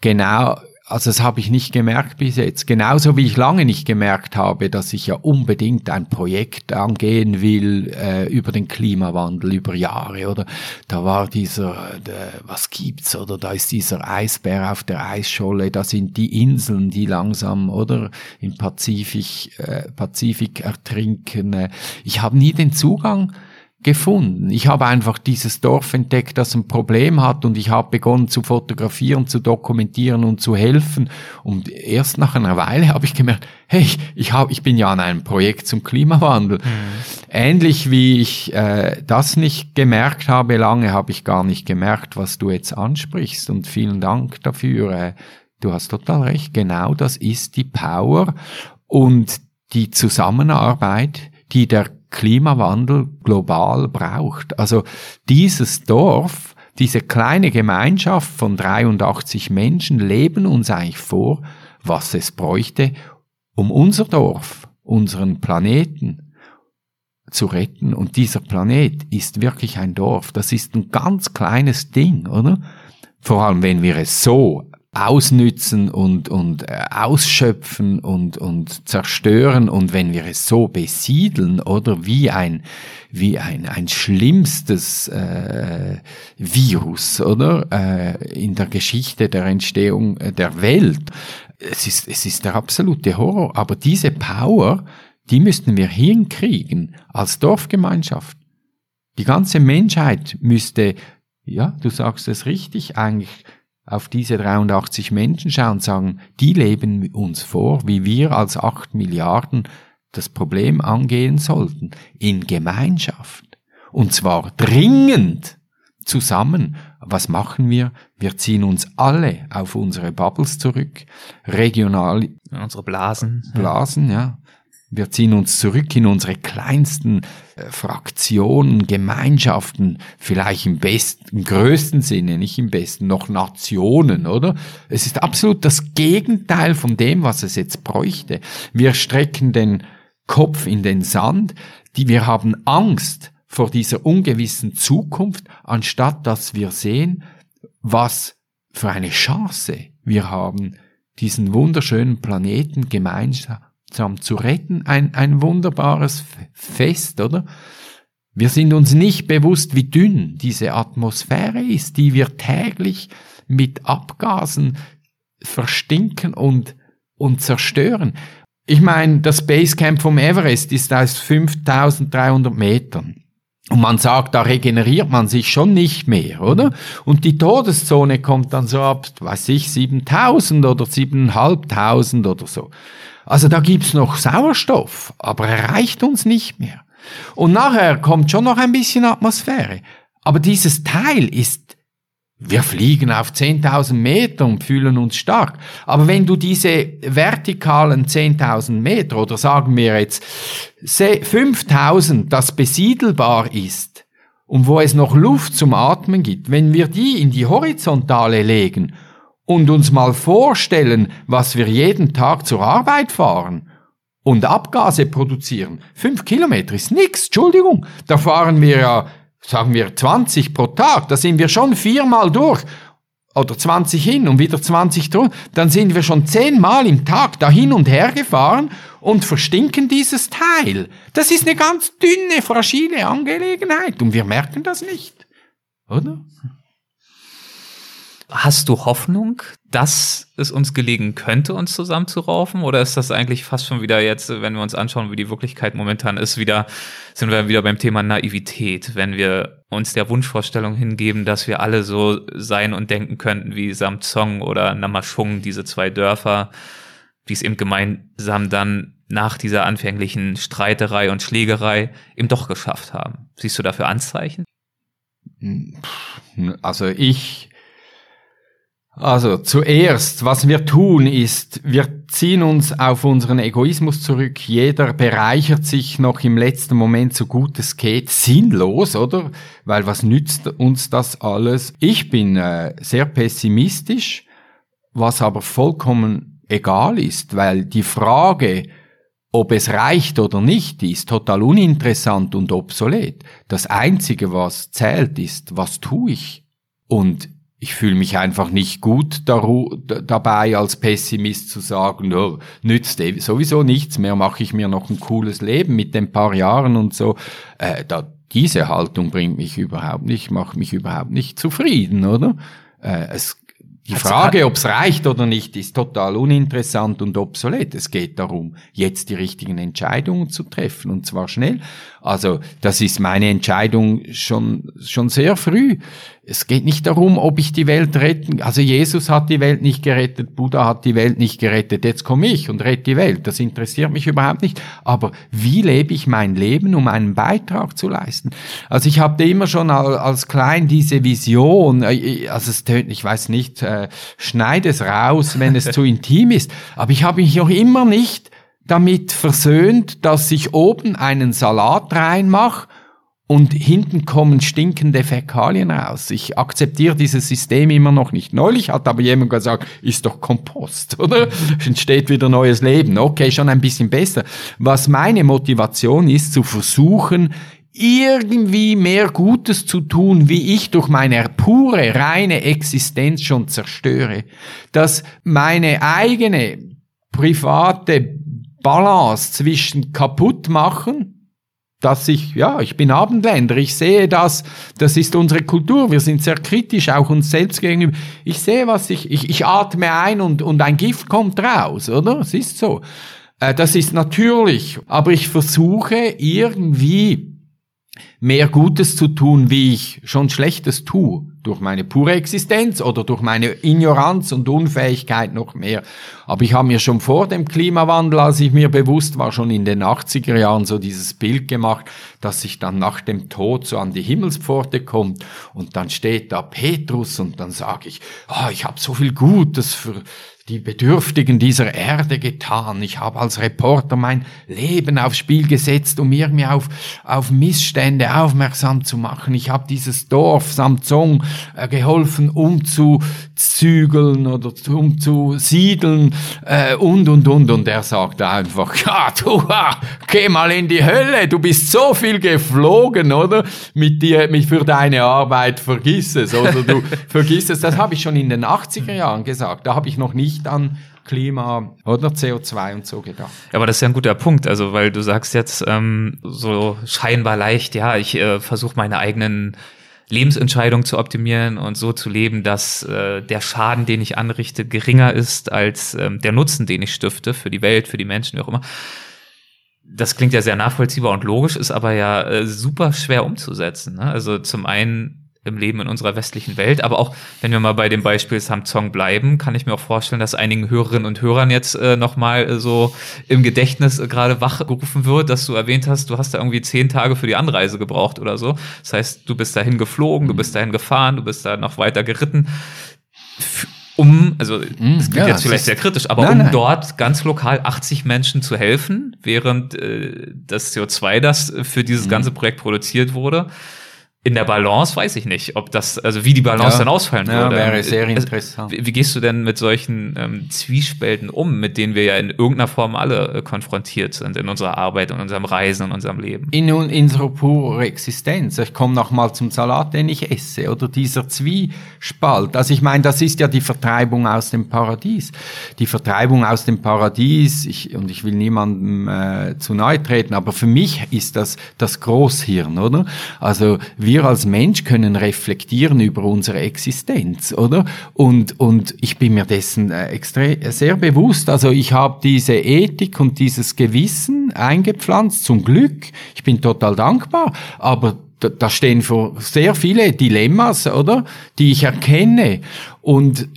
genau also das habe ich nicht gemerkt bis jetzt. Genauso wie ich lange nicht gemerkt habe, dass ich ja unbedingt ein Projekt angehen will äh, über den Klimawandel über Jahre. Oder da war dieser, der, was gibt's? Oder da ist dieser Eisbär auf der Eisscholle. Da sind die Inseln, die langsam oder im Pazifik, äh, Pazifik ertrinken. Ich habe nie den Zugang gefunden. Ich habe einfach dieses Dorf entdeckt, das ein Problem hat und ich habe begonnen zu fotografieren, zu dokumentieren und zu helfen. Und erst nach einer Weile habe ich gemerkt, hey, ich, hab, ich bin ja an einem Projekt zum Klimawandel. Mhm. Ähnlich wie ich äh, das nicht gemerkt habe, lange habe ich gar nicht gemerkt, was du jetzt ansprichst. Und vielen Dank dafür. Äh, du hast total recht, genau das ist die Power und die Zusammenarbeit, die der Klimawandel global braucht. Also dieses Dorf, diese kleine Gemeinschaft von 83 Menschen leben uns eigentlich vor, was es bräuchte, um unser Dorf, unseren Planeten zu retten. Und dieser Planet ist wirklich ein Dorf. Das ist ein ganz kleines Ding, oder? Vor allem, wenn wir es so ausnützen und, und äh, ausschöpfen und, und zerstören und wenn wir es so besiedeln oder wie ein, wie ein, ein schlimmstes äh, Virus oder äh, in der Geschichte der Entstehung der Welt. Es ist, es ist der absolute Horror, aber diese Power, die müssten wir hinkriegen als Dorfgemeinschaft. Die ganze Menschheit müsste, ja, du sagst es richtig, eigentlich auf diese 83 Menschen schauen und sagen, die leben uns vor, wie wir als 8 Milliarden das Problem angehen sollten. In Gemeinschaft. Und zwar dringend zusammen. Was machen wir? Wir ziehen uns alle auf unsere Bubbles zurück, regional. Unsere Blasen. Blasen, ja. Wir ziehen uns zurück in unsere kleinsten äh, Fraktionen, Gemeinschaften, vielleicht im besten, im größten Sinne, nicht im besten, noch Nationen, oder? Es ist absolut das Gegenteil von dem, was es jetzt bräuchte. Wir strecken den Kopf in den Sand, die wir haben Angst vor dieser ungewissen Zukunft, anstatt dass wir sehen, was für eine Chance wir haben, diesen wunderschönen Planeten gemeinsam zu retten, ein, ein wunderbares Fest, oder? Wir sind uns nicht bewusst, wie dünn diese Atmosphäre ist, die wir täglich mit Abgasen verstinken und, und zerstören. Ich meine, das Basecamp vom Everest ist aus 5300 Metern. Und man sagt, da regeneriert man sich schon nicht mehr, oder? Und die Todeszone kommt dann so ab, weiß ich, 7000 oder 7500 oder so. Also da gibt's noch Sauerstoff, aber er reicht uns nicht mehr. Und nachher kommt schon noch ein bisschen Atmosphäre. Aber dieses Teil ist, wir fliegen auf 10.000 Meter und fühlen uns stark. Aber wenn du diese vertikalen 10.000 Meter oder sagen wir jetzt 5.000, das besiedelbar ist und wo es noch Luft zum Atmen gibt, wenn wir die in die Horizontale legen und uns mal vorstellen, was wir jeden Tag zur Arbeit fahren und Abgase produzieren. Fünf Kilometer ist nix, Entschuldigung. Da fahren wir ja, sagen wir, 20 pro Tag. Da sind wir schon viermal durch. Oder 20 hin und wieder 20 durch. Dann sind wir schon zehnmal im Tag da hin und her gefahren und verstinken dieses Teil. Das ist eine ganz dünne, fragile Angelegenheit und wir merken das nicht. Oder? Hast du Hoffnung, dass es uns gelegen könnte, uns zusammenzuraufen? Oder ist das eigentlich fast schon wieder jetzt, wenn wir uns anschauen, wie die Wirklichkeit momentan ist, wieder, sind wir wieder beim Thema Naivität, wenn wir uns der Wunschvorstellung hingeben, dass wir alle so sein und denken könnten wie Samzong oder Namashung, diese zwei Dörfer, die es eben gemeinsam dann nach dieser anfänglichen Streiterei und Schlägerei eben doch geschafft haben. Siehst du dafür Anzeichen? Also ich Also zuerst, was wir tun, ist, wir ziehen uns auf unseren Egoismus zurück. Jeder bereichert sich noch im letzten Moment so gut es geht. Sinnlos, oder? Weil was nützt uns das alles? Ich bin äh, sehr pessimistisch, was aber vollkommen egal ist, weil die Frage, ob es reicht oder nicht, ist total uninteressant und obsolet. Das Einzige, was zählt, ist, was tue ich? Und ich fühle mich einfach nicht gut dabei, als Pessimist zu sagen, no, nützt eh sowieso nichts mehr, mache ich mir noch ein cooles Leben mit den paar Jahren und so. Äh, da, diese Haltung bringt mich überhaupt nicht, macht mich überhaupt nicht zufrieden, oder? Äh, es die Frage, ob es reicht oder nicht, ist total uninteressant und obsolet. Es geht darum, jetzt die richtigen Entscheidungen zu treffen und zwar schnell. Also das ist meine Entscheidung schon, schon sehr früh. Es geht nicht darum, ob ich die Welt retten. Also Jesus hat die Welt nicht gerettet, Buddha hat die Welt nicht gerettet. Jetzt komme ich und rette die Welt. Das interessiert mich überhaupt nicht. Aber wie lebe ich mein Leben, um einen Beitrag zu leisten? Also ich habe immer schon als klein diese Vision. Äh, also es tönt, ich weiß nicht, äh, schneid es raus, wenn es zu intim ist. Aber ich habe mich noch immer nicht damit versöhnt, dass ich oben einen Salat reinmache und hinten kommen stinkende Fäkalien raus. Ich akzeptiere dieses System immer noch nicht. Neulich hat aber jemand gesagt, ist doch Kompost, oder? Entsteht wieder neues Leben. Okay, schon ein bisschen besser. Was meine Motivation ist, zu versuchen, irgendwie mehr Gutes zu tun, wie ich durch meine pure, reine Existenz schon zerstöre. Dass meine eigene private Balance zwischen kaputt machen dass ich, ja, ich bin Abendländer, ich sehe das, das ist unsere Kultur, wir sind sehr kritisch, auch uns selbst gegenüber. Ich sehe, was ich, ich, ich atme ein und, und ein Gift kommt raus, oder? Es ist so. Äh, das ist natürlich, aber ich versuche irgendwie mehr Gutes zu tun, wie ich schon Schlechtes tue, durch meine pure Existenz oder durch meine Ignoranz und Unfähigkeit noch mehr. Aber ich habe mir schon vor dem Klimawandel, als ich mir bewusst war, schon in den 80er Jahren so dieses Bild gemacht, dass ich dann nach dem Tod so an die Himmelspforte kommt und dann steht da Petrus und dann sage ich, oh, ich habe so viel Gutes für die Bedürftigen dieser Erde getan. Ich habe als Reporter mein Leben aufs Spiel gesetzt, um irgendwie auf, auf Missstände aufmerksam zu machen. Ich habe dieses Dorf Samzong äh, geholfen, umzuzügeln oder umzusiedeln äh, und, und, und. Und er sagt einfach, ja, du, ah, geh mal in die Hölle, du bist so viel geflogen, oder? Mit dir, mit für deine Arbeit, vergiss es, oder du vergiss es. Das habe ich schon in den 80er Jahren gesagt. Da habe ich noch nicht nicht an Klima oder CO2 und so gedacht. Ja, aber das ist ja ein guter Punkt, also weil du sagst jetzt ähm, so scheinbar leicht, ja, ich äh, versuche meine eigenen Lebensentscheidungen zu optimieren und so zu leben, dass äh, der Schaden, den ich anrichte, geringer ist als ähm, der Nutzen, den ich stifte für die Welt, für die Menschen, wie auch immer. Das klingt ja sehr nachvollziehbar und logisch, ist aber ja äh, super schwer umzusetzen. Ne? Also zum einen im Leben in unserer westlichen Welt. Aber auch, wenn wir mal bei dem Beispiel Samsung bleiben, kann ich mir auch vorstellen, dass einigen Hörerinnen und Hörern jetzt äh, nochmal äh, so im Gedächtnis äh, gerade wachgerufen wird, dass du erwähnt hast, du hast da irgendwie zehn Tage für die Anreise gebraucht oder so. Das heißt, du bist dahin geflogen, du bist dahin gefahren, du bist da noch weiter geritten. Um, also mm, das klingt ja, jetzt vielleicht sehr kritisch, aber nein, um nein. dort ganz lokal 80 Menschen zu helfen, während äh, das CO2, das für dieses mm. ganze Projekt produziert wurde, in der Balance weiß ich nicht, ob das, also wie die Balance ja, dann ausfallen ja, würde. Wäre sehr also, interessant. Wie, wie, gehst du denn mit solchen ähm, Zwiespälten um, mit denen wir ja in irgendeiner Form alle äh, konfrontiert sind in unserer Arbeit, in unserem Reisen, in unserem Leben? In, in unserer pure Existenz. Ich komme noch mal zum Salat, den ich esse, oder dieser Zwiespalt. Also ich meine, das ist ja die Vertreibung aus dem Paradies. Die Vertreibung aus dem Paradies, ich, und ich will niemandem äh, zu nahe treten, aber für mich ist das das Großhirn, oder? Also wir als Mensch können reflektieren über unsere Existenz, oder? Und, und ich bin mir dessen äh, extrem, sehr bewusst. Also ich habe diese Ethik und dieses Gewissen eingepflanzt, zum Glück. Ich bin total dankbar, aber da stehen vor sehr viele Dilemmas, oder? Die ich erkenne. Und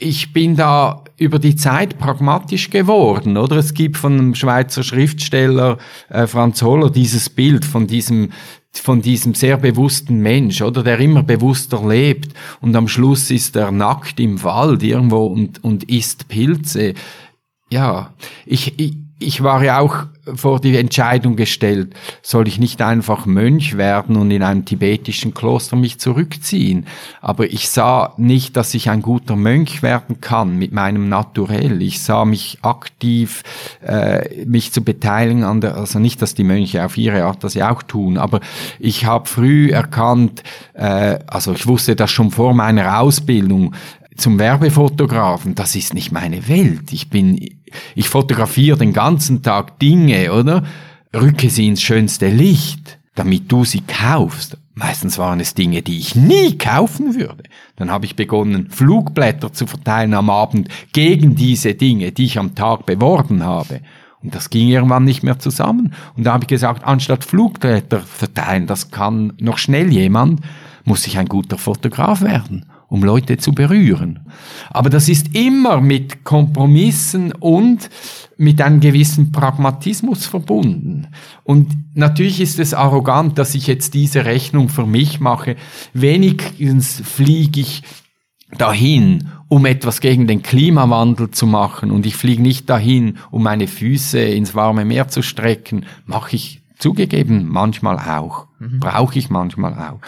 ich bin da über die Zeit pragmatisch geworden, oder? Es gibt von einem Schweizer Schriftsteller äh, Franz Holler dieses Bild von diesem von diesem sehr bewussten Mensch, oder der immer bewusster lebt und am Schluss ist er nackt im Wald irgendwo und, und isst Pilze. Ja, ich, ich, ich war ja auch vor die Entscheidung gestellt, soll ich nicht einfach Mönch werden und in einem tibetischen Kloster mich zurückziehen. Aber ich sah nicht, dass ich ein guter Mönch werden kann mit meinem Naturell. Ich sah mich aktiv, äh, mich zu beteiligen an der, also nicht, dass die Mönche auf ihre Art das ja auch tun, aber ich habe früh erkannt, äh, also ich wusste das schon vor meiner Ausbildung, zum Werbefotografen, das ist nicht meine Welt. Ich bin, ich fotografiere den ganzen Tag Dinge, oder? Rücke sie ins schönste Licht, damit du sie kaufst. Meistens waren es Dinge, die ich nie kaufen würde. Dann habe ich begonnen, Flugblätter zu verteilen am Abend gegen diese Dinge, die ich am Tag beworben habe. Und das ging irgendwann nicht mehr zusammen. Und da habe ich gesagt, anstatt Flugblätter verteilen, das kann noch schnell jemand, muss ich ein guter Fotograf werden um Leute zu berühren. Aber das ist immer mit Kompromissen und mit einem gewissen Pragmatismus verbunden. Und natürlich ist es arrogant, dass ich jetzt diese Rechnung für mich mache. Wenigstens fliege ich dahin, um etwas gegen den Klimawandel zu machen. Und ich fliege nicht dahin, um meine Füße ins warme Meer zu strecken. Mache ich zugegeben manchmal auch. Mhm. Brauche ich manchmal auch.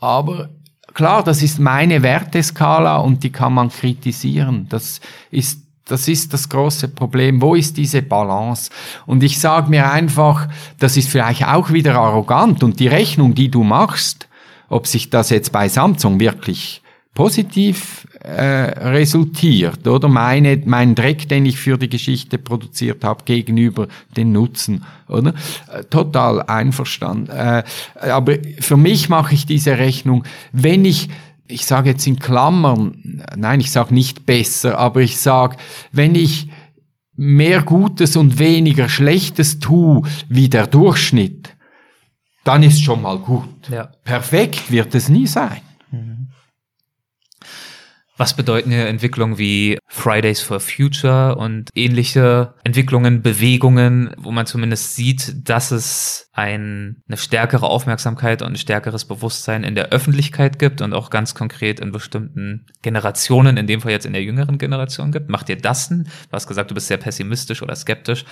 Aber klar, das ist meine Werteskala und die kann man kritisieren. Das ist das ist das große Problem. Wo ist diese Balance? Und ich sage mir einfach, das ist vielleicht auch wieder arrogant und die Rechnung, die du machst, ob sich das jetzt bei Samsung wirklich positiv äh, resultiert, oder meine, mein Dreck, den ich für die Geschichte produziert habe, gegenüber den Nutzen, oder? Äh, total einverstanden. Äh, aber für mich mache ich diese Rechnung, wenn ich ich sage jetzt in Klammern, nein, ich sage nicht besser, aber ich sage, wenn ich mehr Gutes und weniger Schlechtes tue wie der Durchschnitt, dann ist schon mal gut. Ja. Perfekt wird es nie sein. Was bedeuten hier Entwicklungen wie Fridays for Future und ähnliche Entwicklungen, Bewegungen, wo man zumindest sieht, dass es ein, eine stärkere Aufmerksamkeit und ein stärkeres Bewusstsein in der Öffentlichkeit gibt und auch ganz konkret in bestimmten Generationen, in dem Fall jetzt in der jüngeren Generation gibt? Macht dir das ein? Du hast gesagt, du bist sehr pessimistisch oder skeptisch.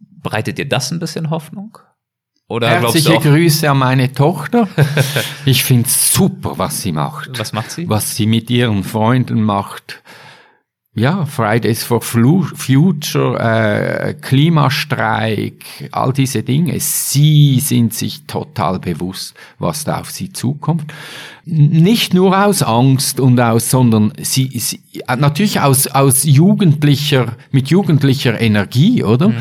Bereitet dir das ein bisschen Hoffnung? Oder Herzliche Grüße an meine Tochter. Ich finde super, was sie macht. Was macht sie? Was sie mit ihren Freunden macht. Ja, Fridays for Future, äh, Klimastreik, all diese Dinge. Sie sind sich total bewusst, was da auf sie zukommt. Nicht nur aus Angst und aus, sondern sie, sie natürlich aus, aus jugendlicher, mit jugendlicher Energie, oder? Mhm.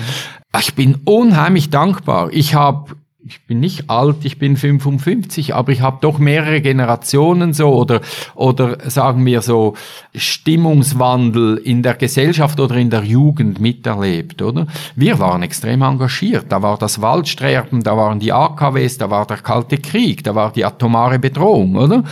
Ich bin unheimlich dankbar. Ich habe ich bin nicht alt, ich bin 55, aber ich habe doch mehrere Generationen so oder oder sagen wir so Stimmungswandel in der Gesellschaft oder in der Jugend miterlebt, oder? Wir waren extrem engagiert. Da war das Waldsterben, da waren die AKWs, da war der Kalte Krieg, da war die atomare Bedrohung, oder?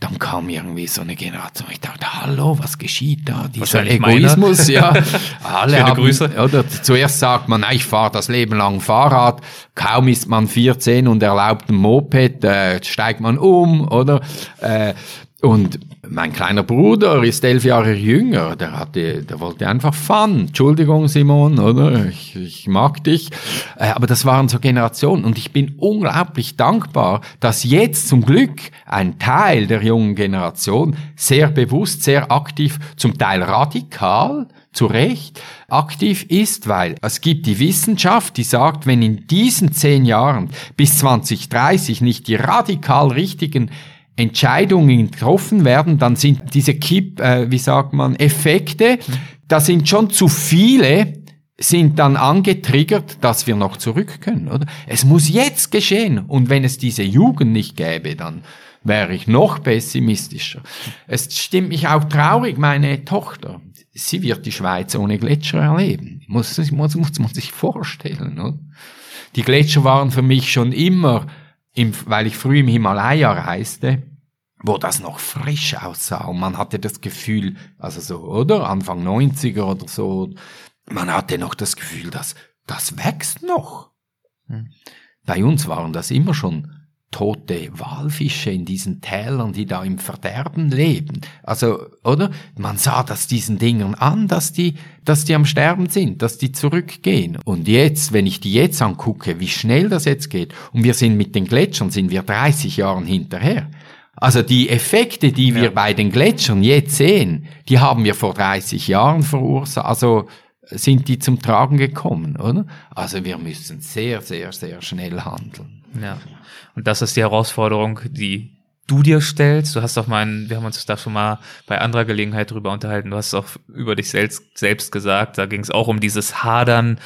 Dann kam irgendwie so eine Generation. Ich dachte, hallo, was geschieht da? Dieser Egoismus, ja. Alle Schöne haben, Grüße. Oder zuerst sagt man, ich fahre das Leben lang Fahrrad. Kaum ist man 14 und erlaubt ein Moped, äh, steigt man um, oder? Äh, und mein kleiner Bruder ist elf Jahre jünger, der hatte, der wollte einfach Fun. Entschuldigung, Simon, oder? Ich, ich mag dich. Äh, aber das waren so Generationen und ich bin unglaublich dankbar, dass jetzt zum Glück ein Teil der jungen Generation sehr bewusst, sehr aktiv, zum Teil radikal, zu Recht, aktiv ist, weil es gibt die Wissenschaft, die sagt, wenn in diesen zehn Jahren bis 2030 nicht die radikal richtigen Entscheidungen getroffen werden, dann sind diese Kipp, äh, wie sagt man, Effekte, da sind schon zu viele, sind dann angetriggert, dass wir noch zurück können, oder? Es muss jetzt geschehen. Und wenn es diese Jugend nicht gäbe, dann wäre ich noch pessimistischer. Es stimmt mich auch traurig, meine Tochter, sie wird die Schweiz ohne Gletscher erleben. Muss, muss, muss man sich vorstellen, oder? Die Gletscher waren für mich schon immer, im, weil ich früh im Himalaya reiste, wo das noch frisch aussah und man hatte das Gefühl, also so, oder? Anfang 90er oder so, man hatte noch das Gefühl, dass das wächst noch. Hm. Bei uns waren das immer schon tote Walfische in diesen Tälern, die da im Verderben leben. Also, oder? Man sah das diesen Dingern an, dass die, dass die am Sterben sind, dass die zurückgehen. Und jetzt, wenn ich die jetzt angucke, wie schnell das jetzt geht, und wir sind mit den Gletschern, sind wir 30 Jahren hinterher. Also die Effekte, die wir bei den Gletschern jetzt sehen, die haben wir vor 30 Jahren verursacht, also sind die zum Tragen gekommen, oder? Also wir müssen sehr, sehr, sehr schnell handeln. Ja. Und das ist die Herausforderung, die du dir stellst. Du hast auch mal, wir haben uns da schon mal bei anderer Gelegenheit drüber unterhalten. Du hast auch über dich selbst, selbst gesagt. Da ging es auch um dieses Hadern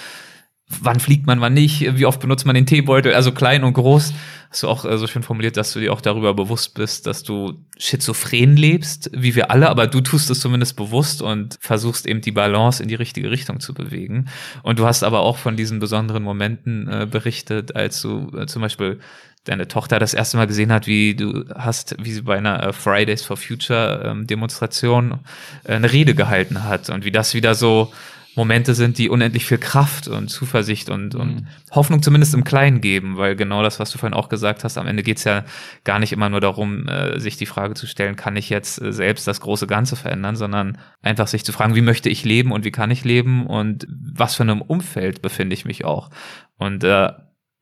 wann fliegt man, wann nicht, wie oft benutzt man den Teebeutel, also klein und groß. Hast du auch äh, so schön formuliert, dass du dir auch darüber bewusst bist, dass du schizophren lebst, wie wir alle, aber du tust es zumindest bewusst und versuchst eben die Balance in die richtige Richtung zu bewegen. Und du hast aber auch von diesen besonderen Momenten äh, berichtet, als du äh, zum Beispiel deine Tochter das erste Mal gesehen hat, wie du hast, wie sie bei einer äh, Fridays for Future ähm, Demonstration äh, eine Rede gehalten hat und wie das wieder so Momente sind, die unendlich viel Kraft und Zuversicht und, und mhm. Hoffnung zumindest im Kleinen geben, weil genau das, was du vorhin auch gesagt hast, am Ende geht's ja gar nicht immer nur darum, äh, sich die Frage zu stellen, kann ich jetzt äh, selbst das große Ganze verändern, sondern einfach sich zu fragen, wie möchte ich leben und wie kann ich leben und was für einem Umfeld befinde ich mich auch. Und äh,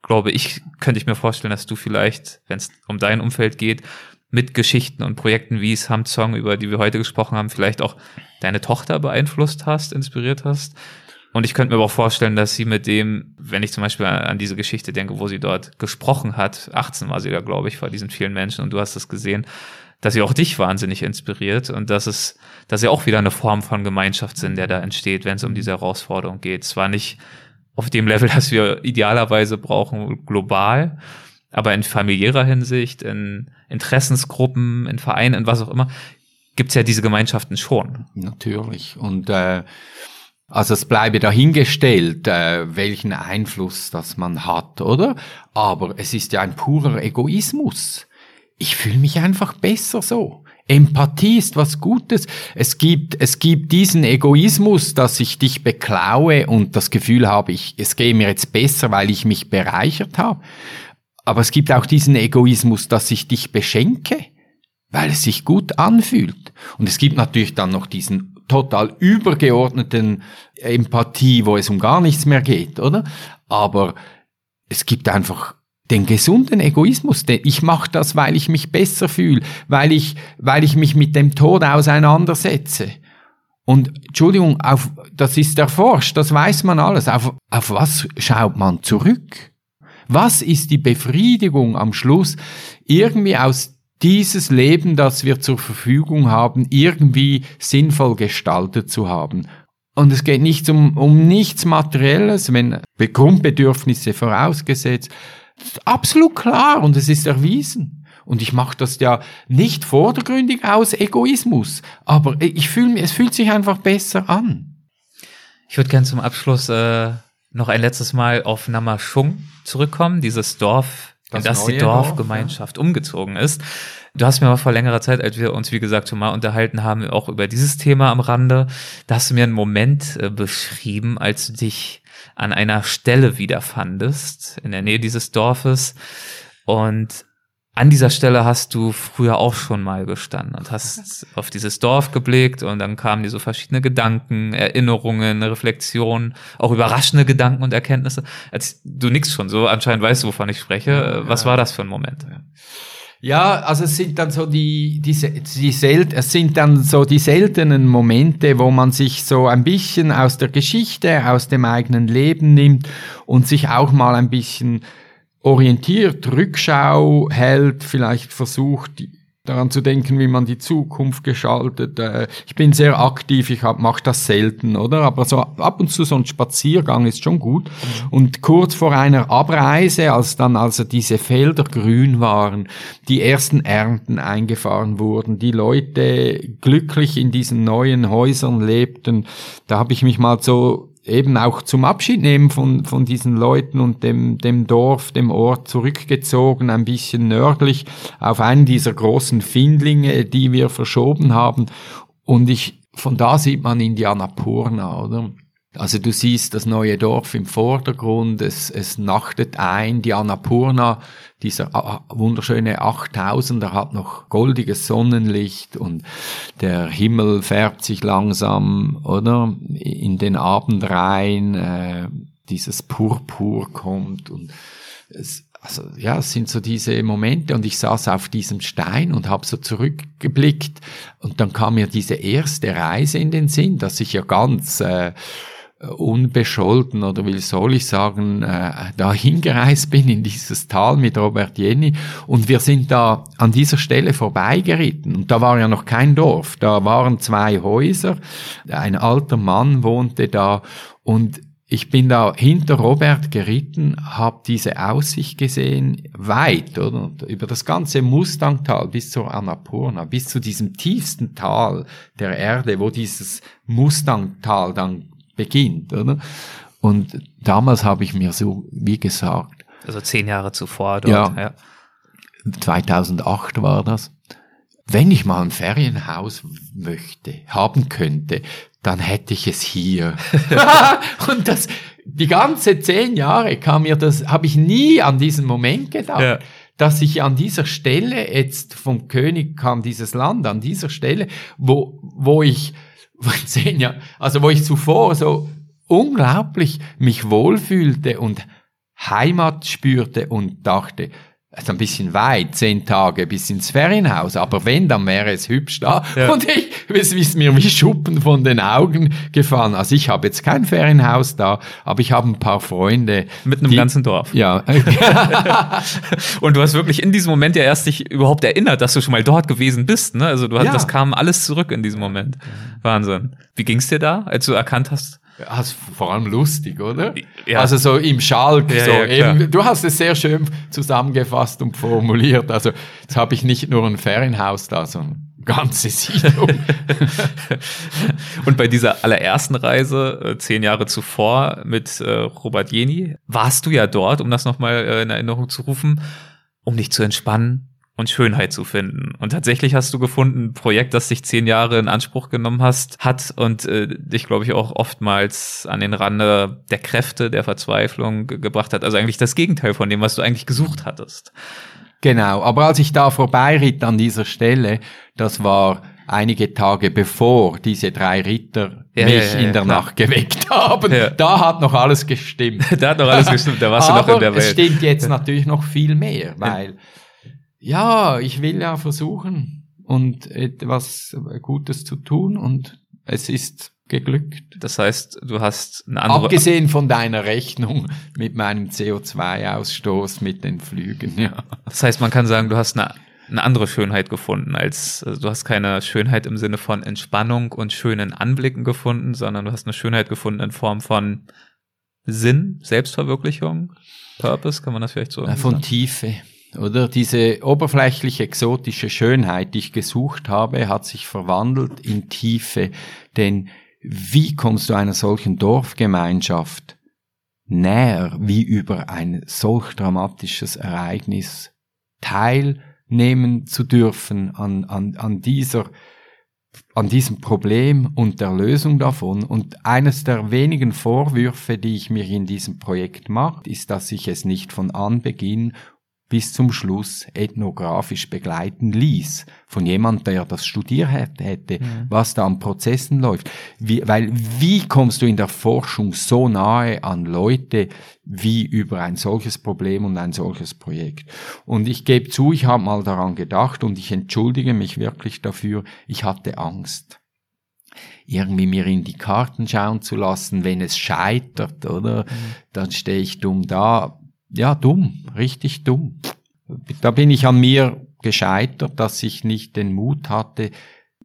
glaube ich, könnte ich mir vorstellen, dass du vielleicht, wenn es um dein Umfeld geht, mit Geschichten und Projekten wie Samsung, über die wir heute gesprochen haben, vielleicht auch deine Tochter beeinflusst hast, inspiriert hast. Und ich könnte mir aber auch vorstellen, dass sie mit dem, wenn ich zum Beispiel an diese Geschichte denke, wo sie dort gesprochen hat, 18 war sie da, glaube ich, vor diesen vielen Menschen und du hast es gesehen, dass sie auch dich wahnsinnig inspiriert und dass es, dass sie auch wieder eine Form von Gemeinschaft sind, der da entsteht, wenn es um diese Herausforderung geht. Zwar nicht auf dem Level, das wir idealerweise brauchen, global, aber in familiärer Hinsicht, in Interessensgruppen, in Vereinen, in was auch immer, gibt's ja diese Gemeinschaften schon. Natürlich. Und äh, also es bleibe dahingestellt, äh, welchen Einfluss das man hat, oder? Aber es ist ja ein purer Egoismus. Ich fühle mich einfach besser so. Empathie ist was Gutes. Es gibt, es gibt diesen Egoismus, dass ich dich beklaue und das Gefühl habe, ich, es gehe mir jetzt besser, weil ich mich bereichert habe. Aber es gibt auch diesen Egoismus, dass ich dich beschenke, weil es sich gut anfühlt. Und es gibt natürlich dann noch diesen total übergeordneten Empathie, wo es um gar nichts mehr geht, oder? Aber es gibt einfach den gesunden Egoismus, denn ich mache das, weil ich mich besser fühle, weil ich, weil ich mich mit dem Tod auseinandersetze. Und Entschuldigung, auf, das ist erforscht, das weiß man alles. Auf, auf was schaut man zurück? Was ist die Befriedigung am Schluss, irgendwie aus dieses Leben, das wir zur Verfügung haben, irgendwie sinnvoll gestaltet zu haben? Und es geht nicht um, um nichts Materielles, wenn Grundbedürfnisse vorausgesetzt. absolut klar und es ist erwiesen. Und ich mache das ja nicht vordergründig aus Egoismus, aber ich fühle, es fühlt sich einfach besser an. Ich würde gerne zum Abschluss äh, noch ein letztes Mal auf Namashung zurückkommen, dieses Dorf, das in das die Dorfgemeinschaft Dorf, ja. umgezogen ist. Du hast mir mal vor längerer Zeit, als wir uns, wie gesagt, schon mal unterhalten haben, auch über dieses Thema am Rande, da hast du mir einen Moment äh, beschrieben, als du dich an einer Stelle wiederfandest, in der Nähe dieses Dorfes. Und an dieser Stelle hast du früher auch schon mal gestanden und hast auf dieses Dorf geblickt und dann kamen dir so verschiedene Gedanken, Erinnerungen, Reflexionen, auch überraschende Gedanken und Erkenntnisse. Als du nix schon so, anscheinend weißt du, wovon ich spreche. Was war das für ein Moment? Ja, also es sind dann so die, die, die sel es sind dann so die seltenen Momente, wo man sich so ein bisschen aus der Geschichte, aus dem eigenen Leben nimmt und sich auch mal ein bisschen orientiert, Rückschau hält, vielleicht versucht daran zu denken, wie man die Zukunft gestaltet. Äh, ich bin sehr aktiv, ich mache das selten, oder? Aber so ab und zu so ein Spaziergang ist schon gut. Und kurz vor einer Abreise, als dann also diese Felder grün waren, die ersten Ernten eingefahren wurden, die Leute glücklich in diesen neuen Häusern lebten, da habe ich mich mal so eben auch zum Abschied nehmen von, von diesen Leuten und dem, dem Dorf, dem Ort zurückgezogen, ein bisschen nördlich auf einen dieser großen Findlinge, die wir verschoben haben. Und ich, von da sieht man Indianapurna, oder? Also du siehst das neue Dorf im Vordergrund, es, es nachtet ein, die Annapurna, dieser ah, ah, wunderschöne 8000er hat noch goldiges Sonnenlicht und der Himmel färbt sich langsam, oder, in den Abend rein, äh, dieses Purpur kommt und es, also ja, es sind so diese Momente und ich saß auf diesem Stein und habe so zurückgeblickt und dann kam mir diese erste Reise in den Sinn, dass ich ja ganz äh, unbescholten oder wie soll ich sagen, äh, da hingereist bin in dieses Tal mit Robert Jenny. Und wir sind da an dieser Stelle vorbeigeritten. Und da war ja noch kein Dorf, da waren zwei Häuser, ein alter Mann wohnte da. Und ich bin da hinter Robert geritten, habe diese Aussicht gesehen, weit, oder? Über das ganze Mustangtal bis zur Annapurna, bis zu diesem tiefsten Tal der Erde, wo dieses Mustangtal dann beginnt, oder? Und damals habe ich mir so, wie gesagt. Also zehn Jahre zuvor dort, ja. ja. 2008 war das. Wenn ich mal ein Ferienhaus möchte, haben könnte, dann hätte ich es hier. und das, die ganze zehn Jahre kam mir das, habe ich nie an diesen Moment gedacht. Ja dass ich an dieser Stelle jetzt vom König kam dieses Land an dieser Stelle, wo wo ich vor zehn Jahren, also wo ich zuvor so unglaublich mich wohlfühlte und Heimat spürte und dachte, also ein bisschen weit, zehn Tage bis ins Ferienhaus, aber wenn, dann wäre es hübsch da. Ja. Und ich, es ist mir wie Schuppen von den Augen gefallen. Also ich habe jetzt kein Ferienhaus da, aber ich habe ein paar Freunde. Mit einem die, ganzen Dorf. Ja. und du hast wirklich in diesem Moment ja erst dich überhaupt erinnert, dass du schon mal dort gewesen bist. Ne? Also du hast, ja. das kam alles zurück in diesem Moment. Wahnsinn. Wie ging's dir da, als du erkannt hast, also vor allem lustig, oder? Ja. Also so im Schalk, ja, so ja, eben, du hast es sehr schön zusammengefasst und formuliert. Also jetzt habe ich nicht nur ein Ferienhaus da, sondern ganze Siedlung. und bei dieser allerersten Reise, äh, zehn Jahre zuvor mit äh, Robert Jeni, warst du ja dort, um das nochmal äh, in Erinnerung zu rufen, um dich zu entspannen, und Schönheit zu finden. Und tatsächlich hast du gefunden, ein Projekt, das dich zehn Jahre in Anspruch genommen hast, hat und äh, dich, glaube ich, auch oftmals an den Rande der Kräfte, der Verzweiflung gebracht hat. Also eigentlich das Gegenteil von dem, was du eigentlich gesucht hattest. Genau, aber als ich da vorbeiritt an dieser Stelle, das war einige Tage bevor diese drei Ritter ja, mich ja, ja, in der. Nacht geweckt haben. Da hat noch alles gestimmt. da hat noch alles gestimmt, da warst du noch in der Welt. es stimmt jetzt natürlich noch viel mehr, weil ja, ich will ja versuchen und etwas Gutes zu tun und es ist geglückt. Das heißt, du hast eine andere. Abgesehen von deiner Rechnung mit meinem CO2-Ausstoß mit den Flügen, ja. Das heißt, man kann sagen, du hast eine, eine andere Schönheit gefunden, als also du hast keine Schönheit im Sinne von Entspannung und schönen Anblicken gefunden, sondern du hast eine Schönheit gefunden in Form von Sinn, Selbstverwirklichung, Purpose, kann man das vielleicht so sagen? Von Tiefe oder? Diese oberflächliche exotische Schönheit, die ich gesucht habe, hat sich verwandelt in Tiefe. Denn wie kommst du einer solchen Dorfgemeinschaft näher, wie über ein solch dramatisches Ereignis teilnehmen zu dürfen an, an, an dieser an diesem Problem und der Lösung davon. Und eines der wenigen Vorwürfe, die ich mir in diesem Projekt mache, ist, dass ich es nicht von Anbeginn bis zum Schluss ethnografisch begleiten ließ von jemand, der das studiert hätte, mhm. was da an Prozessen läuft. Wie, weil wie kommst du in der Forschung so nahe an Leute wie über ein solches Problem und ein solches Projekt? Und ich gebe zu, ich habe mal daran gedacht und ich entschuldige mich wirklich dafür, ich hatte Angst irgendwie mir in die Karten schauen zu lassen, wenn es scheitert, oder? Mhm. Dann stehe ich dumm da ja, dumm, richtig dumm. Da bin ich an mir gescheitert, dass ich nicht den Mut hatte,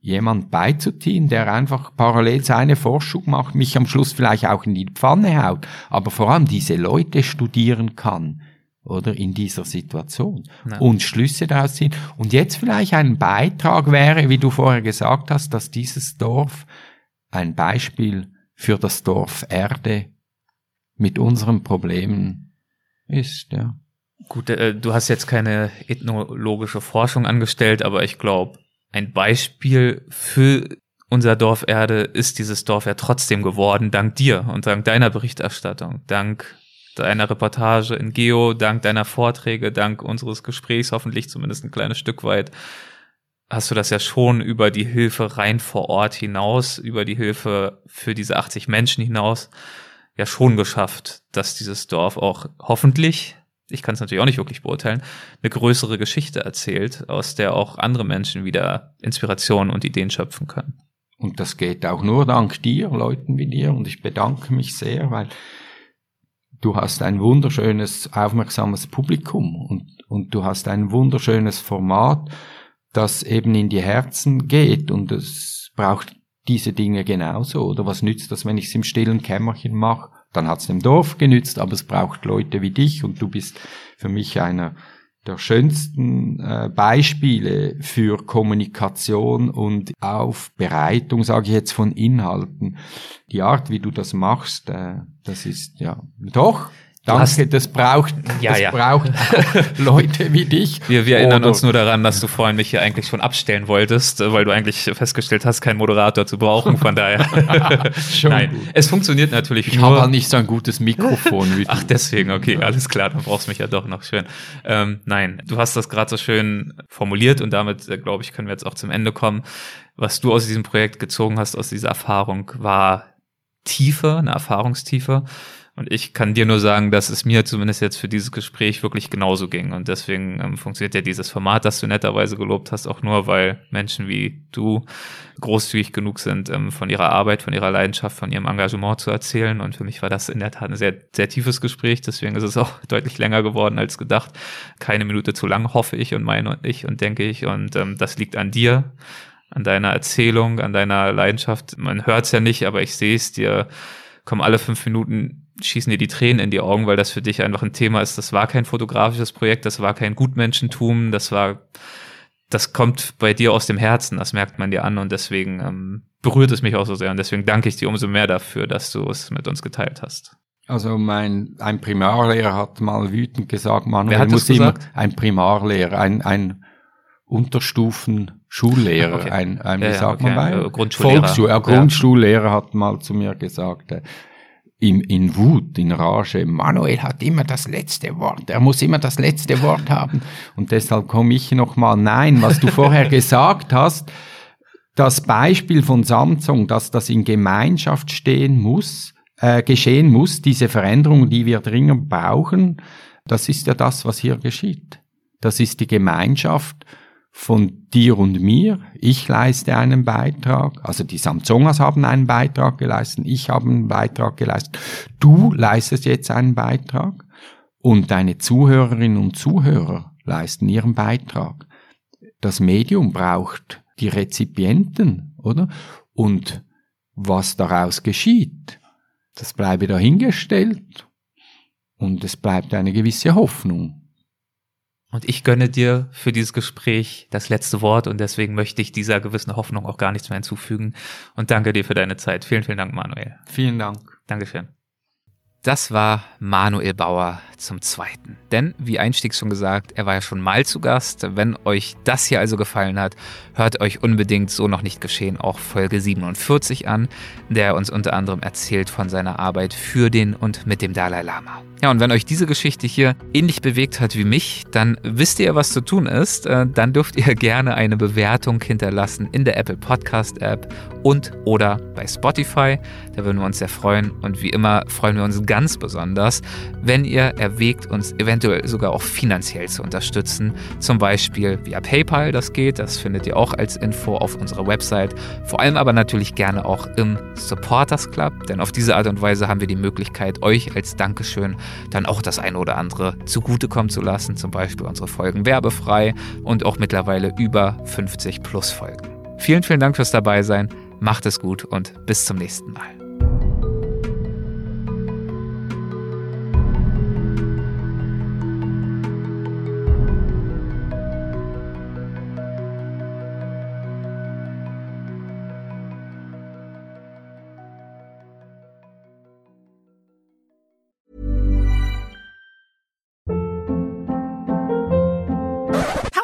jemand beizuziehen, der einfach parallel seine Forschung macht, mich am Schluss vielleicht auch in die Pfanne haut, aber vor allem diese Leute studieren kann oder in dieser Situation Nein. und Schlüsse daraus ziehen. Und jetzt vielleicht ein Beitrag wäre, wie du vorher gesagt hast, dass dieses Dorf ein Beispiel für das Dorf Erde mit unseren Problemen ist, ja. Gut, äh, du hast jetzt keine ethnologische Forschung angestellt, aber ich glaube, ein Beispiel für unser Dorf Erde ist dieses Dorf ja trotzdem geworden, dank dir und dank deiner Berichterstattung, dank deiner Reportage in Geo, dank deiner Vorträge, dank unseres Gesprächs, hoffentlich zumindest ein kleines Stück weit, hast du das ja schon über die Hilfe rein vor Ort hinaus, über die Hilfe für diese 80 Menschen hinaus, ja schon geschafft, dass dieses Dorf auch hoffentlich, ich kann es natürlich auch nicht wirklich beurteilen, eine größere Geschichte erzählt, aus der auch andere Menschen wieder Inspiration und Ideen schöpfen können. Und das geht auch nur dank dir, Leuten wie dir. Und ich bedanke mich sehr, weil du hast ein wunderschönes, aufmerksames Publikum und, und du hast ein wunderschönes Format, das eben in die Herzen geht und es braucht diese Dinge genauso. Oder was nützt das, wenn ich es im stillen Kämmerchen mache? Dann hat es dem Dorf genützt, aber es braucht Leute wie dich und du bist für mich einer der schönsten äh, Beispiele für Kommunikation und Aufbereitung, sage ich jetzt, von Inhalten. Die Art, wie du das machst, äh, das ist ja doch Danke, das braucht, ja, das ja. braucht Leute wie dich. Wir, wir erinnern uns nur daran, dass du vorhin mich hier eigentlich schon abstellen wolltest, weil du eigentlich festgestellt hast, keinen Moderator zu brauchen. Von daher. Nein, gut. es funktioniert natürlich ich habe halt nicht so ein gutes Mikrofon wie du. Ach, deswegen, okay, alles klar, dann brauchst du mich ja doch noch schön. Ähm, nein, du hast das gerade so schön formuliert und damit, äh, glaube ich, können wir jetzt auch zum Ende kommen. Was du aus diesem Projekt gezogen hast, aus dieser Erfahrung, war Tiefe, eine Erfahrungstiefe. Und ich kann dir nur sagen, dass es mir zumindest jetzt für dieses Gespräch wirklich genauso ging. Und deswegen ähm, funktioniert ja dieses Format, das du netterweise gelobt hast, auch nur, weil Menschen wie du großzügig genug sind, ähm, von ihrer Arbeit, von ihrer Leidenschaft, von ihrem Engagement zu erzählen. Und für mich war das in der Tat ein sehr, sehr tiefes Gespräch. Deswegen ist es auch deutlich länger geworden als gedacht. Keine Minute zu lang, hoffe ich und meine und ich und denke ich. Und ähm, das liegt an dir an deiner Erzählung, an deiner Leidenschaft. Man hört es ja nicht, aber ich sehe es dir, kommen alle fünf Minuten schießen dir die Tränen in die Augen, weil das für dich einfach ein Thema ist. Das war kein fotografisches Projekt, das war kein Gutmenschentum, das war, das kommt bei dir aus dem Herzen, das merkt man dir an und deswegen ähm, berührt es mich auch so sehr und deswegen danke ich dir umso mehr dafür, dass du es mit uns geteilt hast. Also mein ein Primarlehrer hat mal wütend gesagt, man Wer hat muss immer ein Primarlehrer, ein ein Unterstufen Schullehrer, okay. ein, ein wie ja, sagt okay. man bei? Äh, Grundschullehrer. Volksschul äh, Grundschullehrer hat mal zu mir gesagt, in, in Wut, in Rage, Manuel hat immer das letzte Wort, er muss immer das letzte Wort haben. Und deshalb komme ich nochmal, nein, was du vorher gesagt hast, das Beispiel von Samsung, dass das in Gemeinschaft stehen muss, äh, geschehen muss, diese Veränderung, die wir dringend brauchen, das ist ja das, was hier geschieht. Das ist die Gemeinschaft von dir und mir. Ich leiste einen Beitrag, also die Samsungers haben einen Beitrag geleistet, ich habe einen Beitrag geleistet. Du leistest jetzt einen Beitrag und deine Zuhörerinnen und Zuhörer leisten ihren Beitrag. Das Medium braucht die Rezipienten, oder? Und was daraus geschieht, das bleibe dahingestellt und es bleibt eine gewisse Hoffnung. Und ich gönne dir für dieses Gespräch das letzte Wort und deswegen möchte ich dieser gewissen Hoffnung auch gar nichts mehr hinzufügen und danke dir für deine Zeit. Vielen, vielen Dank, Manuel. Vielen Dank. Dankeschön. Das war Manuel Bauer zum Zweiten. Denn, wie einstiegs schon gesagt, er war ja schon mal zu Gast. Wenn euch das hier also gefallen hat, hört euch unbedingt so noch nicht geschehen auch Folge 47 an, der uns unter anderem erzählt von seiner Arbeit für den und mit dem Dalai Lama. Ja, und wenn euch diese Geschichte hier ähnlich bewegt hat wie mich, dann wisst ihr, was zu tun ist. Äh, dann dürft ihr gerne eine Bewertung hinterlassen in der Apple Podcast App und oder bei Spotify. Da würden wir uns sehr freuen. Und wie immer freuen wir uns ganz besonders, wenn ihr erwägt, uns eventuell sogar auch finanziell zu unterstützen. Zum Beispiel via PayPal, das geht. Das findet ihr auch als Info auf unserer Website. Vor allem aber natürlich gerne auch im Supporters Club, denn auf diese Art und Weise haben wir die Möglichkeit, euch als Dankeschön dann auch das eine oder andere zugutekommen zu lassen, zum Beispiel unsere Folgen werbefrei und auch mittlerweile über 50 plus Folgen. Vielen, vielen Dank fürs Dabeisein, macht es gut und bis zum nächsten Mal.